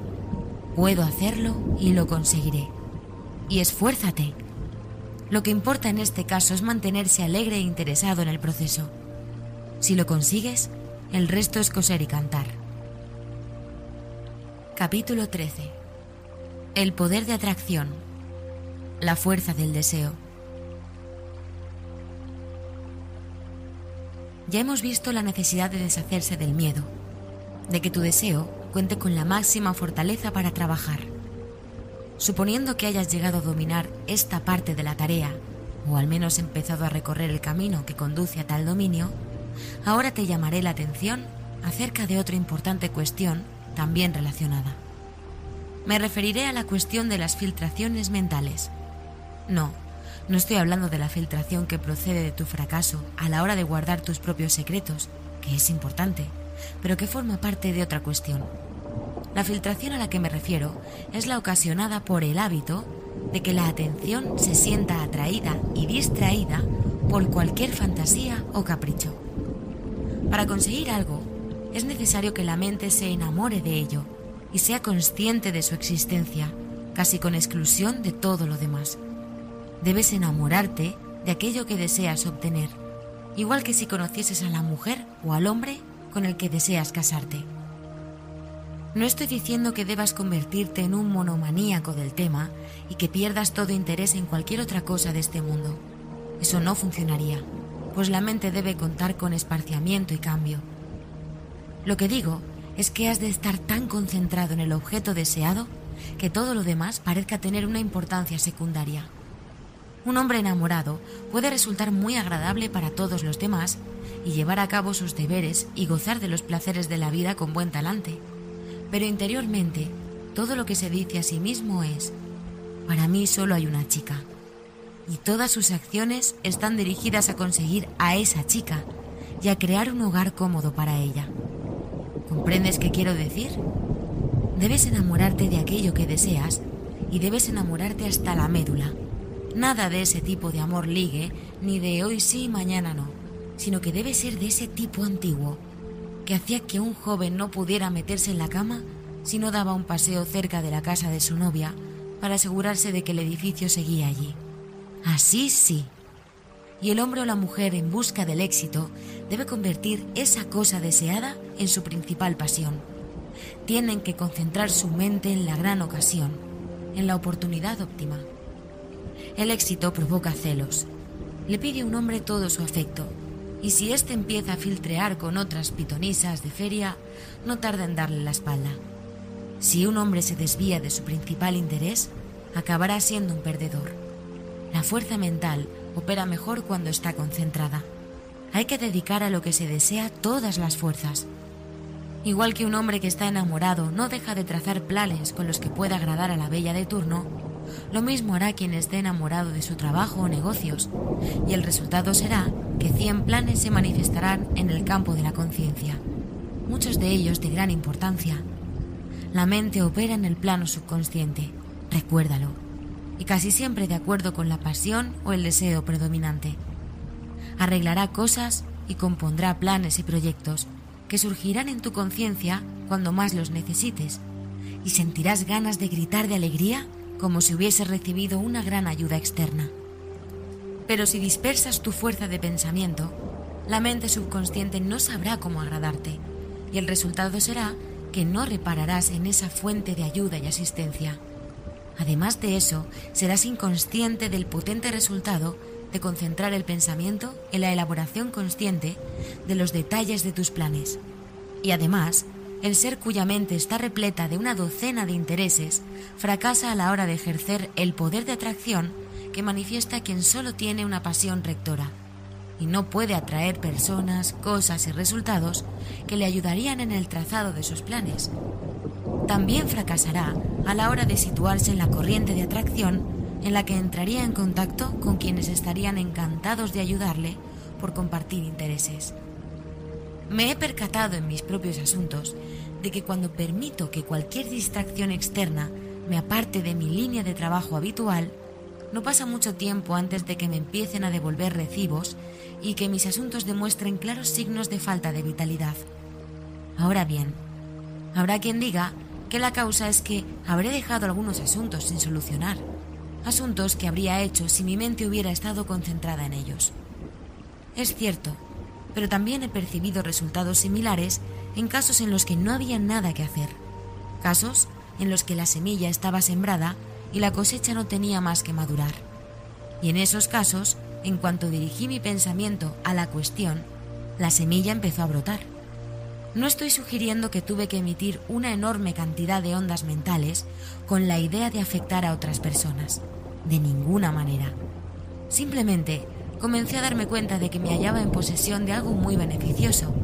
puedo hacerlo y lo conseguiré. Y esfuérzate. Lo que importa en este caso es mantenerse alegre e interesado en el proceso. Si lo consigues, el resto es coser y cantar. Capítulo 13. El poder de atracción. La fuerza del deseo. ya hemos visto la necesidad de deshacerse del miedo, de que tu deseo cuente con la máxima fortaleza para trabajar. Suponiendo que hayas llegado a dominar esta parte de la tarea, o al menos empezado a recorrer el camino que conduce a tal dominio, ahora te llamaré la atención acerca de otra importante cuestión también relacionada. Me referiré a la cuestión de las filtraciones mentales. No, no estoy hablando de la filtración que procede de tu fracaso a la hora de guardar tus propios secretos, que es importante, pero que forma parte de otra cuestión. La filtración a la que me refiero es la ocasionada por el hábito de que la atención se sienta atraída y distraída por cualquier fantasía o capricho. Para conseguir algo, es necesario que la mente se enamore de ello y sea consciente de su existencia, casi con exclusión de todo lo demás debes enamorarte de aquello que deseas obtener, igual que si conocieses a la mujer o al hombre con el que deseas casarte. No estoy diciendo que debas convertirte en un monomaníaco del tema y que pierdas todo interés en cualquier otra cosa de este mundo. Eso no funcionaría, pues la mente debe contar con esparciamiento y cambio. Lo que digo es que has de estar tan concentrado en el objeto deseado que todo lo demás parezca tener una importancia secundaria. Un hombre enamorado puede resultar muy agradable para todos los demás y llevar a cabo sus deberes y gozar de los placeres de la vida con buen talante. Pero interiormente, todo lo que se dice a sí mismo es, para mí solo hay una chica. Y todas sus acciones están dirigidas a conseguir a esa chica y a crear un hogar cómodo para ella. ¿Comprendes qué quiero decir? Debes enamorarte de aquello que deseas y debes enamorarte hasta la médula. Nada de ese tipo de amor ligue, ni de hoy sí, mañana no, sino que debe ser de ese tipo antiguo, que hacía que un joven no pudiera meterse en la cama si no daba un paseo cerca de la casa de su novia para asegurarse de que el edificio seguía allí. Así sí. Y el hombre o la mujer en busca del éxito debe convertir esa cosa deseada en su principal pasión. Tienen que concentrar su mente en la gran ocasión, en la oportunidad óptima. El éxito provoca celos. Le pide un hombre todo su afecto, y si éste empieza a filtrear con otras pitonisas de feria, no tarda en darle la espalda. Si un hombre se desvía de su principal interés, acabará siendo un perdedor. La fuerza mental opera mejor cuando está concentrada. Hay que dedicar a lo que se desea todas las fuerzas. Igual que un hombre que está enamorado no deja de trazar planes con los que pueda agradar a la bella de turno, lo mismo hará quien esté enamorado de su trabajo o negocios, y el resultado será que 100 planes se manifestarán en el campo de la conciencia, muchos de ellos de gran importancia. La mente opera en el plano subconsciente, recuérdalo, y casi siempre de acuerdo con la pasión o el deseo predominante. Arreglará cosas y compondrá planes y proyectos que surgirán en tu conciencia cuando más los necesites, y sentirás ganas de gritar de alegría como si hubiese recibido una gran ayuda externa. Pero si dispersas tu fuerza de pensamiento, la mente subconsciente no sabrá cómo agradarte, y el resultado será que no repararás en esa fuente de ayuda y asistencia. Además de eso, serás inconsciente del potente resultado de concentrar el pensamiento en la elaboración consciente de los detalles de tus planes. Y además, el ser cuya mente está repleta de una docena de intereses fracasa a la hora de ejercer el poder de atracción que manifiesta quien solo tiene una pasión rectora y no puede atraer personas, cosas y resultados que le ayudarían en el trazado de sus planes. También fracasará a la hora de situarse en la corriente de atracción en la que entraría en contacto con quienes estarían encantados de ayudarle por compartir intereses. Me he percatado en mis propios asuntos de que cuando permito que cualquier distracción externa me aparte de mi línea de trabajo habitual, no pasa mucho tiempo antes de que me empiecen a devolver recibos y que mis asuntos demuestren claros signos de falta de vitalidad. Ahora bien, habrá quien diga que la causa es que habré dejado algunos asuntos sin solucionar, asuntos que habría hecho si mi mente hubiera estado concentrada en ellos. Es cierto pero también he percibido resultados similares en casos en los que no había nada que hacer, casos en los que la semilla estaba sembrada y la cosecha no tenía más que madurar. Y en esos casos, en cuanto dirigí mi pensamiento a la cuestión, la semilla empezó a brotar. No estoy sugiriendo que tuve que emitir una enorme cantidad de ondas mentales con la idea de afectar a otras personas. De ninguna manera. Simplemente comencé a darme cuenta de que me hallaba en posesión de algo muy beneficioso,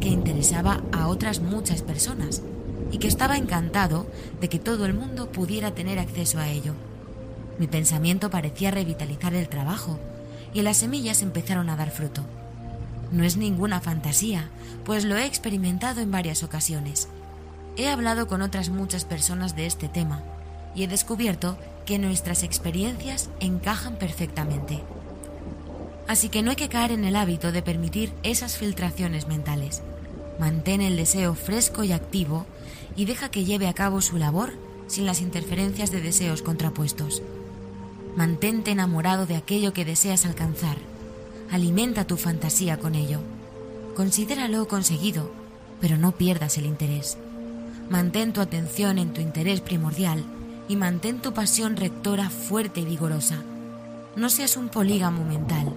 que interesaba a otras muchas personas y que estaba encantado de que todo el mundo pudiera tener acceso a ello. Mi pensamiento parecía revitalizar el trabajo y las semillas empezaron a dar fruto. No es ninguna fantasía, pues lo he experimentado en varias ocasiones. He hablado con otras muchas personas de este tema y he descubierto que nuestras experiencias encajan perfectamente. Así que no hay que caer en el hábito de permitir esas filtraciones mentales. Mantén el deseo fresco y activo y deja que lleve a cabo su labor sin las interferencias de deseos contrapuestos. Mantente enamorado de aquello que deseas alcanzar. Alimenta tu fantasía con ello. Considéralo conseguido, pero no pierdas el interés. Mantén tu atención en tu interés primordial y mantén tu pasión rectora fuerte y vigorosa No seas un polígamo mental.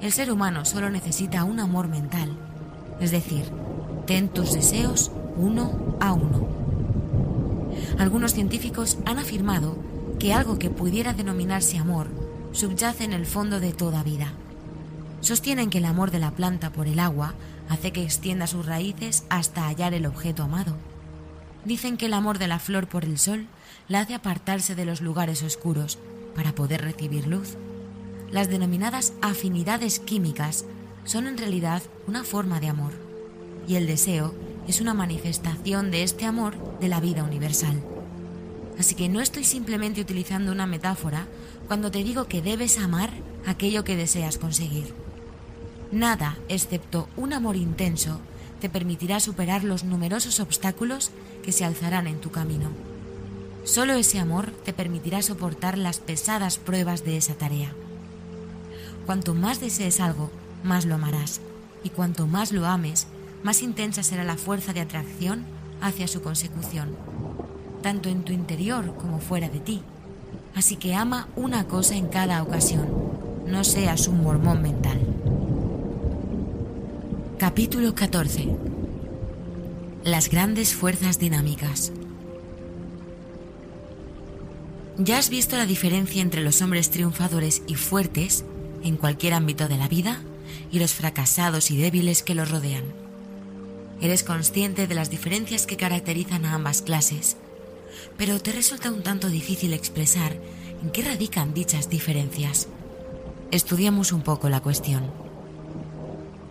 El ser humano solo necesita un amor mental. Es decir, ten tus deseos uno a uno. Algunos científicos han afirmado que algo que pudiera denominarse amor subyace en el fondo de toda vida. Sostienen que el amor de la planta por el agua hace que extienda sus raíces hasta hallar el objeto amado. Dicen que el amor de la flor por el sol la hace apartarse de los lugares oscuros para poder recibir luz. Las denominadas afinidades químicas son en realidad una forma de amor, y el deseo es una manifestación de este amor de la vida universal. Así que no estoy simplemente utilizando una metáfora cuando te digo que debes amar aquello que deseas conseguir. Nada, excepto un amor intenso, te permitirá superar los numerosos obstáculos que se alzarán en tu camino. Solo ese amor te permitirá soportar las pesadas pruebas de esa tarea. Cuanto más desees algo, más lo amarás, y cuanto más lo ames, más intensa será la fuerza de atracción hacia su consecución, tanto en tu interior como fuera de ti. Así que ama una cosa en cada ocasión, no seas un mormón mental. Capítulo 14 Las grandes fuerzas dinámicas. ¿Ya has visto la diferencia entre los hombres triunfadores y fuertes en cualquier ámbito de la vida y los fracasados y débiles que los rodean? Eres consciente de las diferencias que caracterizan a ambas clases, pero te resulta un tanto difícil expresar en qué radican dichas diferencias. Estudiamos un poco la cuestión.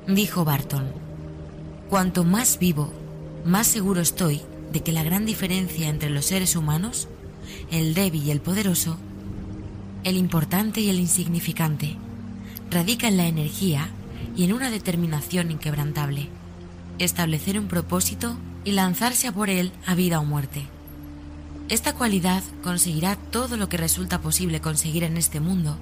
Dijo Barton, cuanto más vivo, más seguro estoy de que la gran diferencia entre los seres humanos, el débil y el poderoso, el importante y el insignificante, radica en la energía y en una determinación inquebrantable, establecer un propósito y lanzarse por él a vida o muerte. Esta cualidad conseguirá todo lo que resulta posible conseguir en este mundo,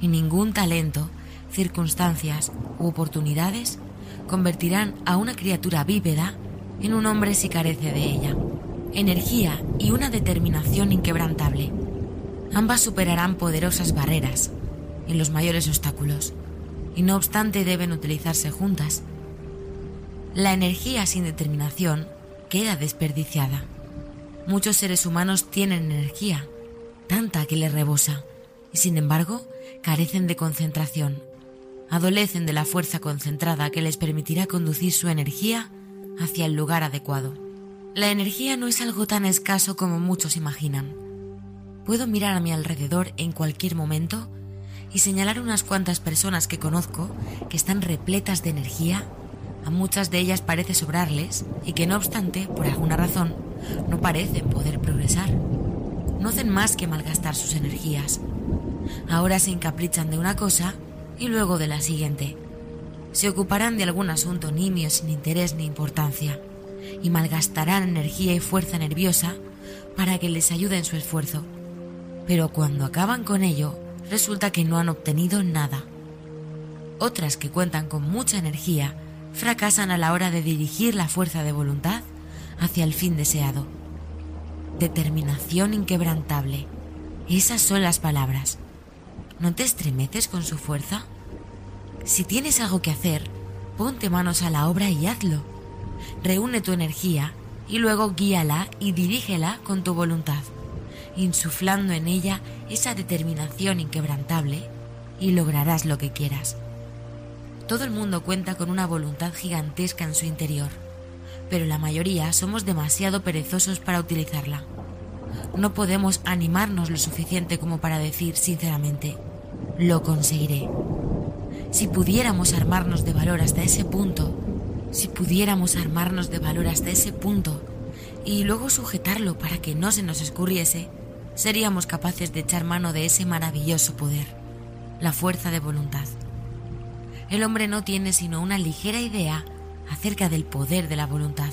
y ningún talento circunstancias u oportunidades convertirán a una criatura bípeda en un hombre si carece de ella. Energía y una determinación inquebrantable. Ambas superarán poderosas barreras y los mayores obstáculos, y no obstante deben utilizarse juntas. La energía sin determinación queda desperdiciada. Muchos seres humanos tienen energía, tanta que les rebosa, y sin embargo carecen de concentración adolecen de la fuerza concentrada que les permitirá conducir su energía hacia el lugar adecuado. La energía no es algo tan escaso como muchos imaginan. Puedo mirar a mi alrededor en cualquier momento y señalar unas cuantas personas que conozco que están repletas de energía, a muchas de ellas parece sobrarles y que no obstante, por alguna razón, no parecen poder progresar. No hacen más que malgastar sus energías. Ahora se encaprichan de una cosa y luego de la siguiente. Se ocuparán de algún asunto nimio sin interés ni importancia y malgastarán energía y fuerza nerviosa para que les ayude en su esfuerzo. Pero cuando acaban con ello, resulta que no han obtenido nada. Otras que cuentan con mucha energía fracasan a la hora de dirigir la fuerza de voluntad hacia el fin deseado. Determinación inquebrantable. Esas son las palabras. ¿No te estremeces con su fuerza? Si tienes algo que hacer, ponte manos a la obra y hazlo. Reúne tu energía y luego guíala y dirígela con tu voluntad, insuflando en ella esa determinación inquebrantable y lograrás lo que quieras. Todo el mundo cuenta con una voluntad gigantesca en su interior, pero la mayoría somos demasiado perezosos para utilizarla. No podemos animarnos lo suficiente como para decir sinceramente, lo conseguiré. Si pudiéramos armarnos de valor hasta ese punto, si pudiéramos armarnos de valor hasta ese punto y luego sujetarlo para que no se nos escurriese, seríamos capaces de echar mano de ese maravilloso poder, la fuerza de voluntad. El hombre no tiene sino una ligera idea acerca del poder de la voluntad,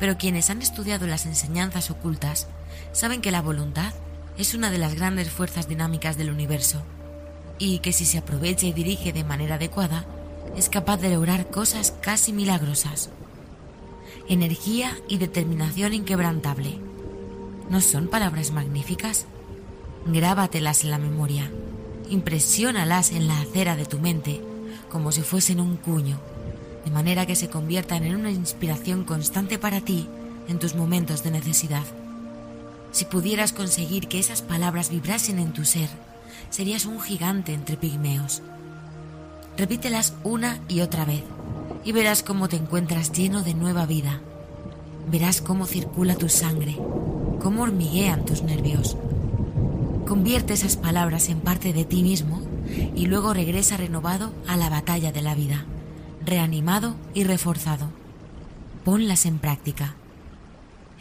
pero quienes han estudiado las enseñanzas ocultas saben que la voluntad es una de las grandes fuerzas dinámicas del universo y que si se aprovecha y dirige de manera adecuada, es capaz de lograr cosas casi milagrosas. Energía y determinación inquebrantable. ¿No son palabras magníficas? Grábatelas en la memoria impresiónalas en la acera de tu mente como si fuesen un cuño, de manera que se conviertan en una inspiración constante para ti en tus momentos de necesidad. Si pudieras conseguir que esas palabras vibrasen en tu ser, serías un gigante entre pigmeos. Repítelas una y otra vez y verás cómo te encuentras lleno de nueva vida. Verás cómo circula tu sangre, cómo hormiguean tus nervios. Convierte esas palabras en parte de ti mismo y luego regresa renovado a la batalla de la vida, reanimado y reforzado. Ponlas en práctica.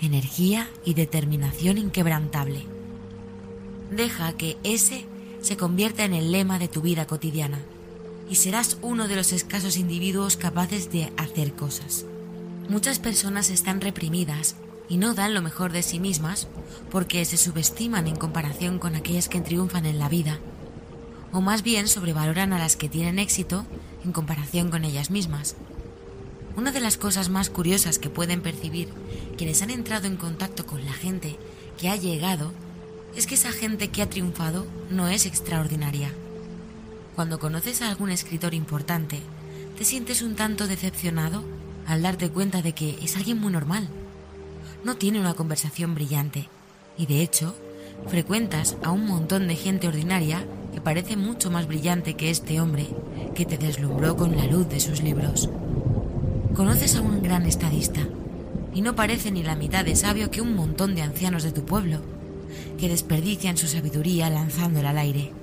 Energía y determinación inquebrantable. Deja que ese se convierta en el lema de tu vida cotidiana y serás uno de los escasos individuos capaces de hacer cosas. Muchas personas están reprimidas y no dan lo mejor de sí mismas porque se subestiman en comparación con aquellas que triunfan en la vida, o más bien sobrevaloran a las que tienen éxito en comparación con ellas mismas. Una de las cosas más curiosas que pueden percibir quienes han entrado en contacto con la gente que ha llegado es que esa gente que ha triunfado no es extraordinaria cuando conoces a algún escritor importante, te sientes un tanto decepcionado al darte cuenta de que es alguien muy normal. No tiene una conversación brillante y de hecho frecuentas a un montón de gente ordinaria que parece mucho más brillante que este hombre que te deslumbró con la luz de sus libros. Conoces a un gran estadista y no parece ni la mitad de sabio que un montón de ancianos de tu pueblo, que desperdician su sabiduría lanzándola al aire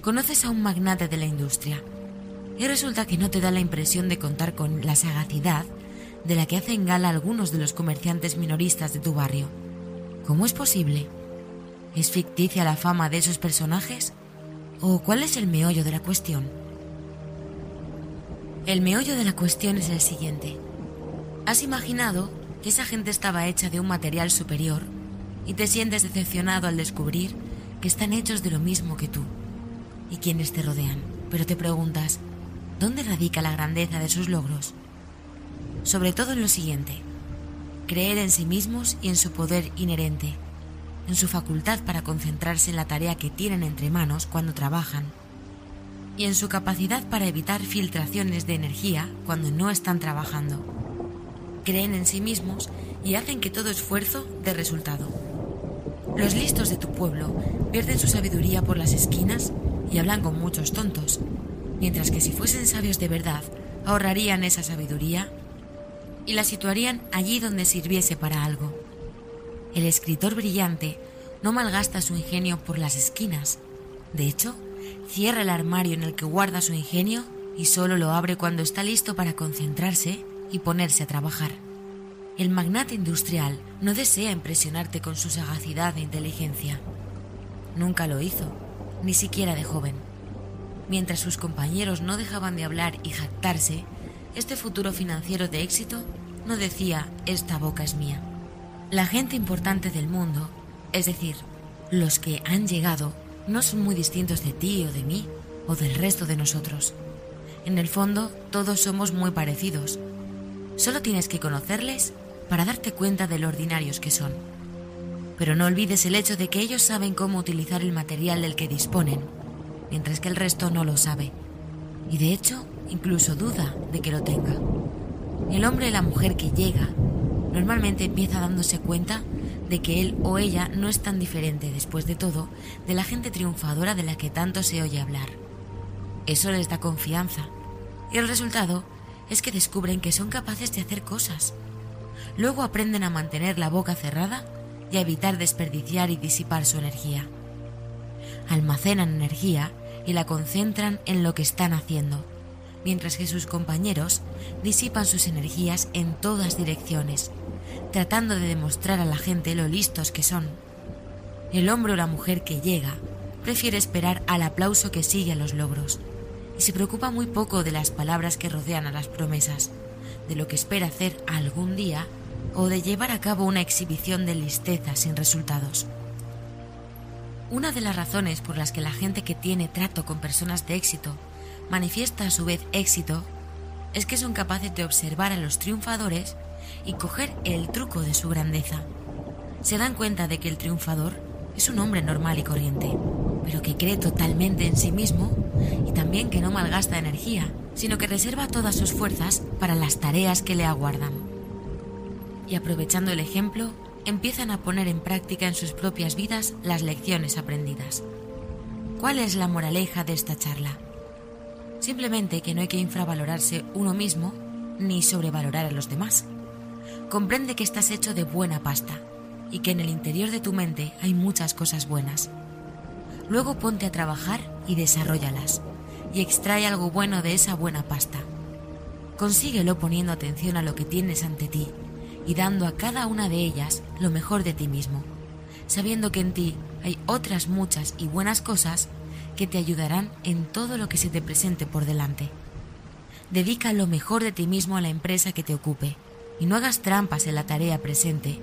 conoces a un magnate de la industria y resulta que no te da la impresión de contar con la sagacidad de la que hacen gala algunos de los comerciantes minoristas de tu barrio. ¿Cómo es posible? ¿Es ficticia la fama de esos personajes? ¿O cuál es el meollo de la cuestión? El meollo de la cuestión es el siguiente. Has imaginado que esa gente estaba hecha de un material superior y te sientes decepcionado al descubrir que están hechos de lo mismo que tú y quienes te rodean, pero te preguntas, ¿dónde radica la grandeza de sus logros? Sobre todo en lo siguiente, creer en sí mismos y en su poder inherente, en su facultad para concentrarse en la tarea que tienen entre manos cuando trabajan, y en su capacidad para evitar filtraciones de energía cuando no están trabajando. Creen en sí mismos y hacen que todo esfuerzo dé resultado. Los listos de tu pueblo pierden su sabiduría por las esquinas y hablan con muchos tontos, mientras que si fuesen sabios de verdad, ahorrarían esa sabiduría y la situarían allí donde sirviese para algo. El escritor brillante no malgasta su ingenio por las esquinas. De hecho, cierra el armario en el que guarda su ingenio y solo lo abre cuando está listo para concentrarse y ponerse a trabajar. El magnate industrial no desea impresionarte con su sagacidad e inteligencia. Nunca lo hizo ni siquiera de joven. Mientras sus compañeros no dejaban de hablar y jactarse, este futuro financiero de éxito no decía esta boca es mía. La gente importante del mundo, es decir, los que han llegado, no son muy distintos de ti o de mí o del resto de nosotros. En el fondo, todos somos muy parecidos. Solo tienes que conocerles para darte cuenta de lo ordinarios que son pero no olvides el hecho de que ellos saben cómo utilizar el material del que disponen, mientras que el resto no lo sabe. Y de hecho, incluso duda de que lo tenga. El hombre y la mujer que llega normalmente empieza dándose cuenta de que él o ella no es tan diferente, después de todo, de la gente triunfadora de la que tanto se oye hablar. Eso les da confianza, y el resultado es que descubren que son capaces de hacer cosas. Luego aprenden a mantener la boca cerrada y a evitar desperdiciar y disipar su energía. Almacenan energía y la concentran en lo que están haciendo, mientras que sus compañeros disipan sus energías en todas direcciones, tratando de demostrar a la gente lo listos que son. El hombre o la mujer que llega prefiere esperar al aplauso que sigue a los logros y se preocupa muy poco de las palabras que rodean a las promesas, de lo que espera hacer algún día o de llevar a cabo una exhibición de listeza sin resultados. Una de las razones por las que la gente que tiene trato con personas de éxito manifiesta a su vez éxito es que son capaces de observar a los triunfadores y coger el truco de su grandeza. Se dan cuenta de que el triunfador es un hombre normal y corriente, pero que cree totalmente en sí mismo y también que no malgasta energía, sino que reserva todas sus fuerzas para las tareas que le aguardan. Y aprovechando el ejemplo, empiezan a poner en práctica en sus propias vidas las lecciones aprendidas. ¿Cuál es la moraleja de esta charla? Simplemente que no hay que infravalorarse uno mismo ni sobrevalorar a los demás. Comprende que estás hecho de buena pasta y que en el interior de tu mente hay muchas cosas buenas. Luego ponte a trabajar y desarrollalas y extrae algo bueno de esa buena pasta. Consíguelo poniendo atención a lo que tienes ante ti y dando a cada una de ellas lo mejor de ti mismo, sabiendo que en ti hay otras muchas y buenas cosas que te ayudarán en todo lo que se te presente por delante. Dedica lo mejor de ti mismo a la empresa que te ocupe y no hagas trampas en la tarea presente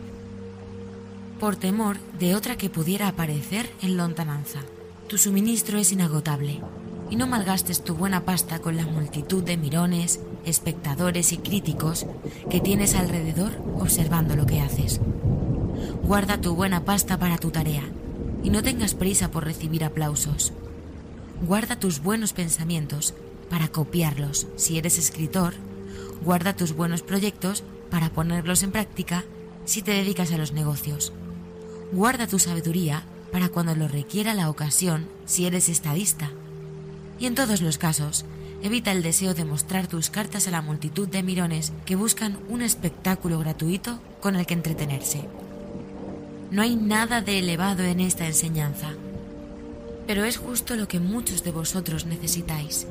por temor de otra que pudiera aparecer en lontananza. Tu suministro es inagotable y no malgastes tu buena pasta con la multitud de mirones, espectadores y críticos que tienes alrededor observando lo que haces. Guarda tu buena pasta para tu tarea y no tengas prisa por recibir aplausos. Guarda tus buenos pensamientos para copiarlos si eres escritor. Guarda tus buenos proyectos para ponerlos en práctica si te dedicas a los negocios. Guarda tu sabiduría para cuando lo requiera la ocasión si eres estadista. Y en todos los casos, evita el deseo de mostrar tus cartas a la multitud de mirones que buscan un espectáculo gratuito con el que entretenerse. No hay nada de elevado en esta enseñanza, pero es justo lo que muchos de vosotros necesitáis.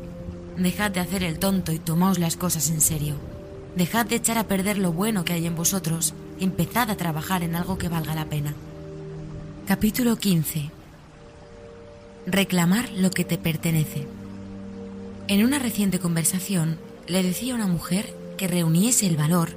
Dejad de hacer el tonto y tomaos las cosas en serio. Dejad de echar a perder lo bueno que hay en vosotros empezad a trabajar en algo que valga la pena. Capítulo 15 Reclamar lo que te pertenece. En una reciente conversación le decía a una mujer que reuniese el valor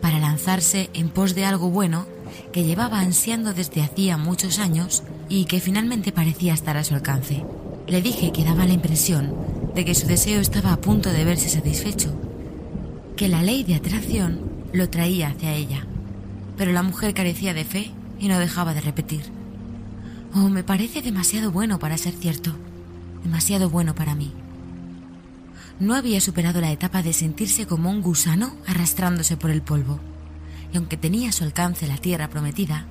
para lanzarse en pos de algo bueno que llevaba ansiando desde hacía muchos años y que finalmente parecía estar a su alcance. Le dije que daba la impresión de que su deseo estaba a punto de verse satisfecho, que la ley de atracción lo traía hacia ella. Pero la mujer carecía de fe y no dejaba de repetir. Oh, me parece demasiado bueno para ser cierto, demasiado bueno para mí. No había superado la etapa de sentirse como un gusano arrastrándose por el polvo, y aunque tenía a su alcance la tierra prometida,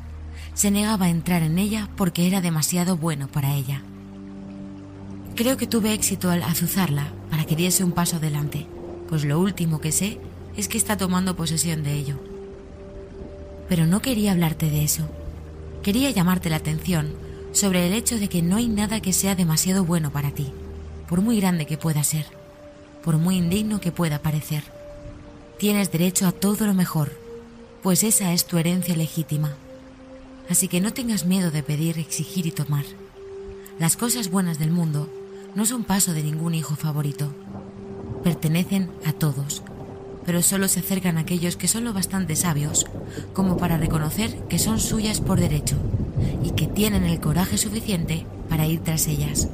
se negaba a entrar en ella porque era demasiado bueno para ella. Creo que tuve éxito al azuzarla para que diese un paso adelante, pues lo último que sé es que está tomando posesión de ello. Pero no quería hablarte de eso. Quería llamarte la atención sobre el hecho de que no hay nada que sea demasiado bueno para ti, por muy grande que pueda ser, por muy indigno que pueda parecer. Tienes derecho a todo lo mejor, pues esa es tu herencia legítima. Así que no tengas miedo de pedir, exigir y tomar. Las cosas buenas del mundo no son paso de ningún hijo favorito. Pertenecen a todos, pero solo se acercan a aquellos que son lo bastante sabios como para reconocer que son suyas por derecho y que tienen el coraje suficiente para ir tras ellas.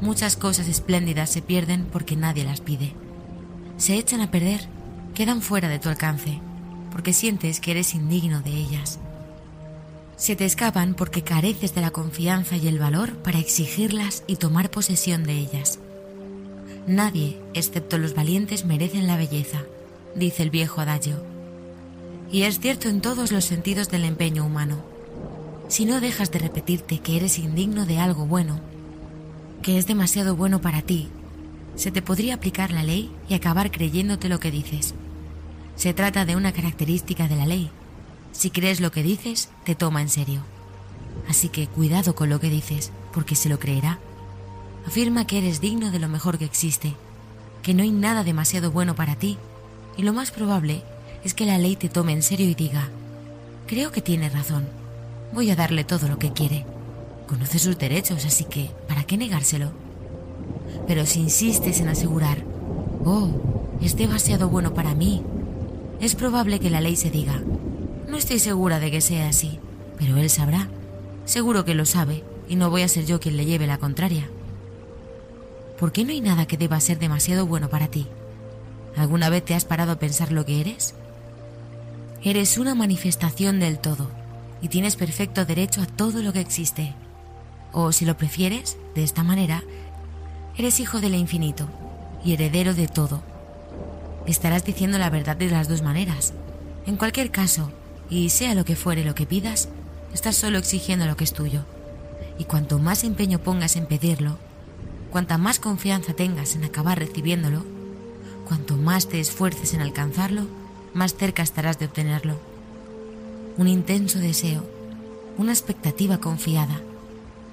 Muchas cosas espléndidas se pierden porque nadie las pide. Se echan a perder, quedan fuera de tu alcance, porque sientes que eres indigno de ellas. Se te escapan porque careces de la confianza y el valor para exigirlas y tomar posesión de ellas. Nadie, excepto los valientes, merecen la belleza, dice el viejo adagio. Y es cierto en todos los sentidos del empeño humano. Si no dejas de repetirte que eres indigno de algo bueno, que es demasiado bueno para ti, se te podría aplicar la ley y acabar creyéndote lo que dices. Se trata de una característica de la ley. Si crees lo que dices, te toma en serio. Así que cuidado con lo que dices, porque se lo creerá. Afirma que eres digno de lo mejor que existe, que no hay nada demasiado bueno para ti, y lo más probable es que la ley te tome en serio y diga, creo que tiene razón, voy a darle todo lo que quiere. Conoce sus derechos, así que, ¿para qué negárselo? Pero si insistes en asegurar, oh, es demasiado bueno para mí, es probable que la ley se diga, no estoy segura de que sea así, pero él sabrá, seguro que lo sabe, y no voy a ser yo quien le lleve la contraria. ¿Por qué no hay nada que deba ser demasiado bueno para ti? ¿Alguna vez te has parado a pensar lo que eres? Eres una manifestación del todo, y tienes perfecto derecho a todo lo que existe. O si lo prefieres, de esta manera, eres hijo del infinito y heredero de todo. Estarás diciendo la verdad de las dos maneras. En cualquier caso, y sea lo que fuere lo que pidas, estás solo exigiendo lo que es tuyo. Y cuanto más empeño pongas en pedirlo, cuanta más confianza tengas en acabar recibiéndolo, cuanto más te esfuerces en alcanzarlo, más cerca estarás de obtenerlo. Un intenso deseo, una expectativa confiada,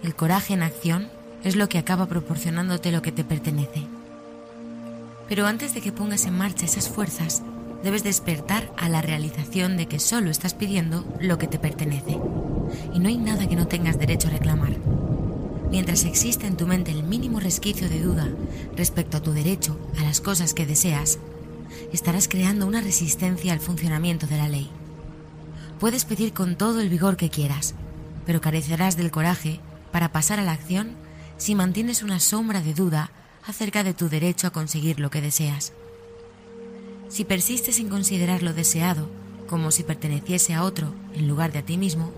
el coraje en acción es lo que acaba proporcionándote lo que te pertenece. Pero antes de que pongas en marcha esas fuerzas, debes despertar a la realización de que solo estás pidiendo lo que te pertenece. Y no hay nada que no tengas derecho a reclamar. Mientras exista en tu mente el mínimo resquicio de duda respecto a tu derecho a las cosas que deseas, estarás creando una resistencia al funcionamiento de la ley. Puedes pedir con todo el vigor que quieras, pero carecerás del coraje para pasar a la acción si mantienes una sombra de duda acerca de tu derecho a conseguir lo que deseas. Si persistes en considerar lo deseado como si perteneciese a otro en lugar de a ti mismo,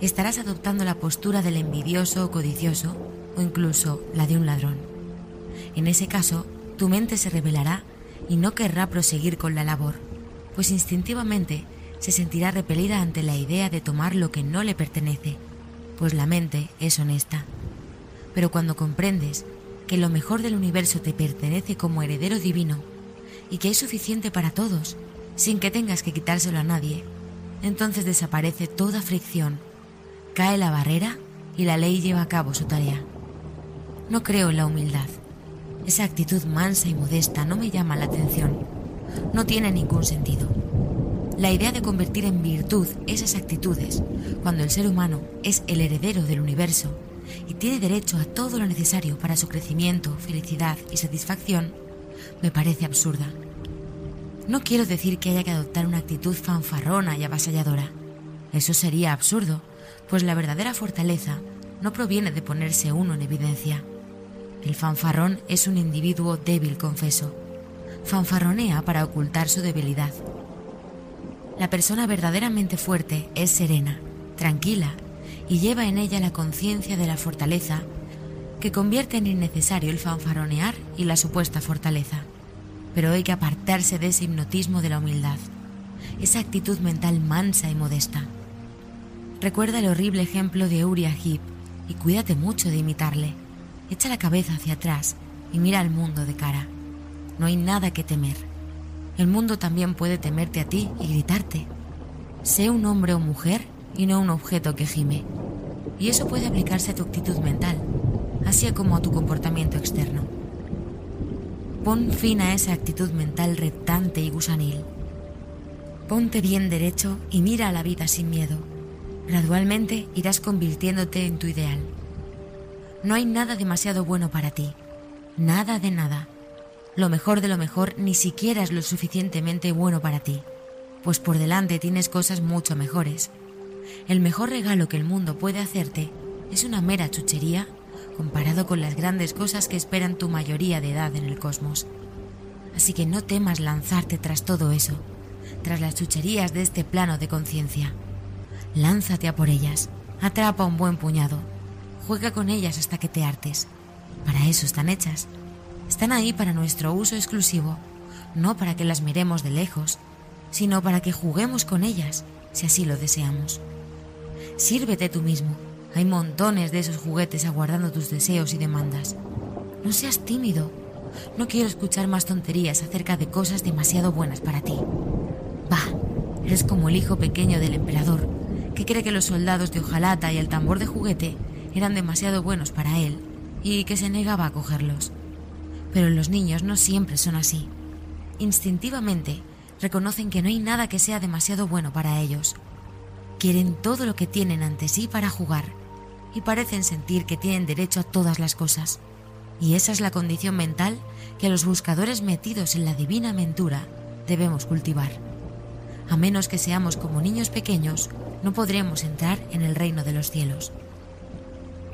estarás adoptando la postura del envidioso o codicioso o incluso la de un ladrón. En ese caso, tu mente se rebelará y no querrá proseguir con la labor, pues instintivamente se sentirá repelida ante la idea de tomar lo que no le pertenece, pues la mente es honesta. Pero cuando comprendes que lo mejor del universo te pertenece como heredero divino y que es suficiente para todos, sin que tengas que quitárselo a nadie, entonces desaparece toda fricción, cae la barrera y la ley lleva a cabo su tarea. No creo en la humildad. Esa actitud mansa y modesta no me llama la atención. No tiene ningún sentido. La idea de convertir en virtud esas actitudes, cuando el ser humano es el heredero del universo, y tiene derecho a todo lo necesario para su crecimiento, felicidad y satisfacción, me parece absurda. No quiero decir que haya que adoptar una actitud fanfarrona y avasalladora. Eso sería absurdo, pues la verdadera fortaleza no proviene de ponerse uno en evidencia. El fanfarrón es un individuo débil, confeso. Fanfarronea para ocultar su debilidad. La persona verdaderamente fuerte es serena, tranquila y lleva en ella la conciencia de la fortaleza que convierte en innecesario el fanfaronear y la supuesta fortaleza. Pero hay que apartarse de ese hipnotismo de la humildad, esa actitud mental mansa y modesta. Recuerda el horrible ejemplo de Uriah Heep y cuídate mucho de imitarle. Echa la cabeza hacia atrás y mira al mundo de cara. No hay nada que temer. El mundo también puede temerte a ti y gritarte. Sé un hombre o mujer y no un objeto que gime. Y eso puede aplicarse a tu actitud mental, así como a tu comportamiento externo. Pon fin a esa actitud mental reptante y gusanil. Ponte bien derecho y mira a la vida sin miedo. Gradualmente irás convirtiéndote en tu ideal. No hay nada demasiado bueno para ti. Nada de nada. Lo mejor de lo mejor ni siquiera es lo suficientemente bueno para ti, pues por delante tienes cosas mucho mejores el mejor regalo que el mundo puede hacerte es una mera chuchería comparado con las grandes cosas que esperan tu mayoría de edad en el cosmos. Así que no temas lanzarte tras todo eso, tras las chucherías de este plano de conciencia. Lánzate a por ellas, atrapa un buen puñado, juega con ellas hasta que te hartes. Para eso están hechas. Están ahí para nuestro uso exclusivo, no para que las miremos de lejos, sino para que juguemos con ellas, si así lo deseamos. Sírvete tú mismo. Hay montones de esos juguetes aguardando tus deseos y demandas. No seas tímido. No quiero escuchar más tonterías acerca de cosas demasiado buenas para ti. Bah, eres como el hijo pequeño del emperador, que cree que los soldados de hojalata y el tambor de juguete eran demasiado buenos para él y que se negaba a cogerlos. Pero los niños no siempre son así. Instintivamente reconocen que no hay nada que sea demasiado bueno para ellos Quieren todo lo que tienen ante sí para jugar y parecen sentir que tienen derecho a todas las cosas. Y esa es la condición mental que los buscadores metidos en la divina aventura debemos cultivar. A menos que seamos como niños pequeños, no podremos entrar en el reino de los cielos.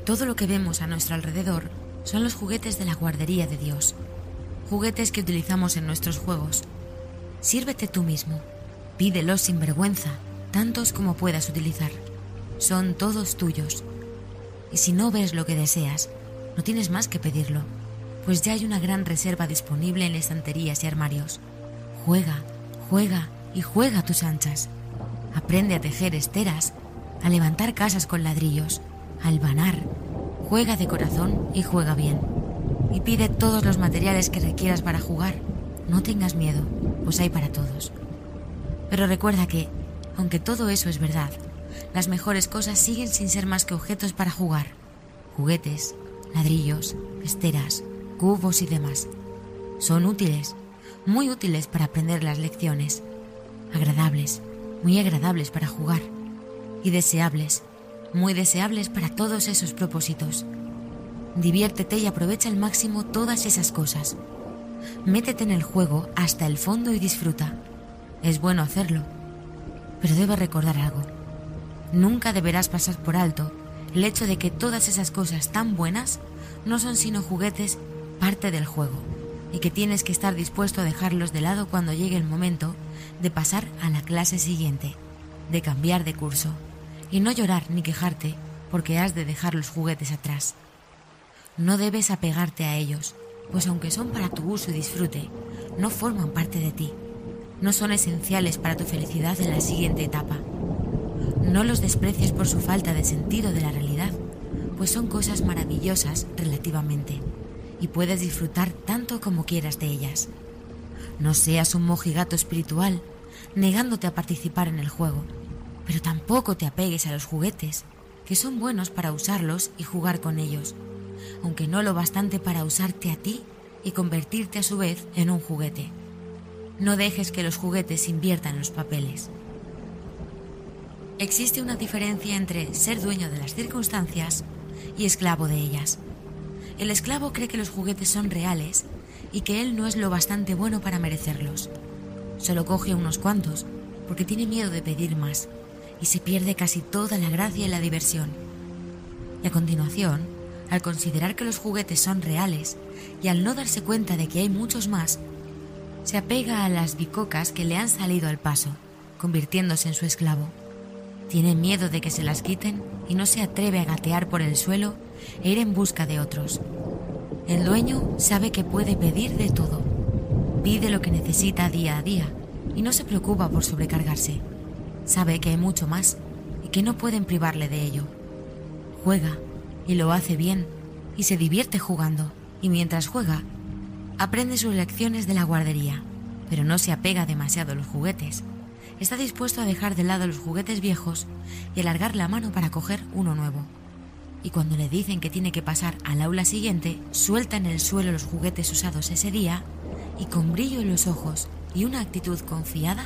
Todo lo que vemos a nuestro alrededor son los juguetes de la guardería de Dios, juguetes que utilizamos en nuestros juegos. Sírvete tú mismo, pídelos sin vergüenza tantos como puedas utilizar. son todos tuyos. Y si no ves lo que deseas, no tienes más que pedirlo, pues ya hay una gran reserva disponible en estanterías y armarios. Juega, juega y juega tus anchas. Aprende a tejer esteras, a levantar casas con ladrillos, a albanar. Juega de corazón y juega bien. Y pide todos los materiales que requieras para jugar. No tengas miedo, pues hay para todos. Pero recuerda que, aunque todo eso es verdad, las mejores cosas siguen sin ser más que objetos para jugar. Juguetes, ladrillos, esteras, cubos y demás. Son útiles, muy útiles para aprender las lecciones. Agradables, muy agradables para jugar. Y deseables, muy deseables para todos esos propósitos. Diviértete y aprovecha al máximo todas esas cosas. Métete en el juego hasta el fondo y disfruta. Es bueno hacerlo, pero debes recordar algo. Nunca deberás pasar por alto el hecho de que todas esas cosas tan buenas no son sino juguetes parte del juego y que tienes que estar dispuesto a dejarlos de lado cuando llegue el momento de pasar a la clase siguiente, de cambiar de curso y no llorar ni quejarte porque has de dejar los juguetes atrás. No debes apegarte a ellos, pues aunque son para tu uso y disfrute, no forman parte de ti. No son esenciales para tu felicidad en la siguiente etapa. No los desprecies por su falta de sentido de la realidad, pues son cosas maravillosas relativamente, y puedes disfrutar tanto como quieras de ellas. No seas un mojigato espiritual, negándote a participar en el juego, pero tampoco te apegues a los juguetes, que son buenos para usarlos y jugar con ellos, aunque no lo bastante para usarte a ti y convertirte a su vez en un juguete. No dejes que los juguetes inviertan los papeles. Existe una diferencia entre ser dueño de las circunstancias y esclavo de ellas. El esclavo cree que los juguetes son reales y que él no es lo bastante bueno para merecerlos. Solo coge unos cuantos porque tiene miedo de pedir más y se pierde casi toda la gracia y la diversión. Y a continuación, al considerar que los juguetes son reales y al no darse cuenta de que hay muchos más, se apega a las bicocas que le han salido al paso, convirtiéndose en su esclavo. Tiene miedo de que se las quiten y no se atreve a gatear por el suelo e ir en busca de otros. El dueño sabe que puede pedir de todo. Pide lo que necesita día a día y no se preocupa por sobrecargarse. Sabe que hay mucho más y que no pueden privarle de ello. Juega y lo hace bien y se divierte jugando y mientras juega aprende sus lecciones de la guardería, pero no se apega demasiado a los juguetes está dispuesto a dejar de lado los juguetes viejos y alargar la mano para coger uno nuevo. Y cuando le dicen que tiene que pasar al aula siguiente, suelta en el suelo los juguetes usados ese día y con brillo en los ojos y una actitud confiada,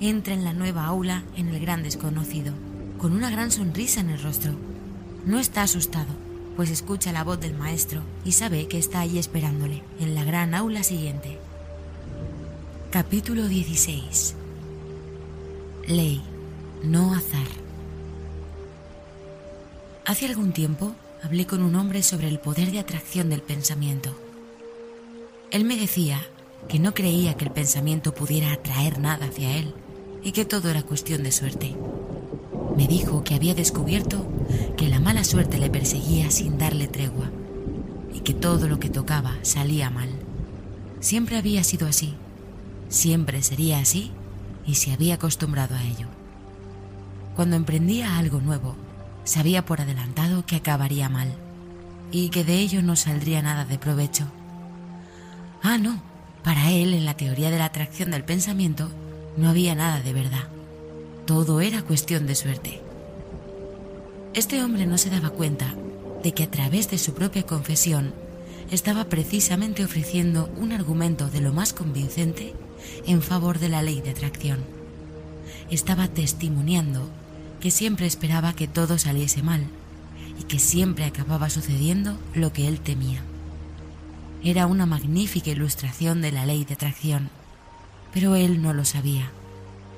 entra en la nueva aula en el gran desconocido, con una gran sonrisa en el rostro. No está asustado, pues escucha la voz del maestro y sabe que está allí esperándole, en la gran aula siguiente. Capítulo 16 Ley, no azar. Hace algún tiempo hablé con un hombre sobre el poder de atracción del pensamiento. Él me decía que no creía que el pensamiento pudiera atraer nada hacia él y que todo era cuestión de suerte. Me dijo que había descubierto que la mala suerte le perseguía sin darle tregua y que todo lo que tocaba salía mal. Siempre había sido así, siempre sería así y se había acostumbrado a ello. Cuando emprendía algo nuevo, sabía por adelantado que acabaría mal y que de ello no saldría nada de provecho. Ah, no, para él en la teoría de la atracción del pensamiento no había nada de verdad. Todo era cuestión de suerte. Este hombre no se daba cuenta de que a través de su propia confesión estaba precisamente ofreciendo un argumento de lo más convincente en favor de la ley de atracción. Estaba testimoniando que siempre esperaba que todo saliese mal y que siempre acababa sucediendo lo que él temía. Era una magnífica ilustración de la ley de atracción, pero él no lo sabía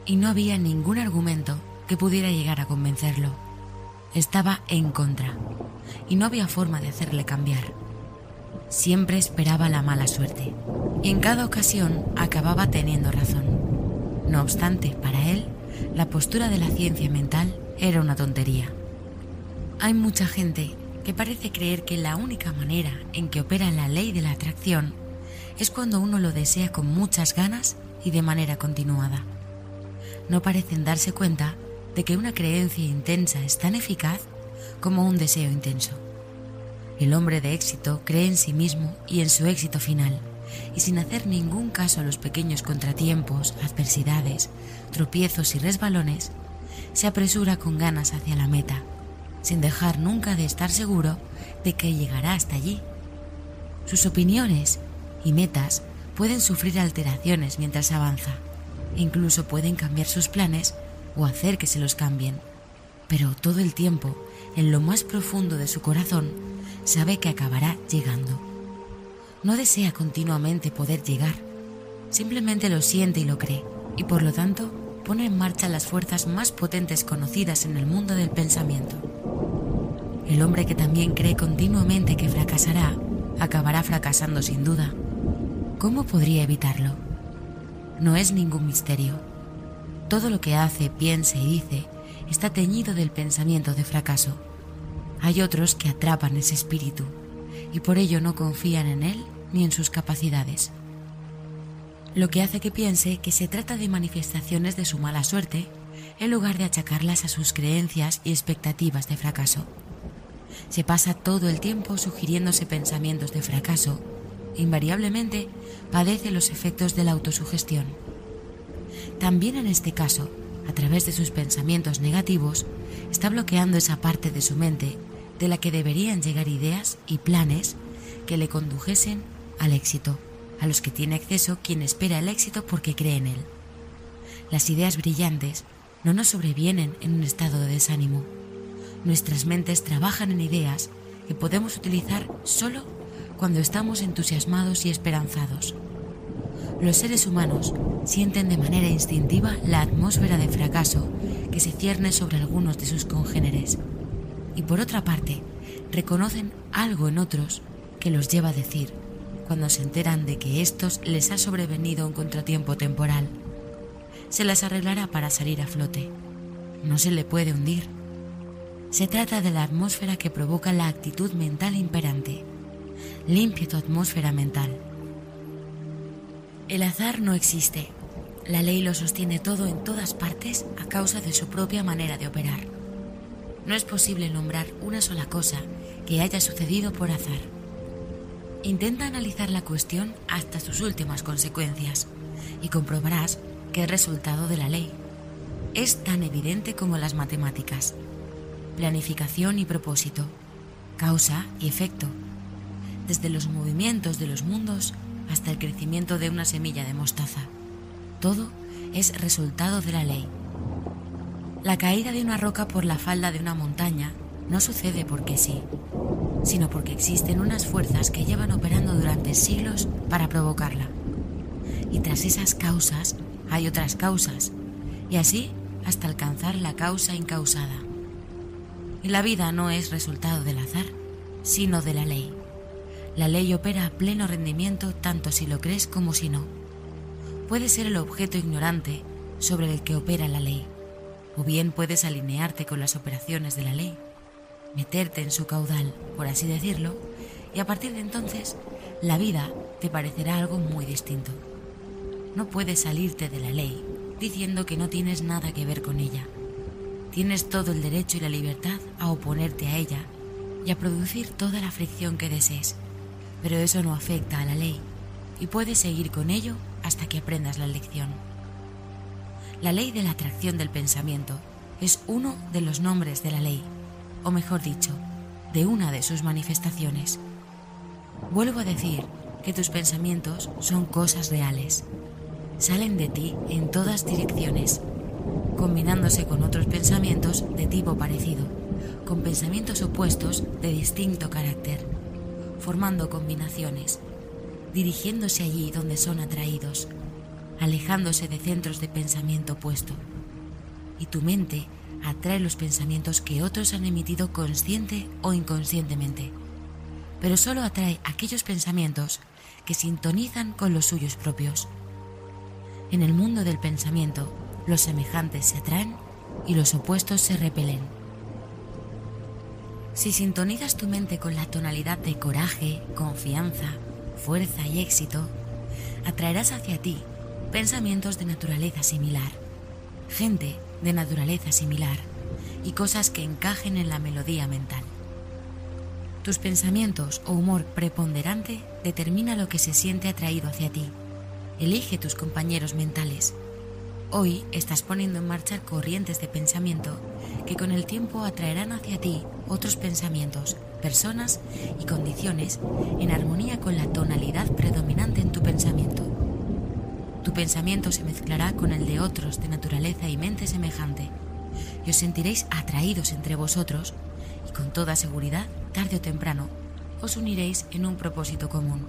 y no había ningún argumento que pudiera llegar a convencerlo. Estaba en contra y no había forma de hacerle cambiar. Siempre esperaba la mala suerte y en cada ocasión acababa teniendo razón. No obstante, para él, la postura de la ciencia mental era una tontería, Hay mucha gente que parece creer que la única manera en que opera la ley de la atracción es cuando uno lo desea con muchas ganas y de manera continuada. No parecen darse cuenta de que una creencia intensa es tan eficaz como un deseo intenso. El hombre de éxito cree en sí mismo y en su éxito final, y sin hacer ningún caso a los pequeños contratiempos, adversidades, tropiezos y resbalones, se apresura con ganas hacia la meta, sin dejar nunca de estar seguro de que llegará hasta allí. Sus opiniones y metas pueden sufrir alteraciones mientras avanza, incluso pueden cambiar sus planes o hacer que se los cambien, pero todo el tiempo, en lo más profundo de su corazón, sabe que acabará llegando. No desea continuamente poder llegar, simplemente lo siente y lo cree, y por lo tanto pone en marcha las fuerzas más potentes conocidas en el mundo del pensamiento. El hombre que también cree continuamente que fracasará, acabará fracasando sin duda. ¿Cómo podría evitarlo? No es ningún misterio. Todo lo que hace, piensa y dice está teñido del pensamiento de fracaso. Hay otros que atrapan ese espíritu y por ello no confían en él ni en sus capacidades. Lo que hace que piense que se trata de manifestaciones de su mala suerte en lugar de achacarlas a sus creencias y expectativas de fracaso se pasa todo el tiempo sugiriéndose pensamientos de fracaso, invariablemente padece los efectos de la autosugestión. También en este caso, a través de sus pensamientos negativos, está bloqueando esa parte de su mente de la que deberían llegar ideas y planes que le condujesen al éxito, a los que tiene acceso quien espera el éxito porque cree en él. Las ideas brillantes no nos sobrevienen en un estado de desánimo, nuestras mentes trabajan en ideas que podemos utilizar solo cuando estamos entusiasmados y esperanzados. Los seres humanos sienten de manera instintiva la atmósfera de fracaso que se cierne sobre algunos de sus congéneres y por otra parte reconocen algo en otros que los lleva a decir cuando se enteran de que estos les ha sobrevenido un contratiempo temporal. Se las arreglará para salir a flote. No se le puede hundir se trata de la atmósfera que provoca la actitud mental imperante. Limpia tu atmósfera mental. El azar no existe. La ley lo sostiene todo en todas partes a causa de su propia manera de operar. No es posible nombrar una sola cosa que haya sucedido por azar. Intenta analizar la cuestión hasta sus últimas consecuencias y comprobarás que el resultado de la ley es tan evidente como las matemáticas planificación y propósito, causa y efecto, desde los movimientos de los mundos hasta el crecimiento de una semilla de mostaza. Todo es resultado de la ley. La caída de una roca por la falda de una montaña no sucede porque sí, sino porque existen unas fuerzas que llevan operando durante siglos para provocarla. Y tras esas causas hay otras causas, y así hasta alcanzar la causa incausada. Y la vida no es resultado del azar, sino de la ley. La ley opera a pleno rendimiento tanto si lo crees como si no. Puedes ser el objeto ignorante sobre el que opera la ley, o bien puedes alinearte con las operaciones de la ley, meterte en su caudal, por así decirlo, y a partir de entonces la vida te parecerá algo muy distinto. No puedes salirte de la ley diciendo que no tienes nada que ver con ella Tienes todo el derecho y la libertad a oponerte a ella y a producir toda la fricción que desees, pero eso no afecta a la ley y puedes seguir con ello hasta que aprendas la lección. La ley de la atracción del pensamiento es uno de los nombres de la ley, o mejor dicho, de una de sus manifestaciones. Vuelvo a decir que tus pensamientos son cosas reales. Salen de ti en todas direcciones combinándose con otros pensamientos de tipo parecido, con pensamientos opuestos de distinto carácter, formando combinaciones, dirigiéndose allí donde son atraídos, alejándose de centros de pensamiento opuesto. Y tu mente atrae los pensamientos que otros han emitido consciente o inconscientemente, pero solo atrae aquellos pensamientos que sintonizan con los suyos propios. En el mundo del pensamiento, los semejantes se atraen y los opuestos se repelen. Si sintonizas tu mente con la tonalidad de coraje, confianza, fuerza y éxito, atraerás hacia ti pensamientos de naturaleza similar, gente de naturaleza similar y cosas que encajen en la melodía mental. Tus pensamientos o humor preponderante determina lo que se siente atraído hacia ti. Elige tus compañeros mentales. Hoy estás poniendo en marcha corrientes de pensamiento que con el tiempo atraerán hacia ti otros pensamientos, personas y condiciones en armonía con la tonalidad predominante en tu pensamiento. Tu pensamiento se mezclará con el de otros de naturaleza y mente semejante, y os sentiréis atraídos entre vosotros, y con toda seguridad, tarde o temprano, os uniréis en un propósito común,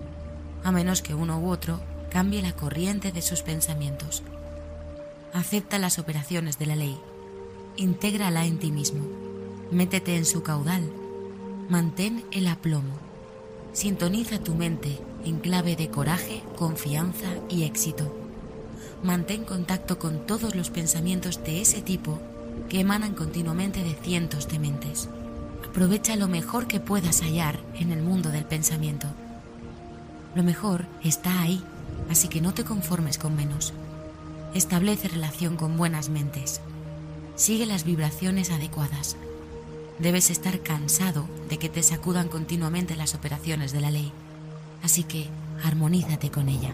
a menos que uno u otro cambie la corriente de sus pensamientos. Acepta las operaciones de la ley, intégrala en ti mismo, métete en su caudal, mantén el aplomo, sintoniza tu mente en clave de coraje, confianza y éxito mantén contacto con todos los pensamientos de ese tipo que emanan continuamente de cientos de mentes. Aprovecha lo mejor que puedas hallar en el mundo del pensamiento. Lo mejor está ahí, así que no te conformes con menos. Establece relación con buenas mentes. Sigue las vibraciones adecuadas. Debes estar cansado de que te sacudan continuamente las operaciones de la ley, así que armonízate con ella.